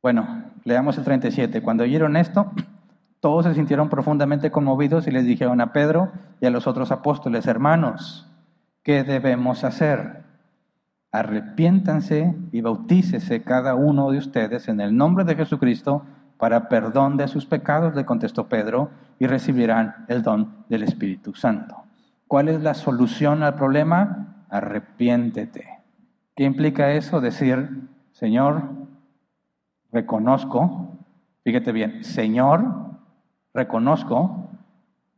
Bueno, leamos el 37. Cuando oyeron esto, [CLEARS THROAT] todos se sintieron profundamente conmovidos y les dijeron a Pedro y a los otros apóstoles, hermanos, ¿qué debemos hacer? Arrepiéntanse y bautícese cada uno de ustedes en el nombre de Jesucristo para perdón de sus pecados, le contestó Pedro, y recibirán el don del Espíritu Santo. ¿Cuál es la solución al problema? Arrepiéntete. ¿Qué implica eso? Decir, Señor, reconozco, fíjate bien, Señor, reconozco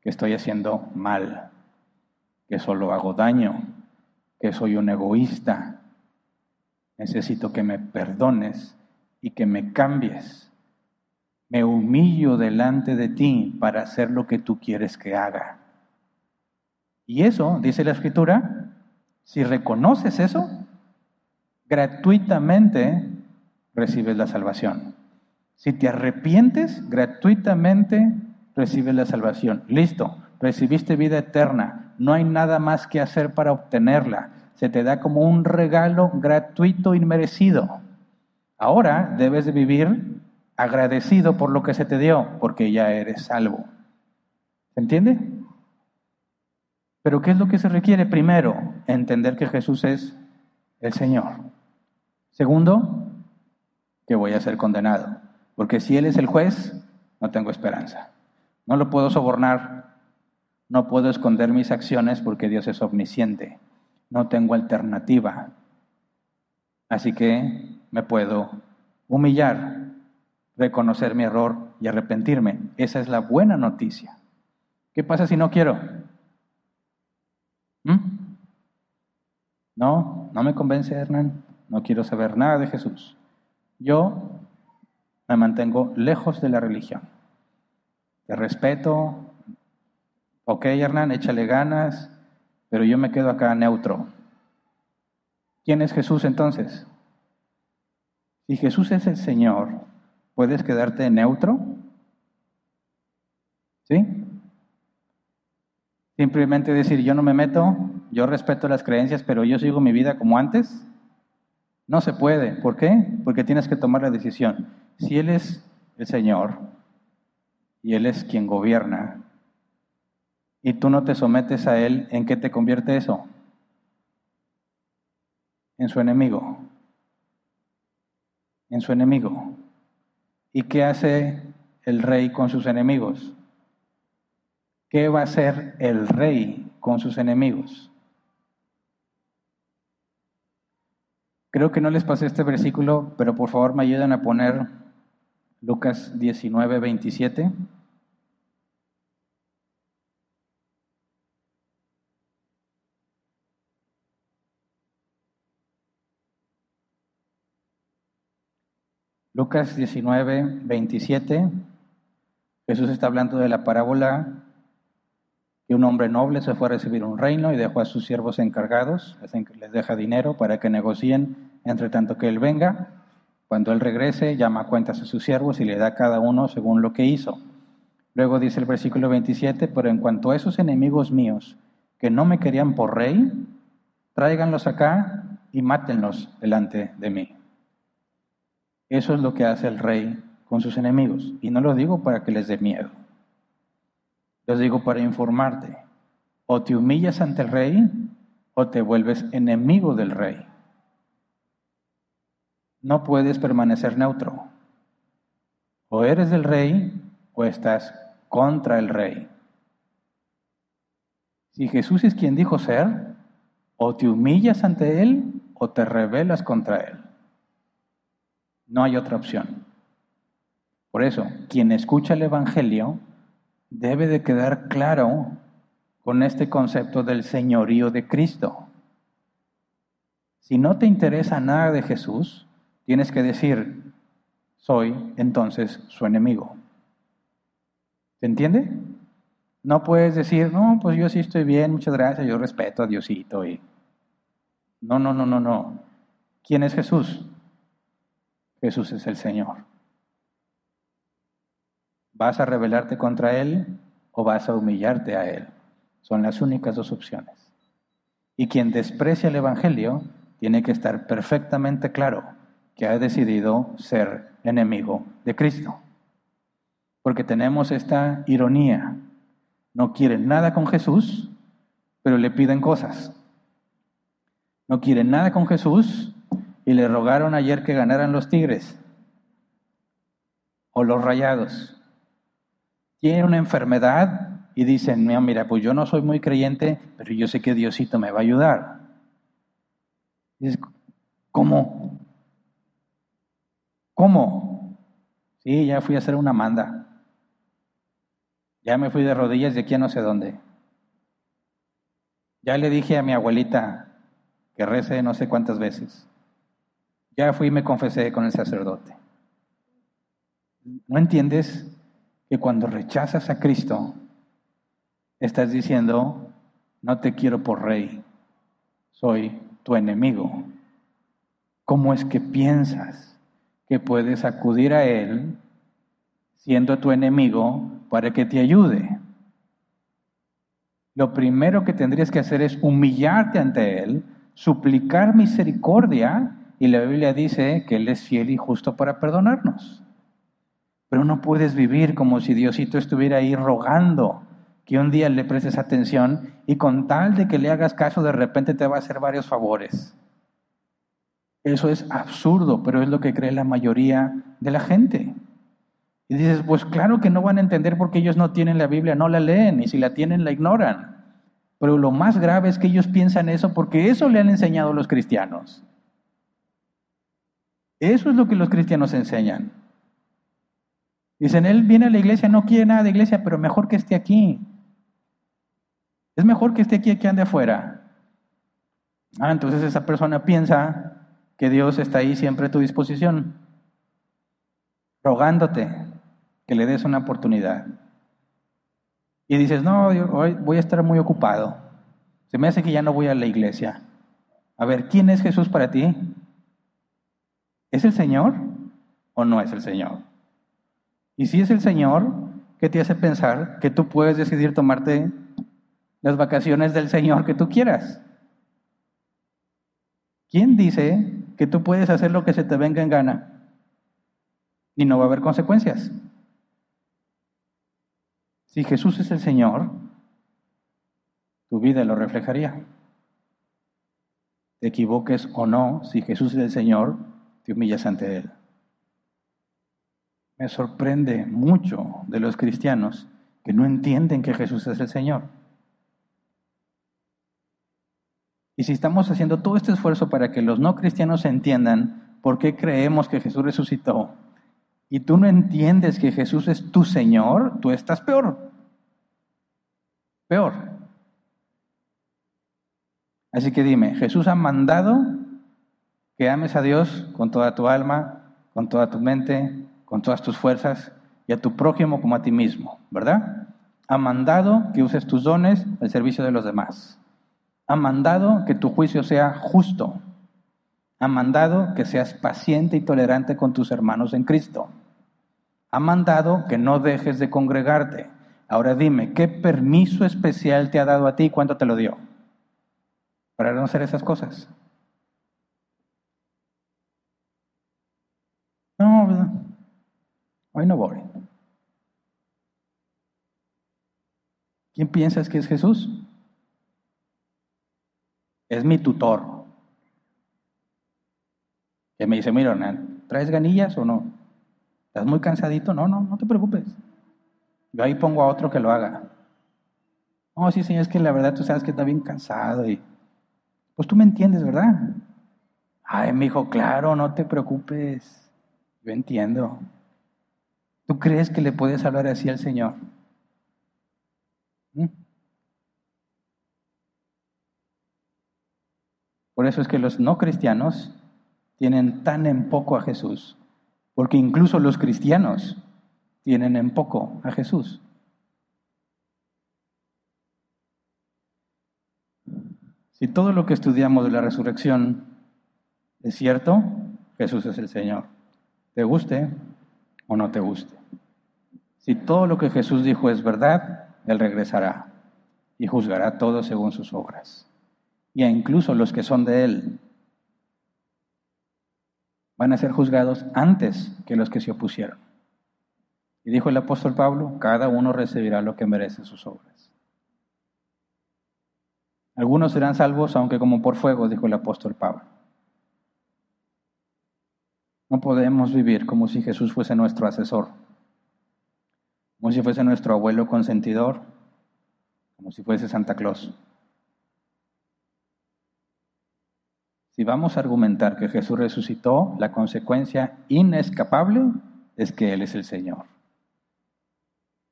que estoy haciendo mal, que solo hago daño, que soy un egoísta. Necesito que me perdones y que me cambies. Me humillo delante de ti para hacer lo que tú quieres que haga. Y eso, dice la escritura, si reconoces eso, gratuitamente recibes la salvación. Si te arrepientes, gratuitamente recibes la salvación. Listo, recibiste vida eterna. No hay nada más que hacer para obtenerla. Se te da como un regalo gratuito y merecido. Ahora debes de vivir agradecido por lo que se te dio, porque ya eres salvo. ¿Se entiende? Pero ¿qué es lo que se requiere? Primero, entender que Jesús es el Señor. Segundo, que voy a ser condenado. Porque si Él es el juez, no tengo esperanza. No lo puedo sobornar. No puedo esconder mis acciones porque Dios es omnisciente. No tengo alternativa. Así que me puedo humillar, reconocer mi error y arrepentirme. Esa es la buena noticia. ¿Qué pasa si no quiero? ¿Mm? No, no me convence, Hernán. No quiero saber nada de Jesús. Yo me mantengo lejos de la religión. Te respeto. Ok, Hernán, échale ganas, pero yo me quedo acá neutro. ¿Quién es Jesús entonces? Si Jesús es el Señor, ¿puedes quedarte neutro? ¿Sí? Simplemente decir, yo no me meto, yo respeto las creencias, pero yo sigo mi vida como antes. No se puede. ¿Por qué? Porque tienes que tomar la decisión. Si Él es el Señor y Él es quien gobierna, y tú no te sometes a Él, ¿en qué te convierte eso? En su enemigo. En su enemigo. ¿Y qué hace el rey con sus enemigos? ¿Qué va a hacer el rey con sus enemigos? Creo que no les pasé este versículo, pero por favor me ayuden a poner Lucas 19, 27. Lucas 19, 27. Jesús está hablando de la parábola que un hombre noble se fue a recibir un reino y dejó a sus siervos encargados, les deja dinero para que negocien entre tanto que él venga. Cuando él regrese, llama cuentas a sus siervos y le da a cada uno según lo que hizo. Luego dice el versículo 27, pero en cuanto a esos enemigos míos que no me querían por rey, tráiganlos acá y mátenlos delante de mí. Eso es lo que hace el rey con sus enemigos. Y no lo digo para que les dé miedo. Lo digo para informarte. O te humillas ante el rey o te vuelves enemigo del rey. No puedes permanecer neutro. O eres del rey o estás contra el rey. Si Jesús es quien dijo ser, o te humillas ante Él o te rebelas contra Él. No hay otra opción. Por eso, quien escucha el Evangelio debe de quedar claro con este concepto del señorío de Cristo. Si no te interesa nada de Jesús, tienes que decir, soy entonces su enemigo. ¿Se entiende? No puedes decir, no, pues yo sí estoy bien, muchas gracias, yo respeto a Diosito. Y... No, no, no, no, no. ¿Quién es Jesús? Jesús es el Señor. ¿Vas a rebelarte contra Él o vas a humillarte a Él? Son las únicas dos opciones. Y quien desprecia el Evangelio tiene que estar perfectamente claro que ha decidido ser enemigo de Cristo. Porque tenemos esta ironía. No quieren nada con Jesús, pero le piden cosas. No quieren nada con Jesús y le rogaron ayer que ganaran los tigres o los rayados tiene una enfermedad y dicen, mira, pues yo no soy muy creyente, pero yo sé que Diosito me va a ayudar. ¿cómo? ¿Cómo? Sí, ya fui a hacer una manda. Ya me fui de rodillas de aquí a no sé dónde. Ya le dije a mi abuelita que rece no sé cuántas veces. Ya fui y me confesé con el sacerdote. ¿No entiendes que cuando rechazas a Cristo, estás diciendo, no te quiero por rey, soy tu enemigo. ¿Cómo es que piensas que puedes acudir a Él siendo tu enemigo para que te ayude? Lo primero que tendrías que hacer es humillarte ante Él, suplicar misericordia, y la Biblia dice que Él es fiel y justo para perdonarnos. Pero no puedes vivir como si Diosito estuviera ahí rogando que un día le prestes atención y con tal de que le hagas caso de repente te va a hacer varios favores. Eso es absurdo, pero es lo que cree la mayoría de la gente. Y dices, pues claro que no van a entender porque ellos no tienen la Biblia, no la leen, y si la tienen la ignoran. Pero lo más grave es que ellos piensan eso porque eso le han enseñado los cristianos. Eso es lo que los cristianos enseñan. Dicen, él viene a la iglesia, no quiere nada de iglesia, pero mejor que esté aquí. Es mejor que esté aquí que ande afuera. Ah, entonces esa persona piensa que Dios está ahí siempre a tu disposición, rogándote que le des una oportunidad. Y dices, no, hoy voy a estar muy ocupado. Se me hace que ya no voy a la iglesia. A ver, ¿quién es Jesús para ti? ¿Es el Señor o no es el Señor? Y si es el Señor, ¿qué te hace pensar que tú puedes decidir tomarte las vacaciones del Señor que tú quieras? ¿Quién dice que tú puedes hacer lo que se te venga en gana y no va a haber consecuencias? Si Jesús es el Señor, tu vida lo reflejaría. Te equivoques o no, si Jesús es el Señor, te humillas ante Él me sorprende mucho de los cristianos que no entienden que Jesús es el Señor. Y si estamos haciendo todo este esfuerzo para que los no cristianos entiendan por qué creemos que Jesús resucitó, y tú no entiendes que Jesús es tu Señor, tú estás peor. Peor. Así que dime, Jesús ha mandado que ames a Dios con toda tu alma, con toda tu mente, con todas tus fuerzas y a tu prójimo como a ti mismo, ¿verdad? Ha mandado que uses tus dones al servicio de los demás. Ha mandado que tu juicio sea justo. Ha mandado que seas paciente y tolerante con tus hermanos en Cristo. Ha mandado que no dejes de congregarte. Ahora dime, ¿qué permiso especial te ha dado a ti y cuánto te lo dio? Para no hacer esas cosas. No, hoy no voy. ¿Quién piensas que es Jesús? Es mi tutor. Que me dice, mira, ¿traes ganillas o no? ¿Estás muy cansadito? No, no, no te preocupes. Yo ahí pongo a otro que lo haga. No, sí, señor, es que la verdad tú sabes que está bien cansado y... Pues tú me entiendes, ¿verdad? Ay, me dijo, claro, no te preocupes. Yo entiendo. ¿Tú crees que le puedes hablar así al Señor? ¿Mm? Por eso es que los no cristianos tienen tan en poco a Jesús, porque incluso los cristianos tienen en poco a Jesús. Si todo lo que estudiamos de la resurrección es cierto, Jesús es el Señor. Te guste o no te guste. Si todo lo que Jesús dijo es verdad, Él regresará y juzgará todo según sus obras. Y incluso los que son de Él van a ser juzgados antes que los que se opusieron. Y dijo el apóstol Pablo, cada uno recibirá lo que merece sus obras. Algunos serán salvos, aunque como por fuego, dijo el apóstol Pablo. No podemos vivir como si Jesús fuese nuestro asesor, como si fuese nuestro abuelo consentidor, como si fuese Santa Claus. Si vamos a argumentar que Jesús resucitó, la consecuencia inescapable es que Él es el Señor.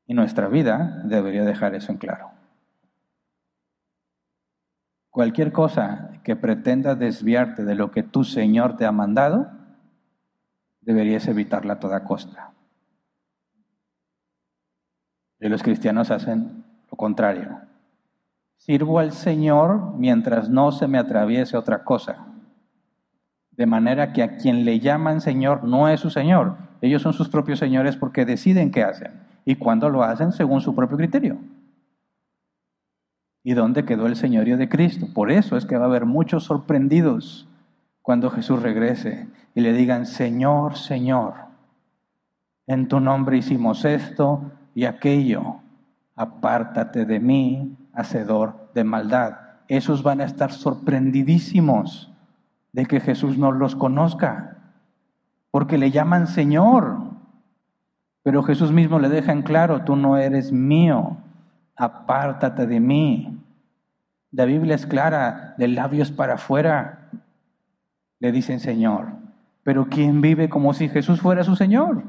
Y nuestra vida debería dejar eso en claro. Cualquier cosa que pretenda desviarte de lo que tu Señor te ha mandado, deberías evitarla a toda costa. Y los cristianos hacen lo contrario. Sirvo al Señor mientras no se me atraviese otra cosa. De manera que a quien le llaman Señor no es su Señor. Ellos son sus propios señores porque deciden qué hacen y cuándo lo hacen según su propio criterio. ¿Y dónde quedó el señorío de Cristo? Por eso es que va a haber muchos sorprendidos cuando Jesús regrese y le digan, Señor, Señor, en tu nombre hicimos esto y aquello, apártate de mí, hacedor de maldad. Esos van a estar sorprendidísimos de que Jesús no los conozca, porque le llaman Señor. Pero Jesús mismo le deja en claro, tú no eres mío, apártate de mí. La Biblia es clara, de labios para afuera le dicen Señor. Pero ¿quién vive como si Jesús fuera su Señor?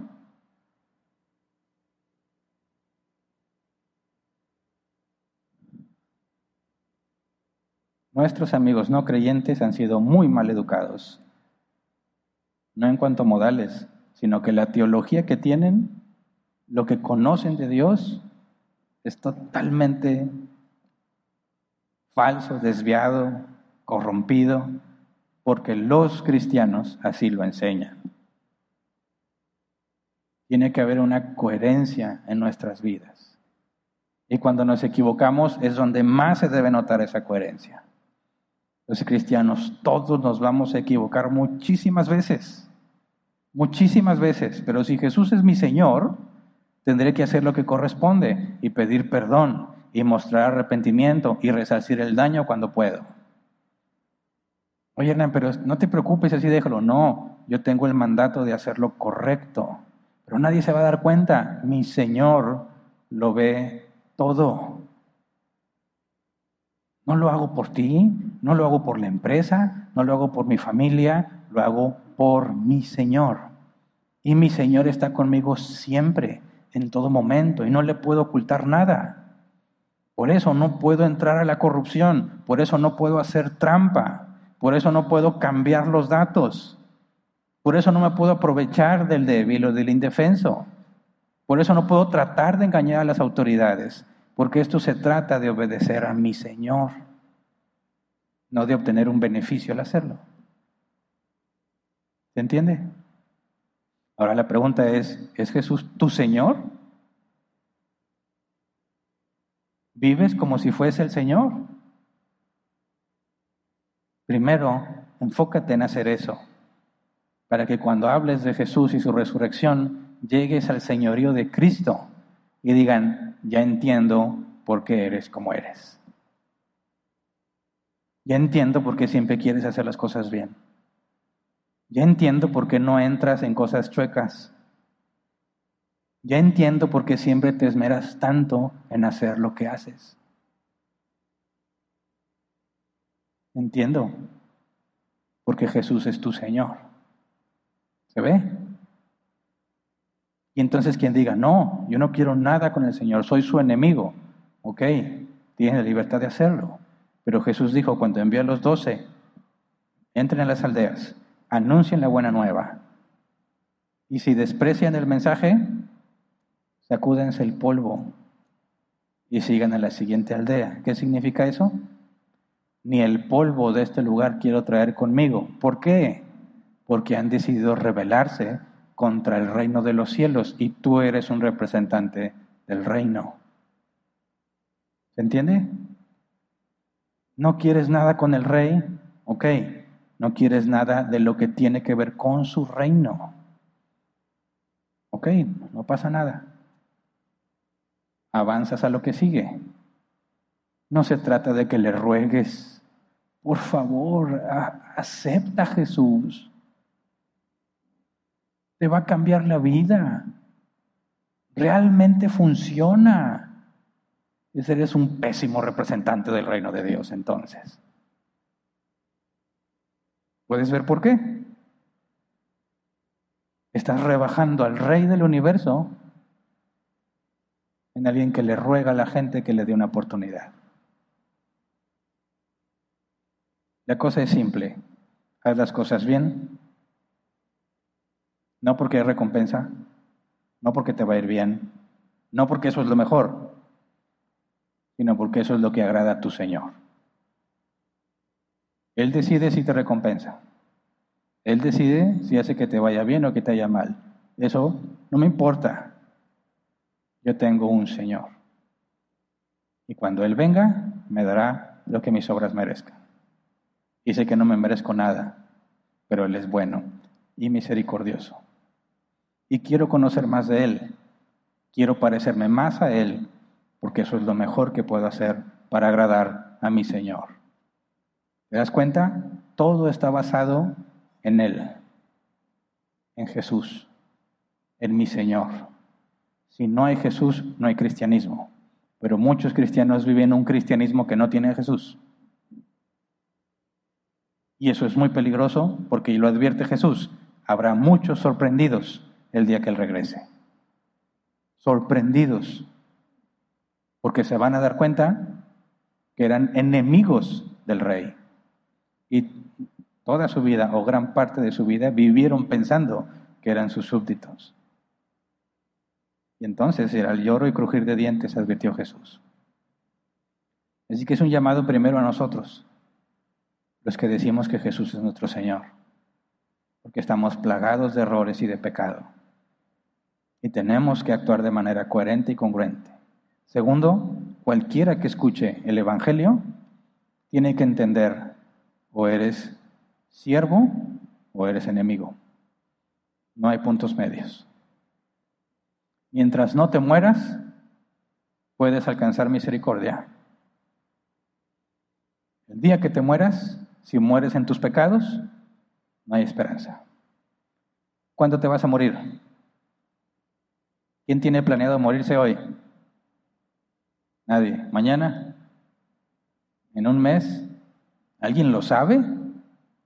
Nuestros amigos no creyentes han sido muy mal educados, no en cuanto a modales, sino que la teología que tienen, lo que conocen de Dios, es totalmente falso, desviado, corrompido porque los cristianos así lo enseñan. Tiene que haber una coherencia en nuestras vidas. Y cuando nos equivocamos es donde más se debe notar esa coherencia. Los cristianos, todos nos vamos a equivocar muchísimas veces, muchísimas veces, pero si Jesús es mi Señor, tendré que hacer lo que corresponde y pedir perdón y mostrar arrepentimiento y resarcir el daño cuando puedo. Oye, Hernán, pero no te preocupes, así déjalo. No, yo tengo el mandato de hacerlo correcto. Pero nadie se va a dar cuenta. Mi Señor lo ve todo. No lo hago por ti, no lo hago por la empresa, no lo hago por mi familia, lo hago por mi Señor. Y mi Señor está conmigo siempre, en todo momento, y no le puedo ocultar nada. Por eso no puedo entrar a la corrupción, por eso no puedo hacer trampa. Por eso no puedo cambiar los datos. Por eso no me puedo aprovechar del débil o del indefenso. Por eso no puedo tratar de engañar a las autoridades. Porque esto se trata de obedecer a mi Señor, no de obtener un beneficio al hacerlo. ¿Se entiende? Ahora la pregunta es, ¿es Jesús tu Señor? ¿Vives como si fuese el Señor? Primero, enfócate en hacer eso, para que cuando hables de Jesús y su resurrección, llegues al señorío de Cristo y digan, ya entiendo por qué eres como eres. Ya entiendo por qué siempre quieres hacer las cosas bien. Ya entiendo por qué no entras en cosas chuecas. Ya entiendo por qué siempre te esmeras tanto en hacer lo que haces. Entiendo, porque Jesús es tu Señor. ¿Se ve? Y entonces quien diga, no, yo no quiero nada con el Señor, soy su enemigo. Ok, tiene la libertad de hacerlo. Pero Jesús dijo, cuando envió a los doce, entren a las aldeas, anuncien la buena nueva. Y si desprecian el mensaje, sacúdense el polvo y sigan a la siguiente aldea. ¿Qué significa eso? Ni el polvo de este lugar quiero traer conmigo. ¿Por qué? Porque han decidido rebelarse contra el reino de los cielos y tú eres un representante del reino. ¿Se entiende? ¿No quieres nada con el rey? Ok, no quieres nada de lo que tiene que ver con su reino. Ok, no pasa nada. Avanzas a lo que sigue. No se trata de que le ruegues, por favor, acepta a Jesús. Te va a cambiar la vida. Realmente funciona. Ese eres un pésimo representante del reino de Dios entonces. ¿Puedes ver por qué? Estás rebajando al rey del universo en alguien que le ruega a la gente que le dé una oportunidad. La cosa es simple. Haz las cosas bien. No porque hay recompensa, no porque te va a ir bien, no porque eso es lo mejor, sino porque eso es lo que agrada a tu Señor. Él decide si te recompensa. Él decide si hace que te vaya bien o que te vaya mal. Eso no me importa. Yo tengo un Señor. Y cuando Él venga, me dará lo que mis obras merezcan. Y sé que no me merezco nada, pero Él es bueno y misericordioso. Y quiero conocer más de Él. Quiero parecerme más a Él, porque eso es lo mejor que puedo hacer para agradar a mi Señor. ¿Te das cuenta? Todo está basado en Él, en Jesús, en mi Señor. Si no hay Jesús, no hay cristianismo. Pero muchos cristianos viven un cristianismo que no tiene a Jesús. Y eso es muy peligroso porque lo advierte Jesús. Habrá muchos sorprendidos el día que Él regrese. Sorprendidos. Porque se van a dar cuenta que eran enemigos del rey. Y toda su vida o gran parte de su vida vivieron pensando que eran sus súbditos. Y entonces era el lloro y crujir de dientes, advirtió Jesús. Así que es un llamado primero a nosotros, los que decimos que Jesús es nuestro Señor, porque estamos plagados de errores y de pecado. Y tenemos que actuar de manera coherente y congruente. Segundo, cualquiera que escuche el Evangelio tiene que entender o eres siervo o eres enemigo. No hay puntos medios. Mientras no te mueras, puedes alcanzar misericordia. El día que te mueras, si mueres en tus pecados, no hay esperanza. ¿Cuándo te vas a morir? ¿Quién tiene planeado morirse hoy? Nadie. ¿Mañana? ¿En un mes? ¿Alguien lo sabe?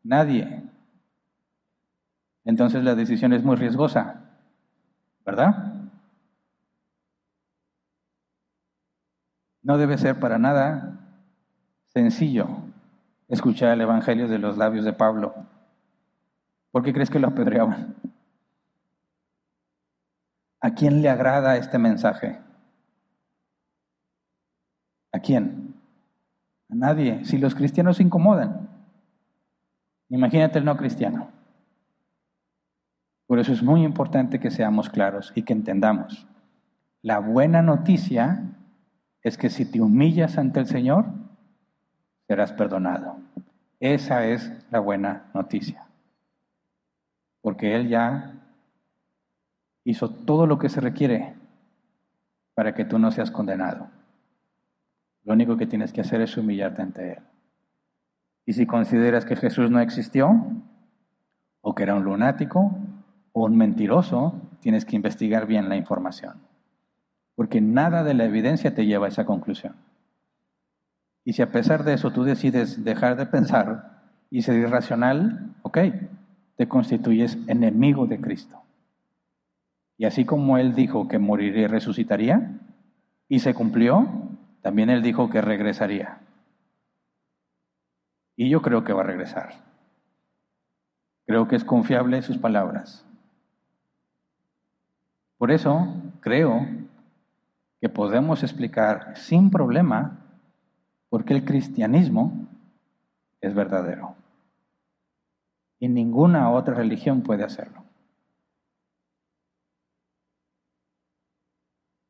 Nadie. Entonces la decisión es muy riesgosa, ¿verdad? No debe ser para nada sencillo escuchar el Evangelio de los labios de Pablo. ¿Por qué crees que lo apedreaban? ¿A quién le agrada este mensaje? ¿A quién? A nadie. Si los cristianos se incomodan, imagínate el no cristiano. Por eso es muy importante que seamos claros y que entendamos. La buena noticia es que si te humillas ante el Señor, serás perdonado. Esa es la buena noticia. Porque Él ya hizo todo lo que se requiere para que tú no seas condenado. Lo único que tienes que hacer es humillarte ante Él. Y si consideras que Jesús no existió, o que era un lunático, o un mentiroso, tienes que investigar bien la información. Porque nada de la evidencia te lleva a esa conclusión. Y si a pesar de eso tú decides dejar de pensar y ser irracional, ok, te constituyes enemigo de Cristo. Y así como Él dijo que moriría y resucitaría, y se cumplió, también Él dijo que regresaría. Y yo creo que va a regresar. Creo que es confiable sus palabras. Por eso creo que podemos explicar sin problema por qué el cristianismo es verdadero. Y ninguna otra religión puede hacerlo.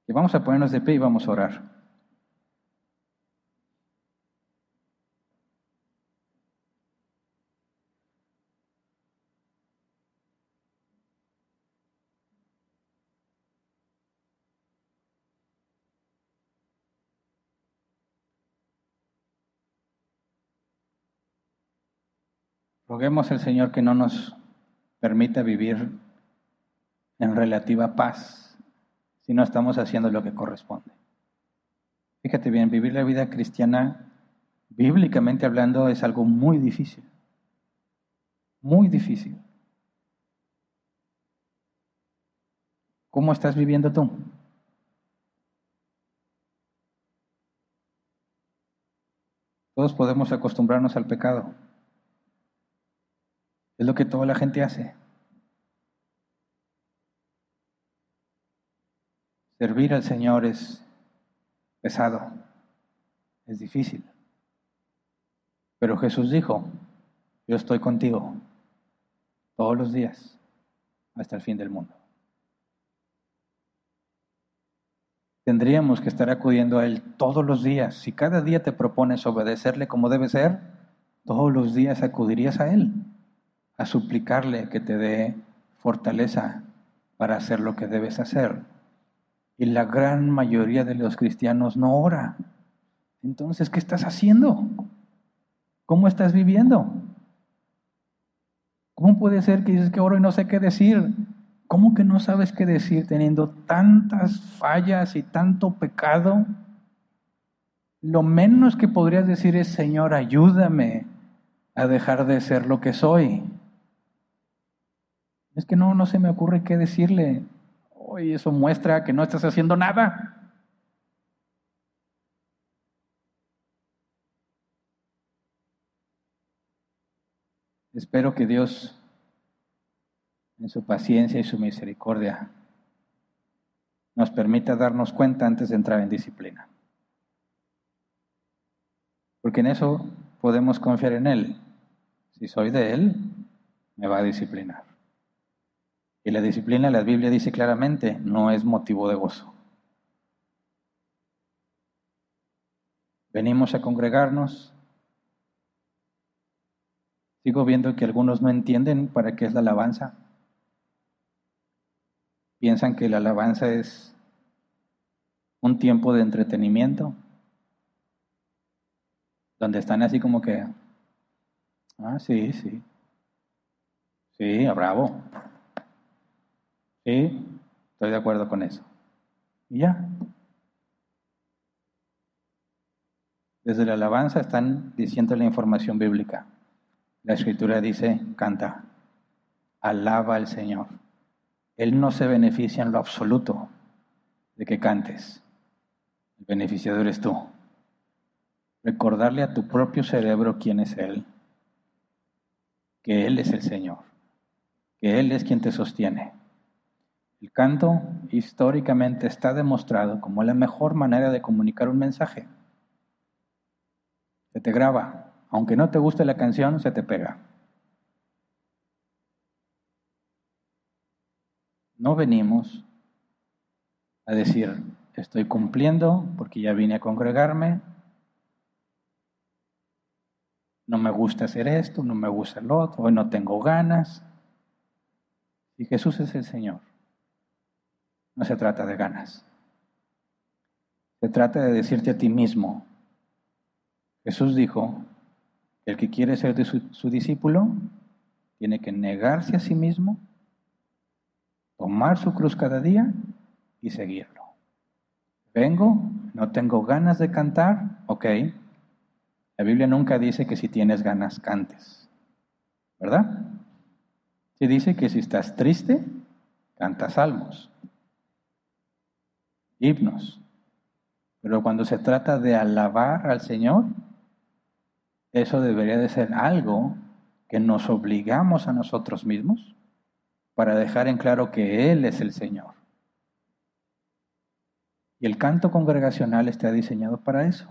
Y vamos a ponernos de pie y vamos a orar. Roguemos al Señor que no nos permita vivir en relativa paz si no estamos haciendo lo que corresponde. Fíjate bien, vivir la vida cristiana, bíblicamente hablando, es algo muy difícil. Muy difícil. ¿Cómo estás viviendo tú? Todos podemos acostumbrarnos al pecado. Es lo que toda la gente hace. Servir al Señor es pesado, es difícil. Pero Jesús dijo, yo estoy contigo todos los días hasta el fin del mundo. Tendríamos que estar acudiendo a Él todos los días. Si cada día te propones obedecerle como debe ser, todos los días acudirías a Él a suplicarle que te dé fortaleza para hacer lo que debes hacer. Y la gran mayoría de los cristianos no ora. Entonces, ¿qué estás haciendo? ¿Cómo estás viviendo? ¿Cómo puede ser que dices que oro y no sé qué decir? ¿Cómo que no sabes qué decir teniendo tantas fallas y tanto pecado? Lo menos que podrías decir es, Señor, ayúdame a dejar de ser lo que soy. Es que no, no se me ocurre qué decirle. Hoy eso muestra que no estás haciendo nada. Espero que Dios, en su paciencia y su misericordia, nos permita darnos cuenta antes de entrar en disciplina. Porque en eso podemos confiar en Él. Si soy de Él, me va a disciplinar. Y la disciplina, la Biblia dice claramente, no es motivo de gozo. Venimos a congregarnos. Sigo viendo que algunos no entienden para qué es la alabanza. Piensan que la alabanza es un tiempo de entretenimiento, donde están así como que, ah, sí, sí, sí, bravo, Sí, estoy de acuerdo con eso. Y ya. Desde la alabanza están diciendo la información bíblica. La escritura dice, canta, alaba al Señor. Él no se beneficia en lo absoluto de que cantes. El beneficiador es tú. Recordarle a tu propio cerebro quién es Él. Que Él es el Señor. Que Él es quien te sostiene el canto históricamente está demostrado como la mejor manera de comunicar un mensaje. Se te graba, aunque no te guste la canción, se te pega. No venimos a decir, estoy cumpliendo porque ya vine a congregarme, no me gusta hacer esto, no me gusta el otro, hoy no tengo ganas. Y Jesús es el Señor. No se trata de ganas. Se trata de decirte a ti mismo. Jesús dijo, el que quiere ser su, su discípulo tiene que negarse a sí mismo, tomar su cruz cada día y seguirlo. Vengo, no tengo ganas de cantar, ok. La Biblia nunca dice que si tienes ganas cantes, ¿verdad? Se dice que si estás triste, canta salmos, himnos. Pero cuando se trata de alabar al Señor, eso debería de ser algo que nos obligamos a nosotros mismos para dejar en claro que Él es el Señor. Y el canto congregacional está diseñado para eso.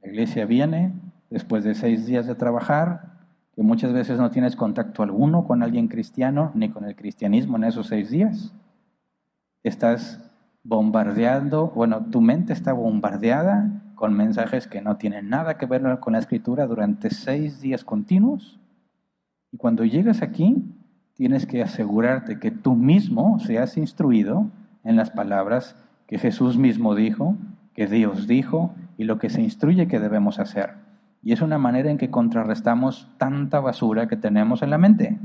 La iglesia viene después de seis días de trabajar, que muchas veces no tienes contacto alguno con alguien cristiano ni con el cristianismo en esos seis días. Estás bombardeando, bueno, tu mente está bombardeada con mensajes que no tienen nada que ver con la escritura durante seis días continuos. Y cuando llegas aquí, tienes que asegurarte que tú mismo seas instruido en las palabras que Jesús mismo dijo, que Dios dijo y lo que se instruye que debemos hacer. Y es una manera en que contrarrestamos tanta basura que tenemos en la mente.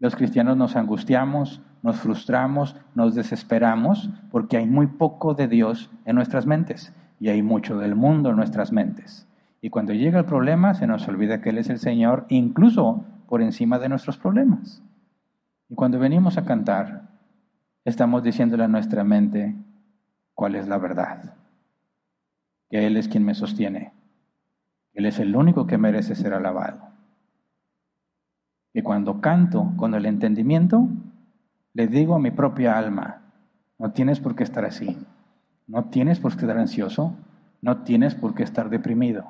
Los cristianos nos angustiamos, nos frustramos, nos desesperamos porque hay muy poco de Dios en nuestras mentes y hay mucho del mundo en nuestras mentes. Y cuando llega el problema se nos olvida que Él es el Señor, incluso por encima de nuestros problemas. Y cuando venimos a cantar, estamos diciéndole a nuestra mente cuál es la verdad. Que Él es quien me sostiene. Él es el único que merece ser alabado. Y cuando canto con el entendimiento, le digo a mi propia alma, no tienes por qué estar así, no tienes por qué estar ansioso, no tienes por qué estar deprimido.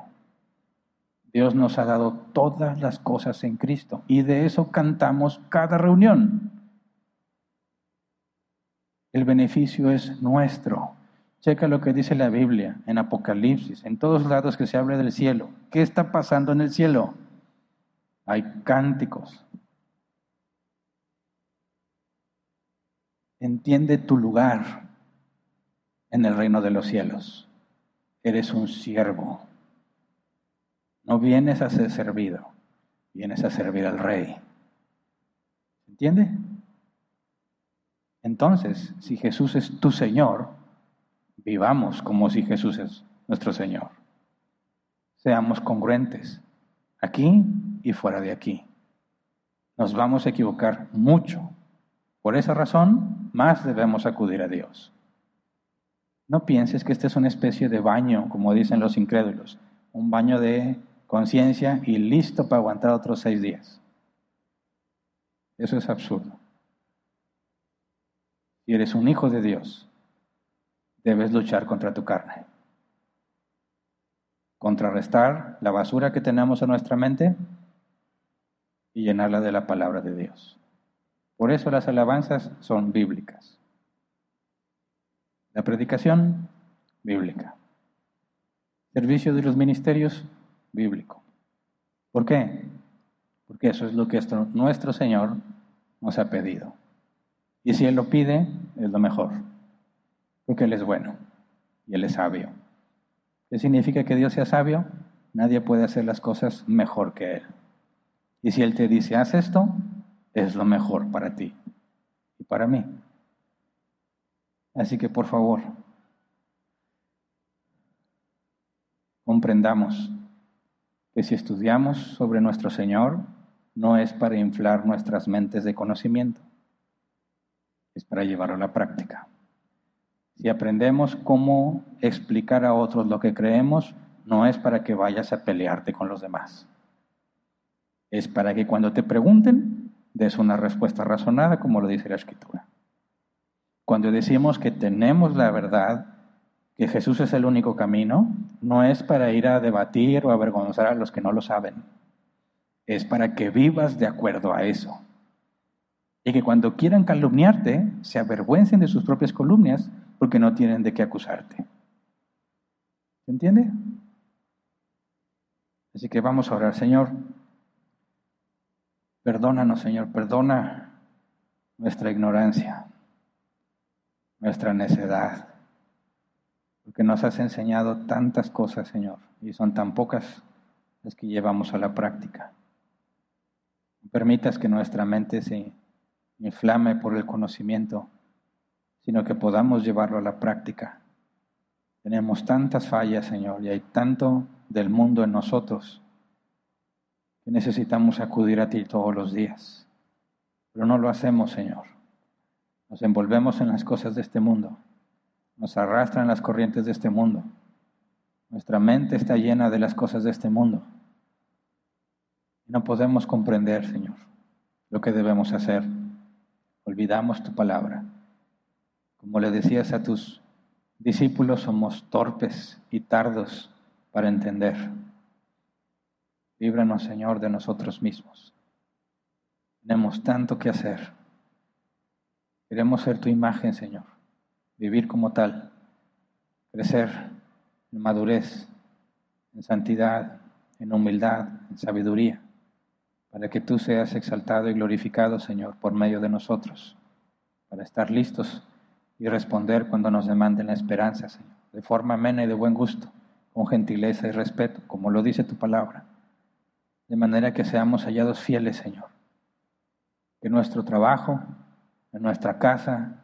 Dios nos ha dado todas las cosas en Cristo y de eso cantamos cada reunión. El beneficio es nuestro. Checa lo que dice la Biblia en Apocalipsis, en todos lados que se habla del cielo. ¿Qué está pasando en el cielo? Hay cánticos. Entiende tu lugar en el reino de los cielos. Eres un siervo. No vienes a ser servido, vienes a servir al rey. ¿Entiende? Entonces, si Jesús es tu Señor, vivamos como si Jesús es nuestro Señor. Seamos congruentes, aquí y fuera de aquí. Nos vamos a equivocar mucho. Por esa razón, más debemos acudir a Dios. No pienses que este es una especie de baño, como dicen los incrédulos, un baño de conciencia y listo para aguantar otros seis días. Eso es absurdo. Si eres un hijo de Dios, debes luchar contra tu carne. Contrarrestar la basura que tenemos en nuestra mente y llenarla de la palabra de Dios. Por eso las alabanzas son bíblicas. La predicación, bíblica. Servicio de los ministerios, bíblico. ¿Por qué? Porque eso es lo que nuestro Señor nos ha pedido. Y si Él lo pide, es lo mejor. Porque Él es bueno y Él es sabio. ¿Qué significa que Dios sea sabio? Nadie puede hacer las cosas mejor que Él. Y si Él te dice, haz esto, es lo mejor para ti y para mí. Así que por favor, comprendamos que si estudiamos sobre nuestro Señor, no es para inflar nuestras mentes de conocimiento, es para llevarlo a la práctica. Si aprendemos cómo explicar a otros lo que creemos, no es para que vayas a pelearte con los demás. Es para que cuando te pregunten, des una respuesta razonada, como lo dice la Escritura. Cuando decimos que tenemos la verdad, que Jesús es el único camino, no es para ir a debatir o avergonzar a los que no lo saben. Es para que vivas de acuerdo a eso. Y que cuando quieran calumniarte, se avergüencen de sus propias columnas porque no tienen de qué acusarte. ¿Se entiende? Así que vamos a orar, Señor. Perdónanos, Señor, perdona nuestra ignorancia, nuestra necedad, porque nos has enseñado tantas cosas, Señor, y son tan pocas las que llevamos a la práctica. No permitas que nuestra mente se inflame por el conocimiento, sino que podamos llevarlo a la práctica. Tenemos tantas fallas, Señor, y hay tanto del mundo en nosotros necesitamos acudir a ti todos los días. Pero no lo hacemos, Señor. Nos envolvemos en las cosas de este mundo. Nos arrastran las corrientes de este mundo. Nuestra mente está llena de las cosas de este mundo. No podemos comprender, Señor, lo que debemos hacer. Olvidamos tu palabra. Como le decías a tus discípulos, somos torpes y tardos para entender. Líbranos, Señor, de nosotros mismos. Tenemos tanto que hacer. Queremos ser tu imagen, Señor. Vivir como tal. Crecer en madurez, en santidad, en humildad, en sabiduría. Para que tú seas exaltado y glorificado, Señor, por medio de nosotros. Para estar listos y responder cuando nos demanden la esperanza, Señor. De forma amena y de buen gusto con gentileza y respeto, como lo dice tu palabra, de manera que seamos hallados fieles, Señor. Que nuestro trabajo, en nuestra casa,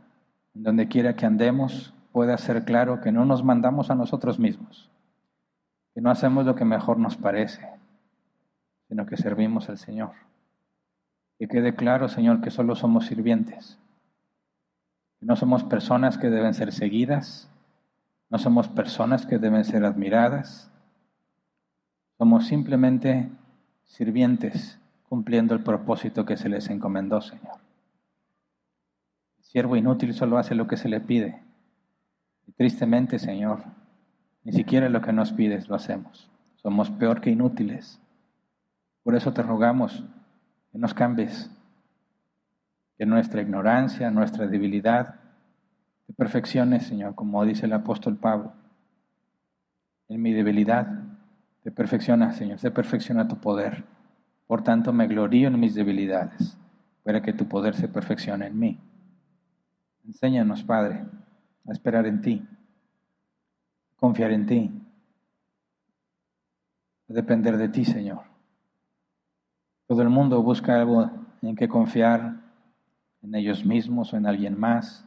en donde quiera que andemos, pueda ser claro que no nos mandamos a nosotros mismos, que no hacemos lo que mejor nos parece, sino que servimos al Señor. Que quede claro, Señor, que solo somos sirvientes, que no somos personas que deben ser seguidas, no somos personas que deben ser admiradas. Somos simplemente sirvientes cumpliendo el propósito que se les encomendó, Señor. El siervo inútil solo hace lo que se le pide. Y tristemente, Señor, ni siquiera lo que nos pides lo hacemos. Somos peor que inútiles. Por eso te rogamos que nos cambies, que nuestra ignorancia, nuestra debilidad, te perfecciones, Señor, como dice el apóstol Pablo. En mi debilidad te perfecciona, Señor, se perfecciona tu poder. Por tanto, me glorío en mis debilidades, para que tu poder se perfeccione en mí. Enséñanos, Padre, a esperar en ti, a confiar en ti, a depender de ti, Señor. Todo el mundo busca algo en que confiar, en ellos mismos o en alguien más.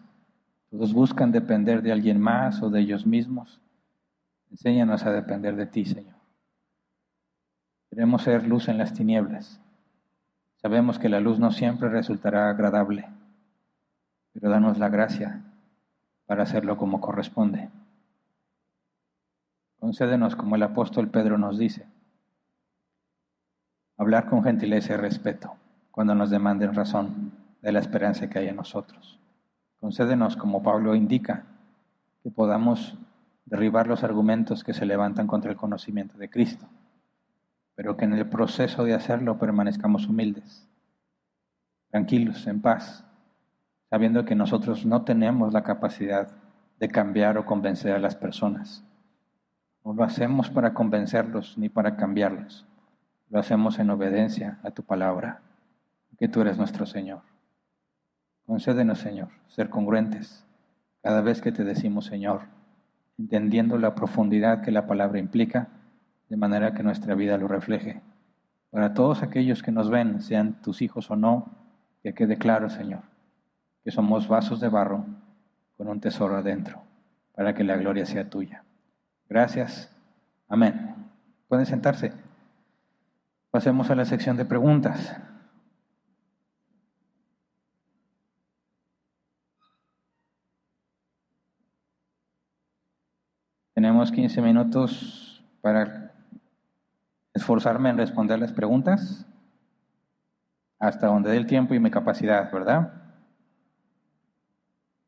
Todos buscan depender de alguien más o de ellos mismos. Enséñanos a depender de ti, Señor. Queremos ser luz en las tinieblas. Sabemos que la luz no siempre resultará agradable, pero danos la gracia para hacerlo como corresponde. Concédenos, como el apóstol Pedro nos dice, hablar con gentileza y respeto cuando nos demanden razón de la esperanza que hay en nosotros. Concédenos, como Pablo indica, que podamos derribar los argumentos que se levantan contra el conocimiento de Cristo, pero que en el proceso de hacerlo permanezcamos humildes, tranquilos, en paz, sabiendo que nosotros no tenemos la capacidad de cambiar o convencer a las personas. No lo hacemos para convencerlos ni para cambiarlos. Lo hacemos en obediencia a tu palabra, que tú eres nuestro Señor. Concédenos, Señor, ser congruentes cada vez que te decimos, Señor, entendiendo la profundidad que la palabra implica, de manera que nuestra vida lo refleje. Para todos aquellos que nos ven, sean tus hijos o no, que quede claro, Señor, que somos vasos de barro con un tesoro adentro, para que la gloria sea tuya. Gracias. Amén. Pueden sentarse. Pasemos a la sección de preguntas. Tenemos 15 minutos para esforzarme en responder las preguntas hasta donde dé el tiempo y mi capacidad, ¿verdad?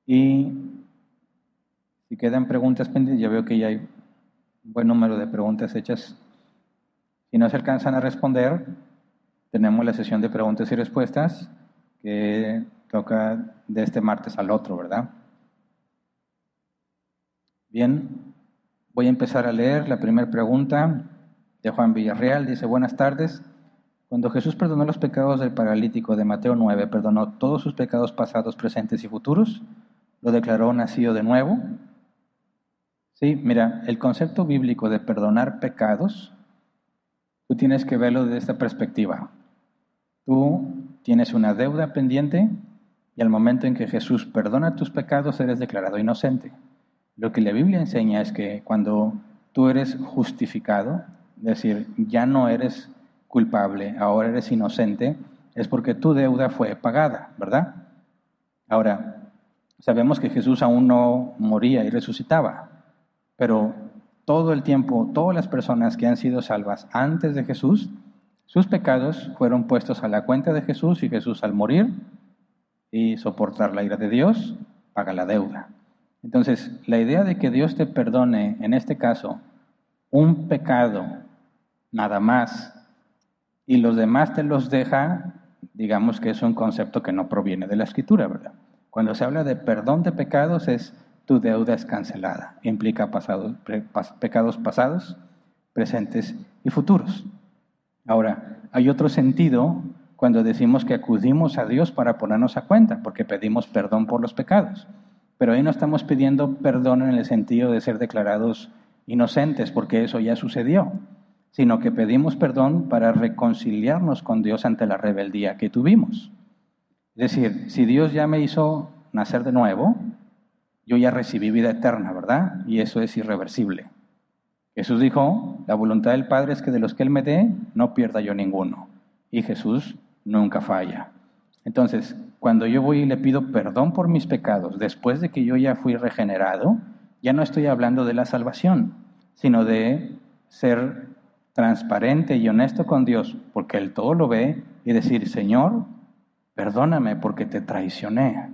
Y si quedan preguntas pendientes, ya veo que ya hay un buen número de preguntas hechas. Si no se alcanzan a responder, tenemos la sesión de preguntas y respuestas que toca de este martes al otro, ¿verdad? Bien, voy a empezar a leer la primera pregunta de Juan Villarreal. Dice, buenas tardes. Cuando Jesús perdonó los pecados del paralítico de Mateo 9, perdonó todos sus pecados pasados, presentes y futuros, lo declaró nacido de nuevo. Sí, mira, el concepto bíblico de perdonar pecados, tú tienes que verlo desde esta perspectiva. Tú tienes una deuda pendiente y al momento en que Jesús perdona tus pecados eres declarado inocente. Lo que la Biblia enseña es que cuando tú eres justificado, decir, ya no eres culpable, ahora eres inocente, es porque tu deuda fue pagada, ¿verdad? Ahora, sabemos que Jesús aún no moría y resucitaba, pero todo el tiempo, todas las personas que han sido salvas antes de Jesús, sus pecados fueron puestos a la cuenta de Jesús y Jesús al morir y soportar la ira de Dios, paga la deuda. Entonces, la idea de que Dios te perdone, en este caso, un pecado nada más y los demás te los deja, digamos que es un concepto que no proviene de la escritura, ¿verdad? Cuando se habla de perdón de pecados es tu deuda es cancelada, implica pecados pasados, presentes y futuros. Ahora, hay otro sentido cuando decimos que acudimos a Dios para ponernos a cuenta, porque pedimos perdón por los pecados. Pero ahí no estamos pidiendo perdón en el sentido de ser declarados inocentes, porque eso ya sucedió sino que pedimos perdón para reconciliarnos con Dios ante la rebeldía que tuvimos. Es decir, si Dios ya me hizo nacer de nuevo, yo ya recibí vida eterna, ¿verdad? Y eso es irreversible. Jesús dijo, la voluntad del Padre es que de los que Él me dé, no pierda yo ninguno. Y Jesús nunca falla. Entonces, cuando yo voy y le pido perdón por mis pecados, después de que yo ya fui regenerado, ya no estoy hablando de la salvación, sino de ser transparente y honesto con Dios, porque Él todo lo ve, y decir, Señor, perdóname porque te traicioné,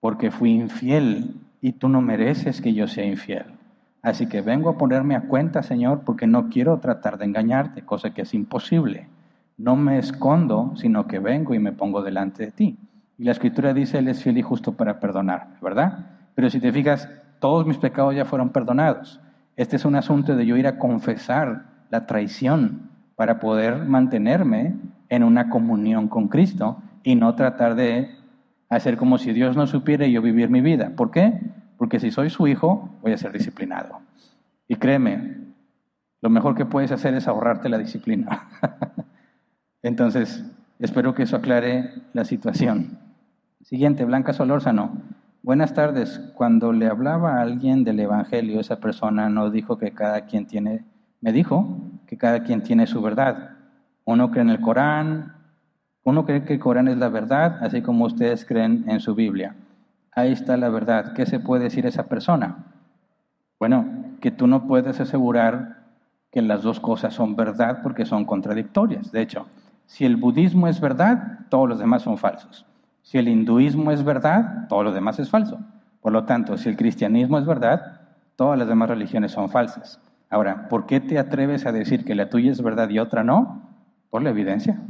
porque fui infiel y tú no mereces que yo sea infiel. Así que vengo a ponerme a cuenta, Señor, porque no quiero tratar de engañarte, cosa que es imposible. No me escondo, sino que vengo y me pongo delante de ti. Y la escritura dice, Él es fiel y justo para perdonar, ¿verdad? Pero si te fijas, todos mis pecados ya fueron perdonados. Este es un asunto de yo ir a confesar la traición para poder mantenerme en una comunión con Cristo y no tratar de hacer como si Dios no supiera yo vivir mi vida. ¿Por qué? Porque si soy su hijo, voy a ser disciplinado. Y créeme, lo mejor que puedes hacer es ahorrarte la disciplina. [LAUGHS] Entonces, espero que eso aclare la situación. Siguiente, Blanca Solórzano. Buenas tardes. Cuando le hablaba a alguien del Evangelio, esa persona no dijo que cada quien tiene me dijo que cada quien tiene su verdad. Uno cree en el Corán, uno cree que el Corán es la verdad, así como ustedes creen en su Biblia. Ahí está la verdad. ¿Qué se puede decir esa persona? Bueno, que tú no puedes asegurar que las dos cosas son verdad porque son contradictorias. De hecho, si el budismo es verdad, todos los demás son falsos. Si el hinduismo es verdad, todo lo demás es falso. Por lo tanto, si el cristianismo es verdad, todas las demás religiones son falsas. Ahora, ¿por qué te atreves a decir que la tuya es verdad y otra no? Por la evidencia.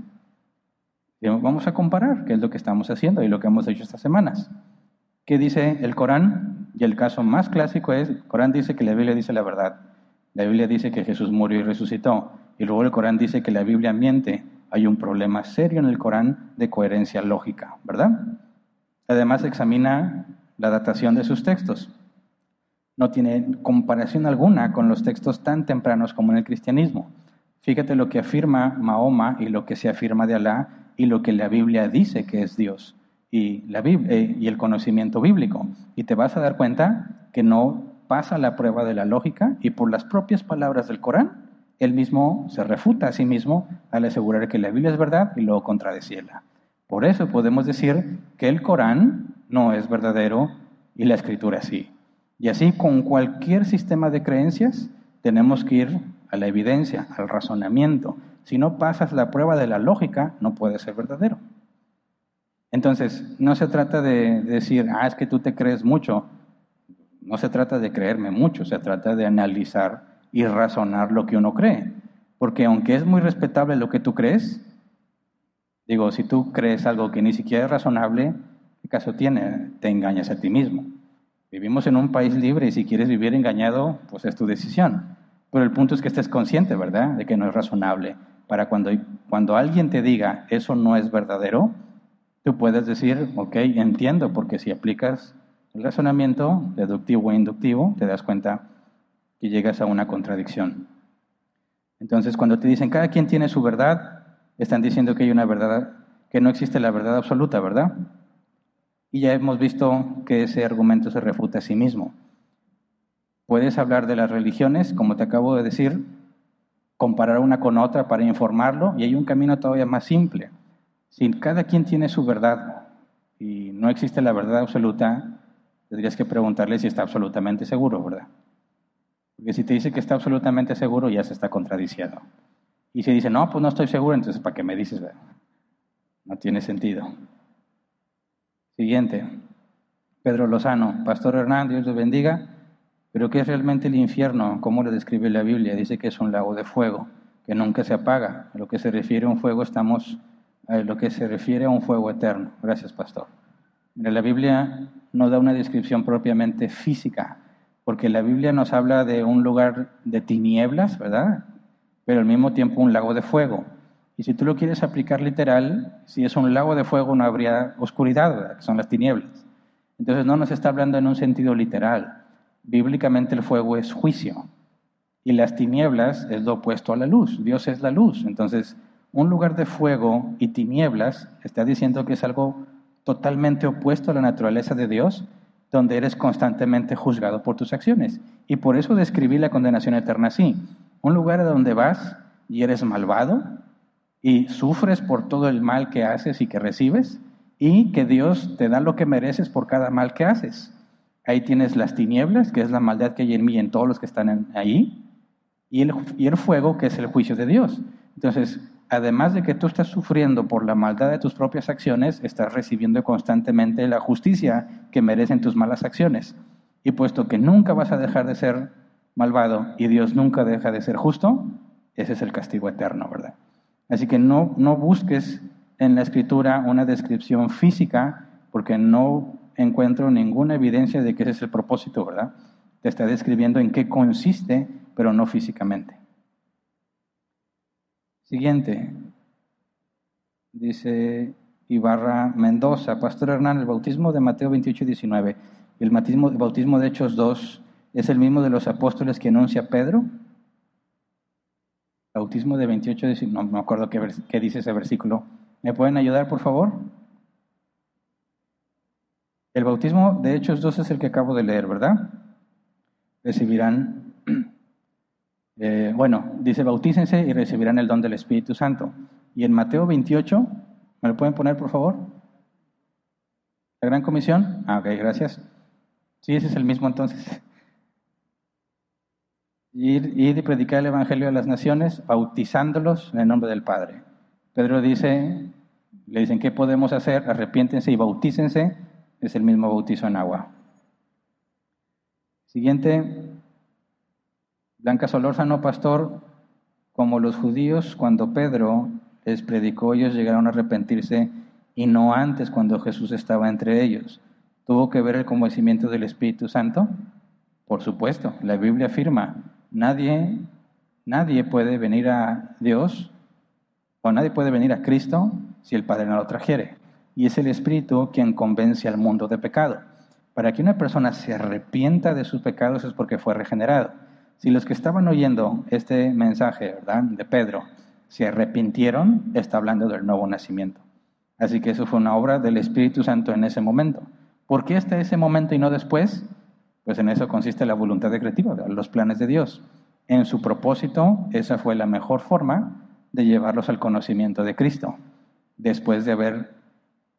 Vamos a comparar qué es lo que estamos haciendo y lo que hemos hecho estas semanas. ¿Qué dice el Corán? Y el caso más clásico es, el Corán dice que la Biblia dice la verdad. La Biblia dice que Jesús murió y resucitó. Y luego el Corán dice que la Biblia miente. Hay un problema serio en el Corán de coherencia lógica, ¿verdad? Además examina la datación de sus textos no tiene comparación alguna con los textos tan tempranos como en el cristianismo. Fíjate lo que afirma Mahoma y lo que se afirma de Alá y lo que la Biblia dice que es Dios y, la eh, y el conocimiento bíblico. Y te vas a dar cuenta que no pasa la prueba de la lógica y por las propias palabras del Corán, él mismo se refuta a sí mismo al asegurar que la Biblia es verdad y luego contradecirla. Por eso podemos decir que el Corán no es verdadero y la escritura sí. Y así con cualquier sistema de creencias tenemos que ir a la evidencia, al razonamiento. Si no pasas la prueba de la lógica, no puede ser verdadero. Entonces, no se trata de decir, ah, es que tú te crees mucho. No se trata de creerme mucho, se trata de analizar y razonar lo que uno cree. Porque aunque es muy respetable lo que tú crees, Digo, si tú crees algo que ni siquiera es razonable, ¿qué caso tiene? Te engañas a ti mismo. Vivimos en un país libre y si quieres vivir engañado, pues es tu decisión. Pero el punto es que estés consciente, ¿verdad?, de que no es razonable. Para cuando, cuando alguien te diga eso no es verdadero, tú puedes decir, ok, entiendo, porque si aplicas el razonamiento deductivo e inductivo, te das cuenta que llegas a una contradicción. Entonces, cuando te dicen cada quien tiene su verdad, están diciendo que hay una verdad, que no existe la verdad absoluta, ¿verdad? Y ya hemos visto que ese argumento se refuta a sí mismo. Puedes hablar de las religiones, como te acabo de decir, comparar una con otra para informarlo, y hay un camino todavía más simple. Si cada quien tiene su verdad y no existe la verdad absoluta, tendrías que preguntarle si está absolutamente seguro, ¿verdad? Porque si te dice que está absolutamente seguro, ya se está contradiciendo. Y si dice, no, pues no estoy seguro, entonces ¿para qué me dices? No tiene sentido. Siguiente. Pedro Lozano, Pastor Hernán, Dios le bendiga. Pero ¿qué es realmente el infierno? ¿Cómo lo describe la Biblia? Dice que es un lago de fuego, que nunca se apaga. A lo que se refiere a un fuego estamos, a lo que se refiere a un fuego eterno. Gracias, Pastor. la Biblia no da una descripción propiamente física, porque la Biblia nos habla de un lugar de tinieblas, ¿verdad? Pero al mismo tiempo un lago de fuego. Y si tú lo quieres aplicar literal, si es un lago de fuego no habría oscuridad, que son las tinieblas. Entonces no nos está hablando en un sentido literal. Bíblicamente el fuego es juicio y las tinieblas es lo opuesto a la luz. Dios es la luz. Entonces, un lugar de fuego y tinieblas está diciendo que es algo totalmente opuesto a la naturaleza de Dios, donde eres constantemente juzgado por tus acciones. Y por eso describí la condenación eterna así. Un lugar a donde vas y eres malvado, y sufres por todo el mal que haces y que recibes y que Dios te da lo que mereces por cada mal que haces. Ahí tienes las tinieblas, que es la maldad que hay en mí y en todos los que están ahí, y el, y el fuego, que es el juicio de Dios. Entonces, además de que tú estás sufriendo por la maldad de tus propias acciones, estás recibiendo constantemente la justicia que merecen tus malas acciones. Y puesto que nunca vas a dejar de ser malvado y Dios nunca deja de ser justo, ese es el castigo eterno, ¿verdad? Así que no, no busques en la escritura una descripción física, porque no encuentro ninguna evidencia de que ese es el propósito, ¿verdad? Te está describiendo en qué consiste, pero no físicamente. Siguiente. Dice Ibarra Mendoza, Pastor Hernán, el bautismo de Mateo 28 y 19 y el bautismo, el bautismo de Hechos 2 es el mismo de los apóstoles que anuncia Pedro. Bautismo de 28, no me acuerdo qué, dice ese versículo. ¿Me pueden ayudar, por favor? El bautismo de Hechos 2 es el que acabo de leer, ¿verdad? Recibirán, [CLEARS THROAT] eh, bueno, dice bautícense y recibirán el don del Espíritu Santo. Y en Mateo 28, ¿me lo pueden poner, por favor? La gran comisión. Ah, ok, gracias. Sí, ese es el mismo entonces. Ir, y predicar el Evangelio a las naciones, bautizándolos en el nombre del Padre. Pedro dice, le dicen, ¿qué podemos hacer? Arrepiéntense y bautícense. Es el mismo bautizo en agua. Siguiente, Blanca Solórzano, pastor, como los judíos, cuando Pedro les predicó, ellos llegaron a arrepentirse y no antes cuando Jesús estaba entre ellos. ¿Tuvo que ver el convencimiento del Espíritu Santo? Por supuesto, la Biblia afirma, Nadie, nadie puede venir a Dios o nadie puede venir a Cristo si el Padre no lo trajere. Y es el Espíritu quien convence al mundo de pecado. Para que una persona se arrepienta de sus pecados es porque fue regenerado. Si los que estaban oyendo este mensaje ¿verdad? de Pedro se arrepintieron, está hablando del nuevo nacimiento. Así que eso fue una obra del Espíritu Santo en ese momento. ¿Por qué hasta ese momento y no después? Pues en eso consiste la voluntad decretiva, los planes de Dios. En su propósito, esa fue la mejor forma de llevarlos al conocimiento de Cristo, después de haber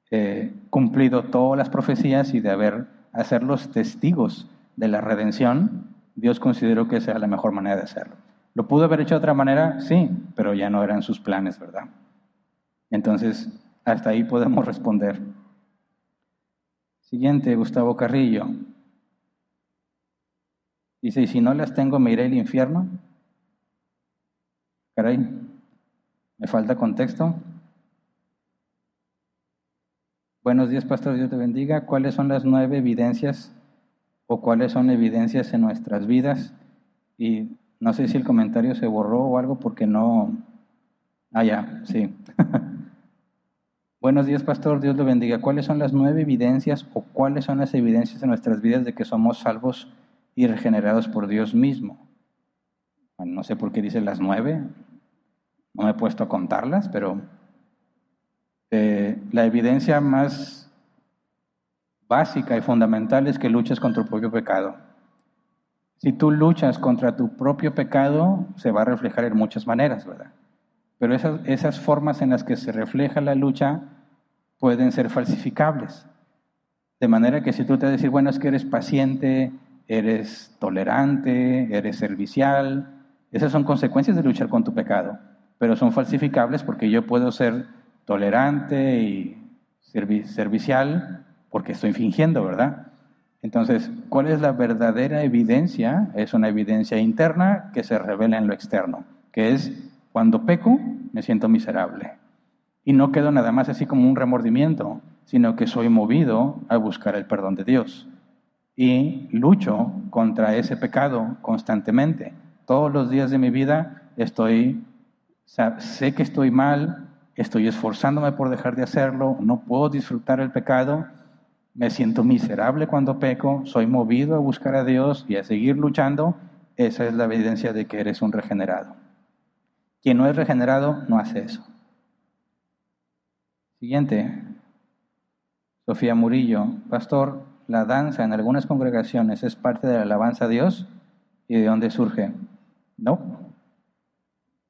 eh, cumplido todas las profecías y de haber hacerlos testigos de la redención, Dios consideró que esa era la mejor manera de hacerlo. ¿Lo pudo haber hecho de otra manera? Sí, pero ya no eran sus planes, ¿verdad? Entonces, hasta ahí podemos responder. Siguiente, Gustavo Carrillo. Dice, y si no las tengo, me iré al infierno. Caray, me falta contexto. Buenos días, pastor, Dios te bendiga. ¿Cuáles son las nueve evidencias o cuáles son evidencias en nuestras vidas? Y no sé si el comentario se borró o algo porque no... Ah, ya, sí. [LAUGHS] Buenos días, pastor, Dios lo bendiga. ¿Cuáles son las nueve evidencias o cuáles son las evidencias en nuestras vidas de que somos salvos y regenerados por Dios mismo? No sé por qué dice las nueve, no me he puesto a contarlas, pero eh, la evidencia más básica y fundamental es que luchas contra tu propio pecado. Si tú luchas contra tu propio pecado, se va a reflejar en muchas maneras, ¿verdad? Pero esas, formas en las que se refleja la lucha pueden ser falsificables. De manera que si tú te decir, bueno, es que eres paciente, eres tolerante, eres servicial, esas son consecuencias de luchar con tu pecado, pero son falsificables porque yo puedo ser tolerante y servicial porque estoy fingiendo, ¿verdad? Entonces, ¿cuál es la verdadera evidencia? Es una evidencia interna que se revela en lo externo, que es cuando peco, me siento miserable. Y no quedo nada más así como un remordimiento, sino que soy movido a buscar el perdón de Dios. Y lucho contra ese pecado constantemente. Todos los días de mi vida estoy, sé que estoy mal, estoy esforzándome por dejar de hacerlo, no puedo disfrutar el pecado, me siento miserable cuando peco, soy movido a buscar a Dios y a seguir luchando, esa es la evidencia de que eres un regenerado. Quien no es regenerado no hace eso. Siguiente, Sofía Murillo, pastor, la danza en algunas congregaciones es parte de la alabanza a Dios y de dónde surge. No.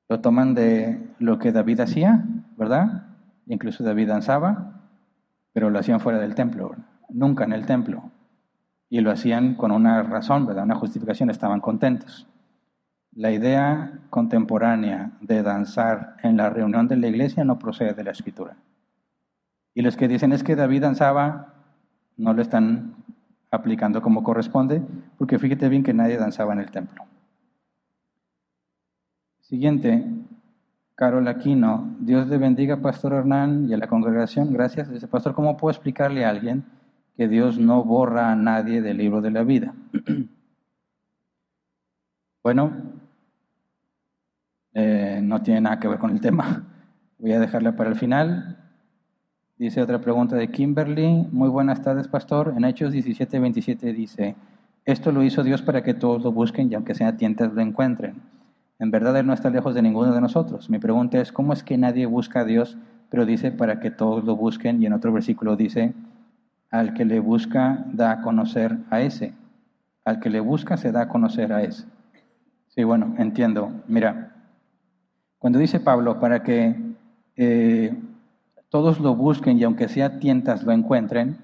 Lo toman de lo que David hacía, ¿verdad? Incluso David danzaba, pero lo hacían fuera del templo, nunca en el templo. Y lo hacían con una razón, ¿verdad? Una justificación, estaban contentos. La idea contemporánea de danzar en la reunión de la iglesia no procede de la escritura. Y los que dicen es que David danzaba, no lo están aplicando como corresponde, porque fíjate bien que nadie danzaba en el templo. Siguiente, Carol Aquino, Dios le bendiga, Pastor Hernán, y a la congregación. Gracias. Dice, Pastor, ¿cómo puedo explicarle a alguien que Dios no borra a nadie del libro de la vida? [CLEARS THROAT] bueno, eh, no tiene nada que ver con el tema. Voy a dejarla para el final. Dice otra pregunta de Kimberly. Muy buenas tardes, Pastor. En Hechos 17, 27 dice, esto lo hizo Dios para que todos lo busquen y aunque sean tientas lo encuentren. En verdad Él no está lejos de ninguno de nosotros. Mi pregunta es, ¿cómo es que nadie busca a Dios, pero dice para que todos lo busquen? Y en otro versículo dice, al que le busca da a conocer a ese. Al que le busca se da a conocer a ese. Sí, bueno, entiendo. Mira, cuando dice Pablo, para que eh, todos lo busquen y aunque sea tientas lo encuentren,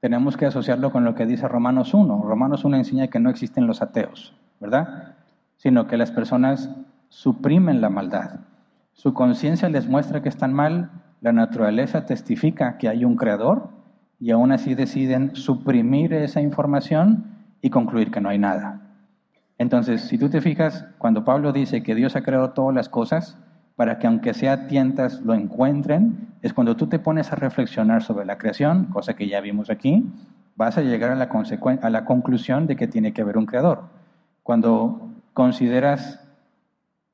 tenemos que asociarlo con lo que dice Romanos 1. Romanos 1 enseña que no existen los ateos, ¿verdad? sino que las personas suprimen la maldad. Su conciencia les muestra que están mal, la naturaleza testifica que hay un creador y aún así deciden suprimir esa información y concluir que no hay nada. Entonces, si tú te fijas, cuando Pablo dice que Dios ha creado todas las cosas para que aunque sea tientas lo encuentren, es cuando tú te pones a reflexionar sobre la creación, cosa que ya vimos aquí, vas a llegar a la, a la conclusión de que tiene que haber un creador. Cuando consideras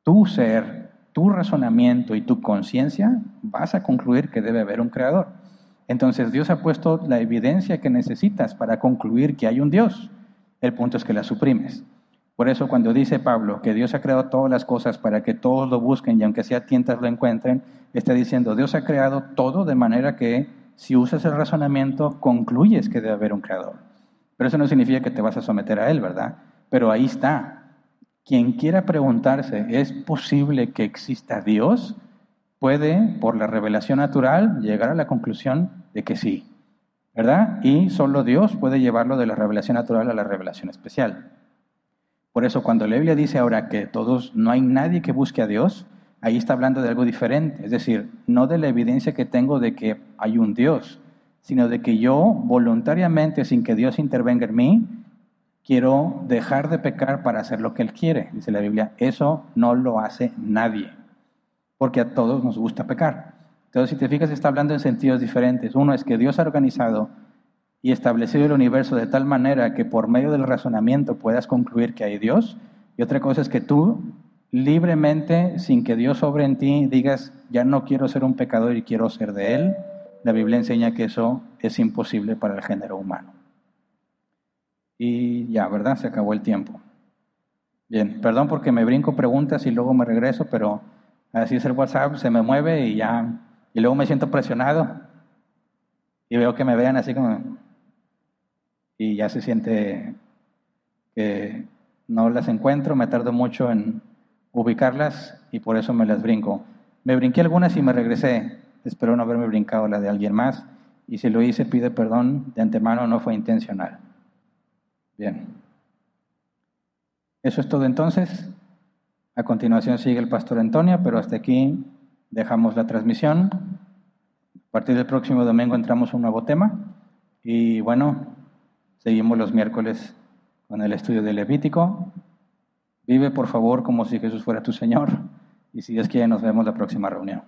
tu ser, tu razonamiento y tu conciencia, vas a concluir que debe haber un creador. Entonces Dios ha puesto la evidencia que necesitas para concluir que hay un Dios. El punto es que la suprimes. Por eso cuando dice Pablo que Dios ha creado todas las cosas para que todos lo busquen y aunque sea tientas lo encuentren, está diciendo Dios ha creado todo de manera que si usas el razonamiento concluyes que debe haber un creador. Pero eso no significa que te vas a someter a él, ¿verdad? Pero ahí está, quien quiera preguntarse, ¿es posible que exista Dios? Puede, por la revelación natural, llegar a la conclusión de que sí, ¿verdad? Y solo Dios puede llevarlo de la revelación natural a la revelación especial. Por eso cuando la Biblia dice ahora que todos, no hay nadie que busque a Dios, ahí está hablando de algo diferente, es decir, no de la evidencia que tengo de que hay un Dios, sino de que yo voluntariamente, sin que Dios intervenga en mí, quiero dejar de pecar para hacer lo que Él quiere, dice la Biblia. Eso no lo hace nadie, porque a todos nos gusta pecar. Entonces, si te fijas, está hablando en sentidos diferentes. Uno es que Dios ha organizado y establecido el universo de tal manera que por medio del razonamiento puedas concluir que hay Dios. Y otra cosa es que tú libremente, sin que Dios sobre en ti, digas, ya no quiero ser un pecador y quiero ser de Él. La Biblia enseña que eso es imposible para el género humano. Y ya, ¿verdad? Se acabó el tiempo. Bien, perdón porque me brinco preguntas y luego me regreso, pero así es el WhatsApp, se me mueve y ya, y luego me siento presionado y veo que me vean así como, y ya se siente que no las encuentro, me tardo mucho en ubicarlas y por eso me las brinco. Me brinqué algunas y me regresé, espero no haberme brincado la de alguien más y si lo hice pide perdón de antemano, no fue intencional. Bien. Eso es todo entonces. A continuación sigue el pastor Antonio, pero hasta aquí dejamos la transmisión. A partir del próximo domingo entramos a un nuevo tema y bueno, Seguimos los miércoles con el estudio de Levítico. Vive, por favor, como si Jesús fuera tu Señor. Y si Dios quiere, nos vemos la próxima reunión.